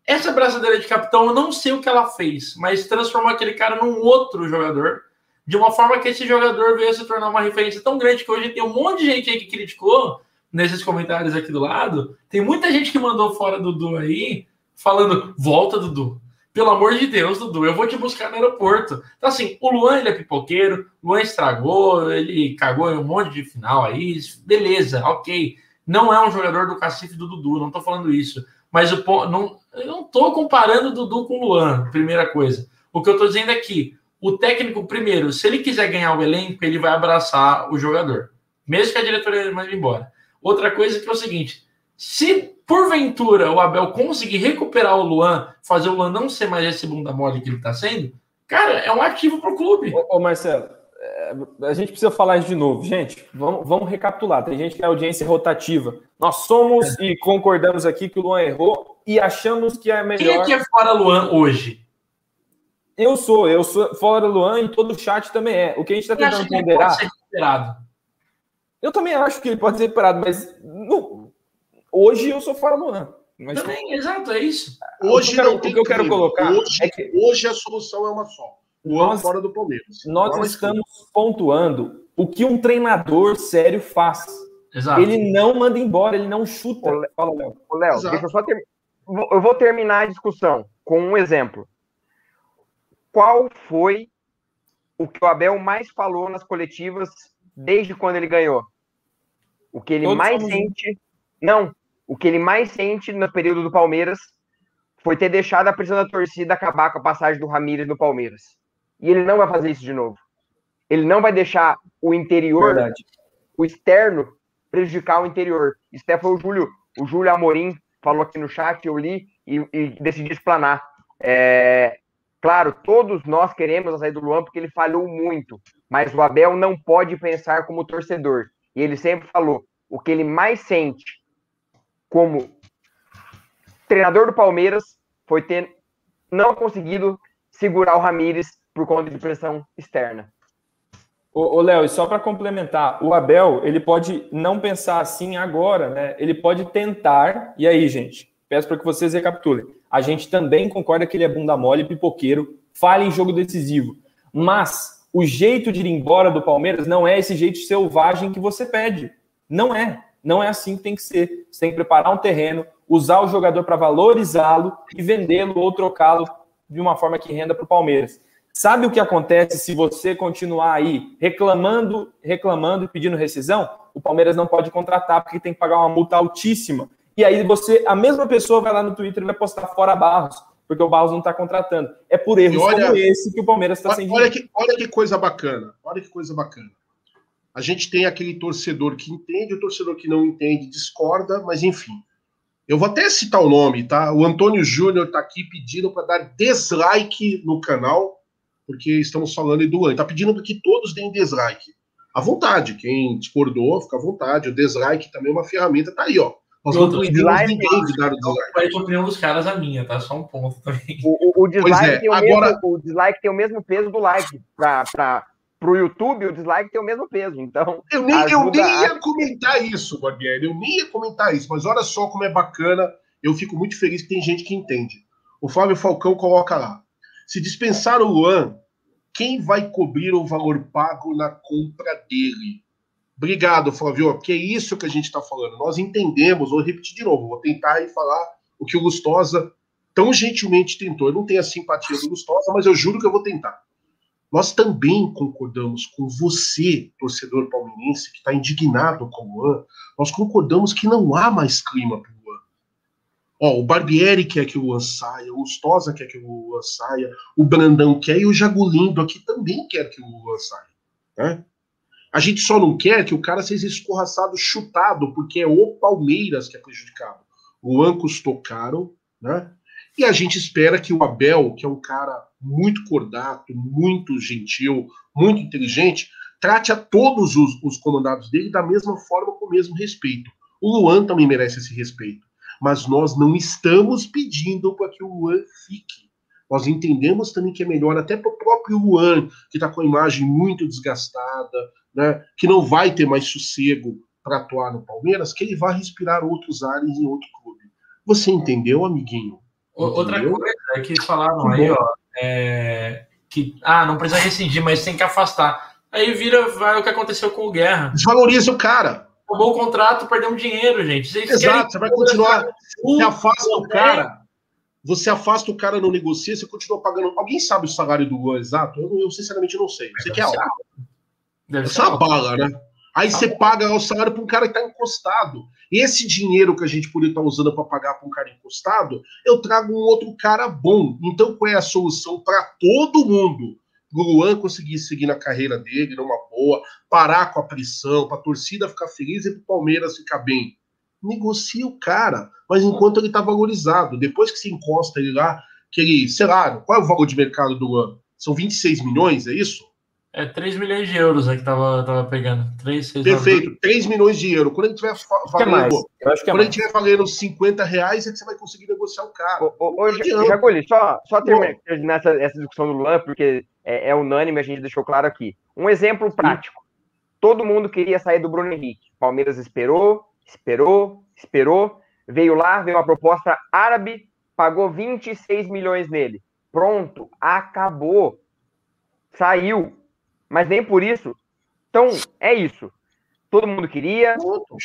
Essa braçadeira de capitão, eu não sei o que ela fez, mas transformou aquele cara num outro jogador, de uma forma que esse jogador veio se tornar uma referência tão grande que hoje tem um monte de gente aí que criticou nesses comentários aqui do lado. Tem muita gente que mandou fora Dudu aí, falando: volta, Dudu. Pelo amor de Deus, Dudu, eu vou te buscar no aeroporto. Então, assim, o Luan ele é pipoqueiro, o Luan estragou, ele cagou em um monte de final aí, beleza, ok. Não é um jogador do cacife do Dudu, não tô falando isso. Mas o não, eu não estou comparando o Dudu com o Luan, primeira coisa. O que eu estou dizendo é que o técnico, primeiro, se ele quiser ganhar o elenco, ele vai abraçar o jogador, mesmo que a diretoria mande embora. Outra coisa que é o seguinte: se porventura o Abel conseguir recuperar o Luan, fazer o Luan não ser mais esse bunda mole que ele está sendo, cara, é um ativo para o clube. Ô, ô Marcelo, a gente precisa falar isso de novo. Gente, vamos, vamos recapitular. Tem gente que é audiência rotativa. Nós somos e concordamos aqui que o Luan errou e achamos que é melhor. Quem é que é fora Luan hoje? Eu sou, eu sou fora Luan e todo o chat também é. O que a gente está tentando ponderar. Eu também acho que ele pode ser recuperado, mas no, hoje eu sou fora Luan. Mas também, exato, é isso. Hoje o que eu quero, o que eu quero colocar hoje, é que hoje a solução é uma só nós, fora do Palmeiras. Nós estamos pontuando o que um treinador sério faz. Exato. Ele não manda embora, ele não chuta. Fala, Léo. Léo, deixa eu só ter... Eu vou terminar a discussão. com um exemplo. Qual foi o que o Abel mais falou nas coletivas desde quando ele ganhou? O que ele Todos mais somos... sente. Não, o que ele mais sente no período do Palmeiras foi ter deixado a pressão da torcida acabar com a passagem do Ramires no Palmeiras. E ele não vai fazer isso de novo. Ele não vai deixar o interior, Verdade. o externo, prejudicar o interior. Isso até foi o Júlio, o Júlio Amorim falou aqui no chat, eu li e, e decidi explanar. É, claro, todos nós queremos a saída do Luan porque ele falhou muito, mas o Abel não pode pensar como torcedor. E ele sempre falou: o que ele mais sente como treinador do Palmeiras foi ter não conseguido segurar o Ramires por conta de pressão externa. Ô, Léo, e só para complementar, o Abel, ele pode não pensar assim agora, né? Ele pode tentar, e aí, gente, peço para que vocês recapitulem. A gente também concorda que ele é bunda mole, pipoqueiro, falha em jogo decisivo. Mas o jeito de ir embora do Palmeiras não é esse jeito selvagem que você pede. Não é. Não é assim que tem que ser. Você tem que preparar um terreno, usar o jogador para valorizá-lo e vendê-lo ou trocá-lo de uma forma que renda para o Palmeiras. Sabe o que acontece se você continuar aí reclamando, reclamando e pedindo rescisão? O Palmeiras não pode contratar porque tem que pagar uma multa altíssima. E aí você, a mesma pessoa vai lá no Twitter e vai postar fora Barros, porque o Barros não está contratando. É por erros olha, como esse que o Palmeiras está sem olha que, olha que coisa bacana. Olha que coisa bacana. A gente tem aquele torcedor que entende, o torcedor que não entende discorda, mas enfim. Eu vou até citar o nome, tá? O Antônio Júnior está aqui pedindo para dar dislike no canal porque estamos falando do ano. Está pedindo que todos deem dislike. À vontade, quem discordou, fica à vontade. O dislike também é uma ferramenta, tá aí, ó. Nós não proibimos ninguém de dar o dislike. A opinião dos caras a minha, tá? Só um ponto também. O, o, o dislike, é, tem o agora... mesmo, o dislike tem o mesmo peso do like. Pra, pra, pro YouTube, o dislike tem o mesmo peso. Então. Eu nem, eu nem ia a... comentar isso, Barbieri. Eu nem ia comentar isso, mas olha só como é bacana. Eu fico muito feliz que tem gente que entende. O Flávio Falcão coloca lá. Se dispensar o Luan, quem vai cobrir o valor pago na compra dele? Obrigado, Flávio, que é isso que a gente está falando. Nós entendemos, vou repetir de novo, vou tentar e falar o que o Gustosa tão gentilmente tentou. Eu não tenho a simpatia do Gustosa, mas eu juro que eu vou tentar. Nós também concordamos com você, torcedor palmeirense, que está indignado com o Luan. Nós concordamos que não há mais clima para Ó, o Barbieri quer que o Luan saia, o Lustosa quer que o Luan saia, o Brandão quer e o Jagulindo aqui também quer que o Luan saia. Né? A gente só não quer que o cara seja escorraçado, chutado, porque é o Palmeiras que é prejudicado. O Luan custou caro, né? E a gente espera que o Abel, que é um cara muito cordato, muito gentil, muito inteligente, trate a todos os, os comandados dele da mesma forma, com o mesmo respeito. O Luan também merece esse respeito mas nós não estamos pedindo para que o Luan fique. Nós entendemos também que é melhor até para o próprio Luan, que está com a imagem muito desgastada, né, que não vai ter mais sossego para atuar no Palmeiras, que ele vá respirar outros ares em outro clube. Você entendeu, amiguinho? Entendeu? Outra coisa é que falaram aí, ó, é, que ah, não precisa rescindir, mas tem que afastar. Aí vira vai o que aconteceu com o Guerra. Desvaloriza o cara roubou o contrato, perdeu dinheiro, gente. Vocês Exato, você vai continuar. Você afasta o cara. Você afasta o cara, não negocia, você continua pagando. Alguém sabe o salário do Luan exato? Eu, eu sinceramente não sei. Você quer algo? Deve ser uma bala, né? Aí você paga o salário para um cara que está encostado. Esse dinheiro que a gente poderia estar tá usando para pagar para um cara encostado, eu trago um outro cara bom. Então, qual é a solução para todo mundo? O Luan conseguir seguir na carreira dele numa boa, parar com a pressão, para a torcida ficar feliz e para o Palmeiras ficar bem. Negocia o cara, mas enquanto ele está valorizado. Depois que se encosta ele lá, que ele, sei lá, qual é o valor de mercado do Luan? São 26 milhões, é isso? É 3 milhões de euros aí que tava, tava pegando. 3, 6, Perfeito, 9... 3 milhões de euros. Quando ele tiver valendo, é quando ele tiver valendo 50 reais, é que você vai conseguir negociar o cara. Ô, ô, ô Jaculi, só, só terminar essa, essa discussão do Luan, porque é, é, unânime, a gente deixou claro aqui. Um exemplo prático. Todo mundo queria sair do Bruno Henrique. Palmeiras esperou, esperou, esperou. Veio lá, veio uma proposta árabe, pagou 26 milhões nele. Pronto, acabou. Saiu mas nem por isso. Então, é isso. Todo mundo queria,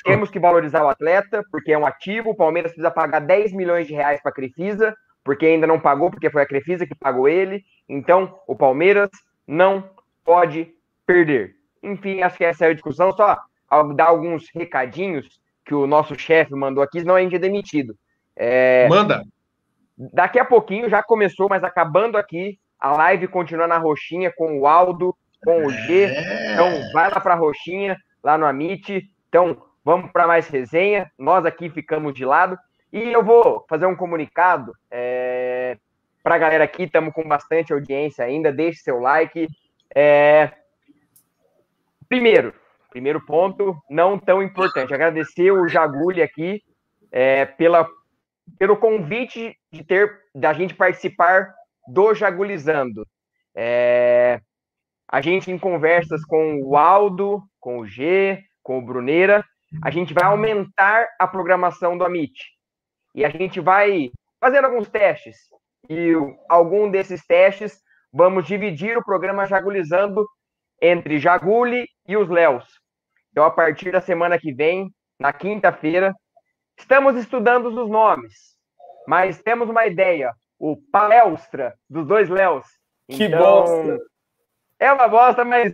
temos que valorizar o atleta, porque é um ativo. O Palmeiras precisa pagar 10 milhões de reais para a Crefisa. Porque ainda não pagou, porque foi a Crefisa que pagou ele. Então, o Palmeiras não pode perder. Enfim, acho que essa é a discussão. Só dar alguns recadinhos que o nosso chefe mandou aqui, senão a gente é demitido. É... Manda! Daqui a pouquinho já começou, mas acabando aqui, a live continua na roxinha com o Aldo, com o G. É... Então, vai lá para a roxinha, lá no Amit. Então, vamos para mais resenha. Nós aqui ficamos de lado. E eu vou fazer um comunicado é, para a galera aqui. Estamos com bastante audiência ainda. Deixe seu like. É, primeiro, primeiro ponto, não tão importante. Agradecer o Jaguli aqui é, pela, pelo convite de ter da gente participar do Jagulizando. É, a gente em conversas com o Aldo, com o G, com o Bruneira, a gente vai aumentar a programação do Amit. E a gente vai fazendo alguns testes. E algum desses testes, vamos dividir o programa Jagulizando entre Jaguli e os Léos. Então, a partir da semana que vem, na quinta-feira, estamos estudando os nomes, mas temos uma ideia. O palestra dos dois Léos. Que então, bosta! É uma bosta, mas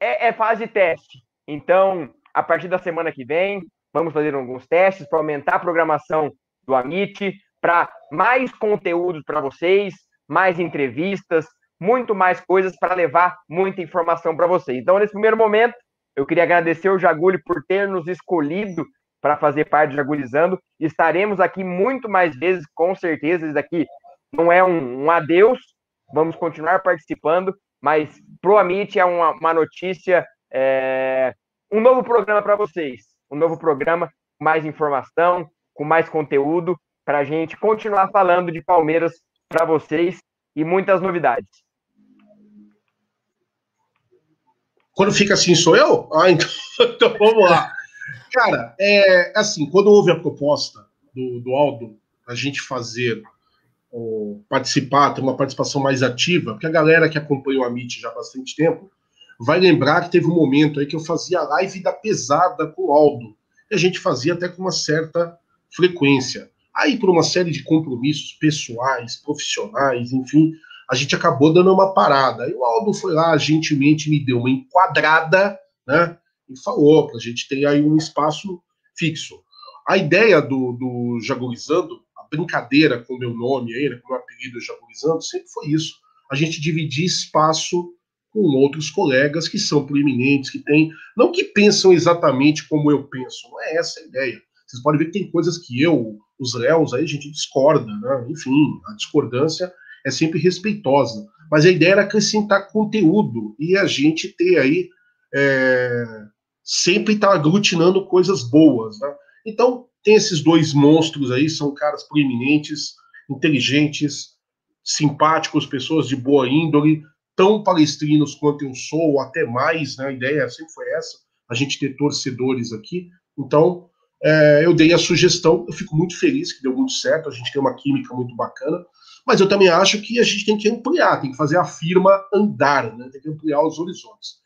é, é fase de teste. Então, a partir da semana que vem, vamos fazer alguns testes para aumentar a programação do Amit, para mais conteúdo para vocês, mais entrevistas, muito mais coisas para levar muita informação para vocês. Então, nesse primeiro momento, eu queria agradecer o Jaguli por ter nos escolhido para fazer parte do Jagulizando. Estaremos aqui muito mais vezes, com certeza. Isso aqui não é um, um adeus, vamos continuar participando, mas pro Amit é uma, uma notícia, é, um novo programa para vocês. Um novo programa com mais informação, com mais conteúdo, para a gente continuar falando de Palmeiras para vocês e muitas novidades. Quando fica assim, sou eu? Ah, então, então vamos lá. Cara, é assim, quando houve a proposta do, do Aldo a gente fazer ou participar, ter uma participação mais ativa, porque a galera que acompanhou a MIT já há bastante tempo vai lembrar que teve um momento aí que eu fazia live da pesada com o Aldo. E a gente fazia até com uma certa frequência. Aí, por uma série de compromissos pessoais, profissionais, enfim, a gente acabou dando uma parada. Aí o Aldo foi lá, gentilmente me deu uma enquadrada, né? E falou para a gente ter aí um espaço fixo. A ideia do, do Jagurizando, a brincadeira com o meu nome aí, né, com o meu apelido Jagurizando, sempre foi isso. A gente dividir espaço com outros colegas que são proeminentes, que têm, não que pensam exatamente como eu penso, não é essa a ideia. Vocês podem ver que tem coisas que eu, os réus, aí a gente discorda, né? Enfim, a discordância é sempre respeitosa. Mas a ideia era acrescentar conteúdo e a gente ter aí é, sempre estar tá aglutinando coisas boas. Né? Então, tem esses dois monstros aí, são caras proeminentes, inteligentes, simpáticos, pessoas de boa índole, tão palestrinos quanto eu sou, ou até mais, né? A ideia sempre foi essa, a gente ter torcedores aqui. Então, é, eu dei a sugestão, eu fico muito feliz que deu muito certo, a gente tem uma química muito bacana. Mas eu também acho que a gente tem que ampliar, tem que fazer a firma andar, né? tem que ampliar os horizontes.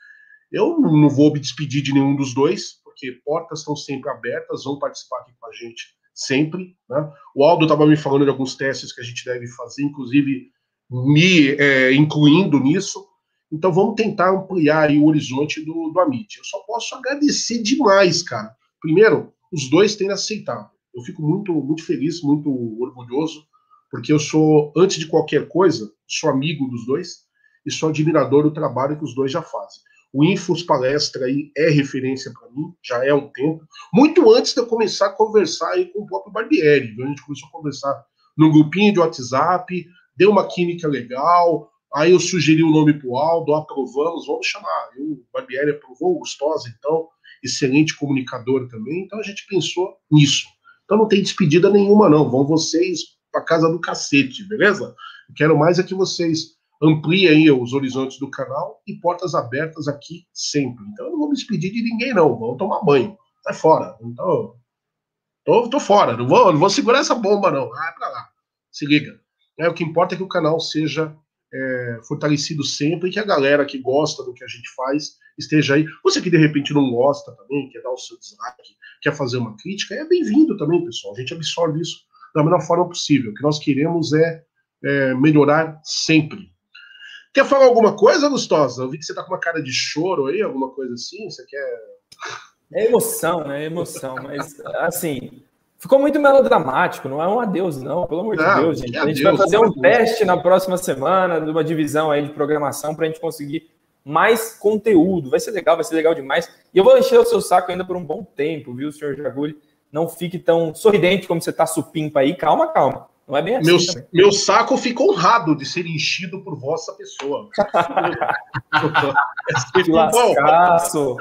Eu não vou me despedir de nenhum dos dois, porque portas estão sempre abertas, vão participar aqui com a gente sempre. Né? O Aldo estava me falando de alguns testes que a gente deve fazer, inclusive me é, incluindo nisso. Então vamos tentar ampliar o horizonte do, do Amit. Eu só posso agradecer demais, cara. Primeiro, os dois têm aceitado. Eu fico muito, muito feliz, muito orgulhoso porque eu sou, antes de qualquer coisa, sou amigo dos dois e sou admirador do trabalho que os dois já fazem. O Infos Palestra aí é referência para mim, já é um tempo. Muito antes de eu começar a conversar aí com o próprio Barbieri. A gente começou a conversar num grupinho de WhatsApp, deu uma química legal, aí eu sugeri o nome para o Aldo, aprovamos, vamos chamar. O Barbieri aprovou, o Gustosa, então, excelente comunicador também. Então a gente pensou nisso. Então não tem despedida nenhuma, não. Vão vocês para casa do cacete, beleza? Eu quero mais é que vocês ampliem os horizontes do canal e portas abertas aqui sempre. Então eu não vou me despedir de ninguém, não. Vamos tomar banho. Sai fora. Então, tô, tô fora. Não vou, não vou segurar essa bomba, não. Vai para lá. Se liga. É, o que importa é que o canal seja é, fortalecido sempre e que a galera que gosta do que a gente faz esteja aí. Você que de repente não gosta também, quer dar o seu dislike, quer fazer uma crítica, é bem-vindo também, pessoal. A gente absorve isso da melhor forma possível. O que nós queremos é, é melhorar sempre. Quer falar alguma coisa, Gustosa? Eu vi que você tá com uma cara de choro aí, alguma coisa assim. Você quer. É emoção, né? É emoção. Mas, assim, ficou muito melodramático. Não é um adeus, não. Pelo amor não, de Deus, gente. A gente adeus, vai fazer um adeus. teste na próxima semana de uma divisão aí de programação para a gente conseguir mais conteúdo. Vai ser legal, vai ser legal demais. E eu vou encher o seu saco ainda por um bom tempo, viu, senhor Jaguli? Não fique tão sorridente como você tá supimpa aí. Calma, calma. Não é bem assim. Meu, meu saco fica honrado de ser enchido por vossa pessoa. que lascaço.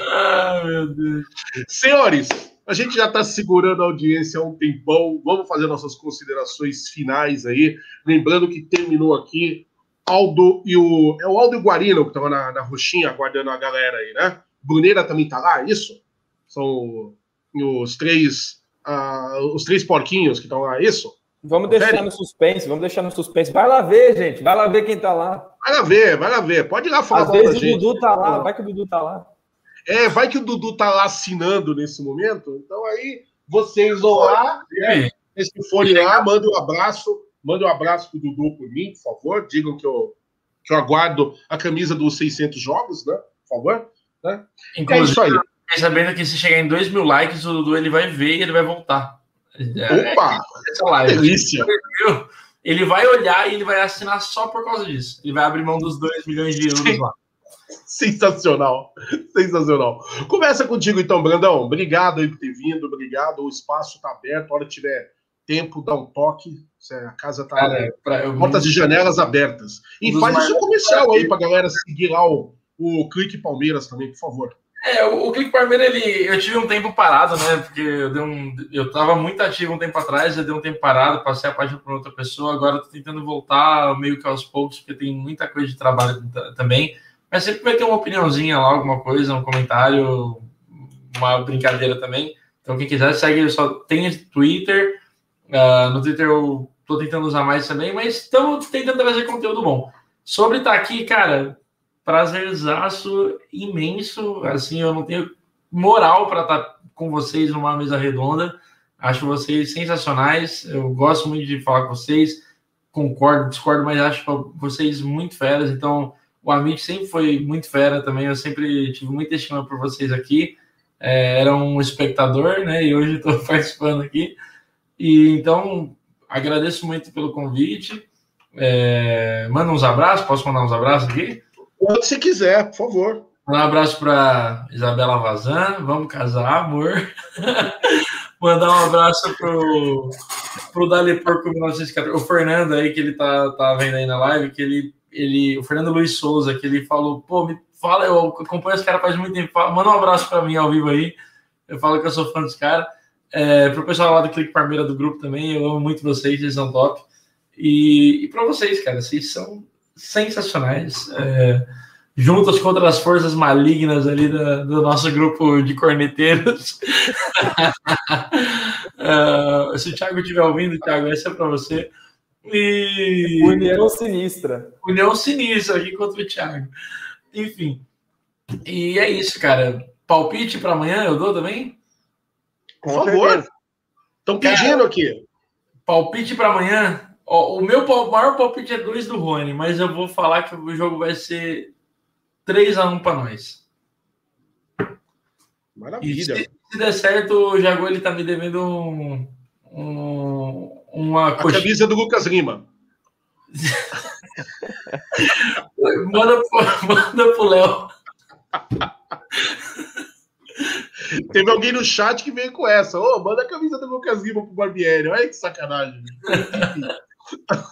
ah, meu Deus. Senhores, a gente já está segurando a audiência há um tempão. Vamos fazer nossas considerações finais aí. Lembrando que terminou aqui Aldo e o. É o Aldo e o Guarino que estão na, na roxinha aguardando a galera aí, né? Bruneira também tá lá, é isso? São os três. Uh, os três porquinhos que estão lá, é isso? Vamos deixar no suspense, vamos deixar no suspense. Vai lá ver, gente. Vai lá ver quem tá lá. Vai lá ver, vai lá ver. Pode ir lá falar Às vezes o. Dudu tá lá, vai que o Dudu tá lá. É, vai que o Dudu tá lá assinando nesse momento. Então aí vocês vão lá, né? se forem lá, mandem um abraço Mande um abraço pro Dudu por mim, por favor. Digam que eu, que eu aguardo a camisa dos 600 jogos, né? Por favor. Né? Inclusive, é isso aí. sabendo que se chegar em 2 mil likes, o Dudu ele vai ver e ele vai voltar. Opa! Essa live. Delícia! Ele vai olhar e ele vai assinar só por causa disso. Ele vai abrir mão dos 2 milhões de euros lá. Sensacional, sensacional. Começa contigo então, Brandão. Obrigado aí por ter vindo, obrigado. O espaço está aberto. A hora que tiver tempo, dá um toque. A casa tá Cara, pra, portas e janelas abertas. E um faz o seu comercial aí pra galera seguir lá o, o Clique Palmeiras também, por favor. É, o, o Clique Palmeiras, ele, eu tive um tempo parado, né? Porque eu, dei um, eu tava muito ativo um tempo atrás, eu dei um tempo parado, passei a página para outra pessoa, agora tô tentando voltar meio que aos poucos, porque tem muita coisa de trabalho também. Mas sempre vai ter uma opiniãozinha lá, alguma coisa, um comentário, uma brincadeira também. Então, quem quiser, segue, só tem Twitter, Uh, no Twitter eu tô tentando usar mais também, mas estamos tentando trazer conteúdo bom. Sobre estar tá aqui, cara, prazerzaço imenso. Assim, eu não tenho moral para estar tá com vocês numa mesa redonda. Acho vocês sensacionais. Eu gosto muito de falar com vocês. Concordo, discordo, mas acho vocês muito feras. Então, o Amit sempre foi muito fera também. Eu sempre tive muita estima por vocês aqui. É, era um espectador, né? E hoje estou participando aqui. E então agradeço muito pelo convite. É, manda uns abraços, posso mandar uns abraços aqui? Quando você quiser, por favor. Mandar um abraço para Isabela Vazan, vamos casar, amor. Mandar um abraço pro, pro Dali Porco 1914, o Fernando aí, que ele tá, tá vendo aí na live, que ele, ele, o Fernando Luiz Souza, que ele falou, pô, me fala, eu acompanho esse cara faz muito tempo, manda um abraço para mim ao vivo aí, eu falo que eu sou fã dos caras. É, para o pessoal lá do Clique Parmeira do grupo também, eu amo muito vocês, vocês são top. E, e para vocês, cara, vocês são sensacionais. É, juntas contra as forças malignas ali do nosso grupo de corneteiros. uh, se o Thiago estiver ouvindo, Thiago, essa é para você. E... União sinistra. União sinistra aqui contra o Thiago. Enfim. E é isso, cara. Palpite para amanhã eu dou também? Com Por favor. Estão pedindo aqui. Palpite para amanhã. Ó, o meu maior palpite é 2 do Rony, mas eu vou falar que o jogo vai ser 3 a 1 para nós. Maravilha. Se, se, der certo, o Jago ele tá me devendo um, um, uma A camisa do Lucas Lima. manda, pro, manda pro Léo. Teve alguém no chat que veio com essa. Ô, oh, manda a camisa do Lucas Lima pro Barbieri. Olha que sacanagem.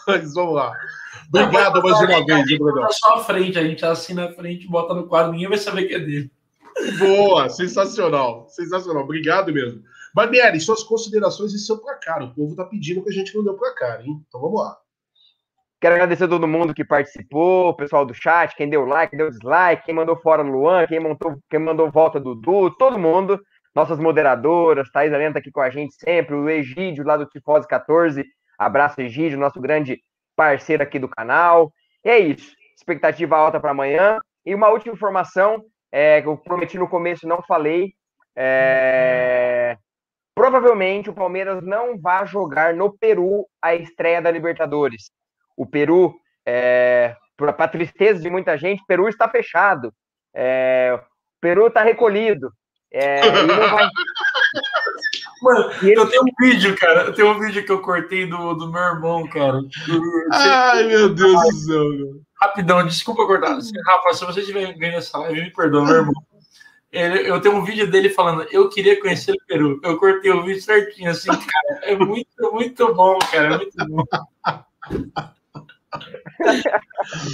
Mas vamos lá. Obrigado mais uma vez, Bruno. Só a frente, a gente assina a frente, bota no quadro, ninguém vai saber que é dele. Boa, sensacional. Sensacional. Obrigado mesmo. Barbieri, suas considerações e seu placar. O povo tá pedindo que a gente não deu placar, hein? Então vamos lá. Quero agradecer a todo mundo que participou, o pessoal do chat, quem deu like, quem deu dislike, quem mandou fora Luan, quem, montou, quem mandou volta Dudu, todo mundo. Nossas moderadoras, Thaís Alenta aqui com a gente sempre, o Egídio lá do Tifose 14. Abraço, Egídio, nosso grande parceiro aqui do canal. E é isso. Expectativa alta para amanhã. E uma última informação, é, que eu prometi no começo não falei. É... provavelmente o Palmeiras não vai jogar no Peru a estreia da Libertadores. O Peru, é, para tristeza de muita gente, o Peru está fechado. É, o Peru está recolhido. É, vai... Mano, ele... eu tenho um vídeo, cara. Eu tenho um vídeo que eu cortei do, do meu irmão, cara. Ai, meu Deus do céu. Rapidão, desculpa cortar. Rafa, se você estiver vendo essa live, me perdoa, meu irmão. Ele, eu tenho um vídeo dele falando, eu queria conhecer o Peru. Eu cortei o vídeo certinho, assim, cara. É muito, muito bom, cara. É muito bom.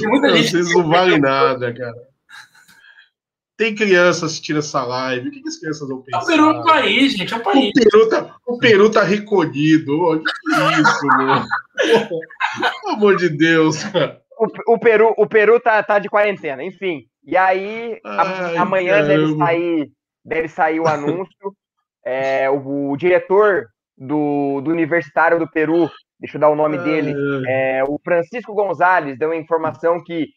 muita gente Vocês não valem nada, cara. Tem criança assistindo essa live. O que, que as crianças vão pensar? O Peru é um país, gente. É um país. O Peru tá, o Peru tá recolhido. Oh, que isso, meu? Pelo amor de Deus, cara. O, o, Peru, o Peru tá, tá de quarentena, enfim. E aí, Ai, amanhã deve sair, deve sair o anúncio. É, o, o, diretor do, do Universitário do Peru, deixa eu dar o nome Ai, dele, é, o Francisco Gonzalez, deu a informação que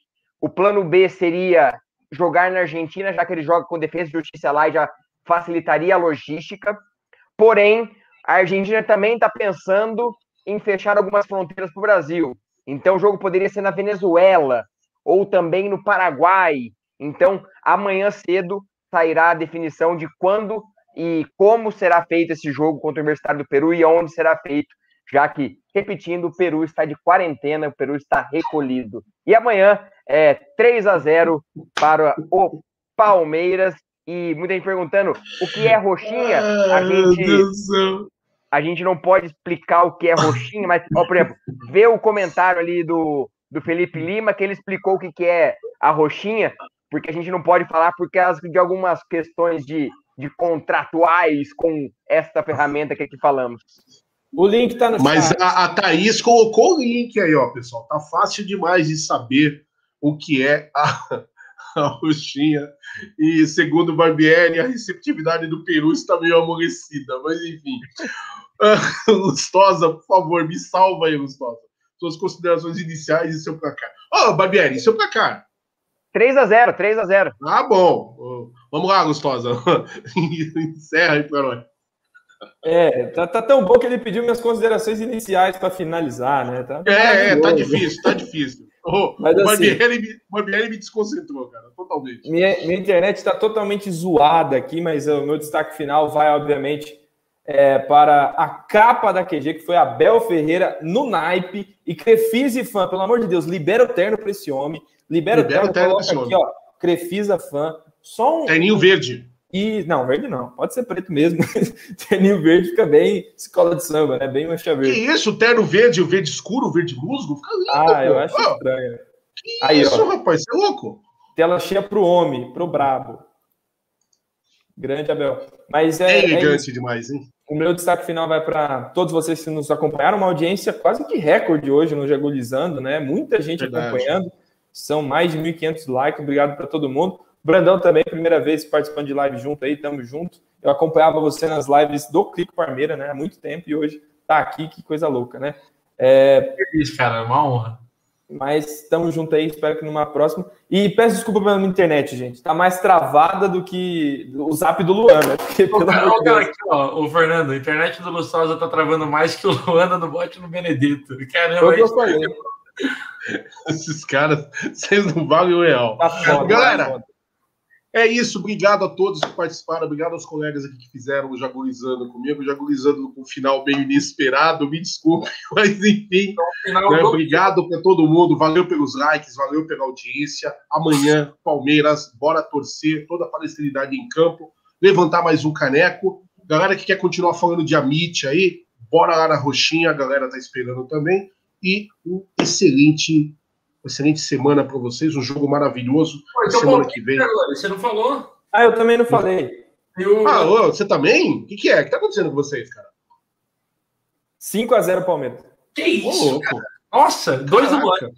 o plano B seria jogar na Argentina, já que ele joga com defesa e justiça lá e já facilitaria a logística. Porém, a Argentina também está pensando em fechar algumas fronteiras para o Brasil. Então, o jogo poderia ser na Venezuela, ou também no Paraguai. Então, amanhã cedo sairá a definição de quando e como será feito esse jogo contra o Universitário do Peru e onde será feito, já que, repetindo, o Peru está de quarentena, o Peru está recolhido. E amanhã é 3 a 0 para o Palmeiras. E muita gente perguntando o que é roxinha. A gente, a gente não pode explicar o que é roxinha, mas, ó, por exemplo, vê o comentário ali do, do Felipe Lima, que ele explicou o que, que é a roxinha, porque a gente não pode falar por causa de algumas questões de, de contratuais com esta ferramenta que aqui falamos. O link tá no Mas a, a Thaís colocou o link aí, ó, pessoal. Tá fácil demais de saber o que é a, a roxinha. E segundo o Barbieri, a receptividade do Peru está meio amolecida. Mas enfim. Lustosa, por favor, me salva aí, Lustosa suas considerações iniciais e seu placar. Ô, oh, Barbieri, seu placar. 3 a 0 3 a 0 Ah, bom. Vamos lá, Gustosa. Encerra aí para nós. É, tá, tá, tão bom que ele pediu minhas considerações iniciais para finalizar, né? Tá é, é, tá difícil, tá difícil. Oh, Mas, o assim, Barbieri, me desconcentrou, cara, totalmente. Minha, minha internet está totalmente zoada aqui, mas o meu destaque final vai, obviamente, é, para a capa da QG, que foi a Bel Ferreira no naipe. E Crefise fã, pelo amor de Deus, libera o terno para esse homem. Libera, libera o terno, terno aqui, ó. Crefisa fã. Só um. Terninho verde. E, não, verde não. Pode ser preto mesmo. terninho verde fica bem escola de samba, né? Bem mancha verde. Que isso? O terno verde, o verde escuro, o verde musgo? Fica lindo. Ah, pô. eu acho oh, estranho. Que Aí, isso, ó, rapaz? Você é louco? Tela cheia pro homem, pro brabo. Grande, Abel. Mas é, é elegante é demais, hein? O meu destaque final vai para todos vocês que nos acompanharam. Uma audiência quase que recorde hoje no Jagulizando, né? Muita gente Verdade. acompanhando. São mais de 1.500 likes. Obrigado para todo mundo. Brandão também, primeira vez participando de live junto aí, tamo junto. Eu acompanhava você nas lives do Clique Parmeira, né? Há muito tempo e hoje tá aqui, que coisa louca, né? É... Isso, cara, é uma honra. Mas estamos juntos aí, espero que numa próxima. E peço desculpa pela minha internet, gente. Tá mais travada do que o zap do Luan, né? Porque, pelo amor de aqui, ó, o Fernando, a internet do Lustosa tá travando mais que o Luana no bote no Benedito. Caramba. Esses caras, vocês não valem o real. Tá foda, Galera, tá é isso, obrigado a todos que participaram, obrigado aos colegas aqui que fizeram o Jagulizando comigo, Jagulizando com um final meio inesperado, me desculpe, mas enfim, então, né, obrigado para todo mundo, valeu pelos likes, valeu pela audiência, amanhã, Palmeiras, bora torcer, toda a palestrinidade em campo, levantar mais um caneco, galera que quer continuar falando de Amit aí, bora lá na roxinha, a galera tá esperando também, e um excelente excelente semana para vocês, um jogo maravilhoso. Pô, então, semana que vem. Você não falou? Ah, eu também não falei. Eu... Ah, ô, você também? O que, que é? O que tá acontecendo com vocês, cara? 5x0 Palmeiras. Que isso? Cara? Nossa, dois do ano.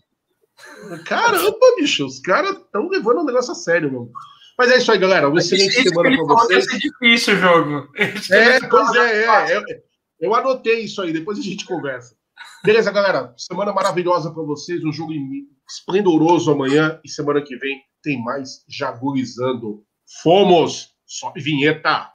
Caramba, bicho, os caras estão levando o negócio a sério, mano. Mas é isso aí, galera. Uma excelente semana para vocês. Vai ser difícil o jogo. É, pois é, é, é. Eu anotei isso aí, depois a gente conversa. Beleza, galera. Semana maravilhosa para vocês. Um jogo esplendoroso amanhã. E semana que vem tem mais Jagurizando. Fomos! Sobe vinheta!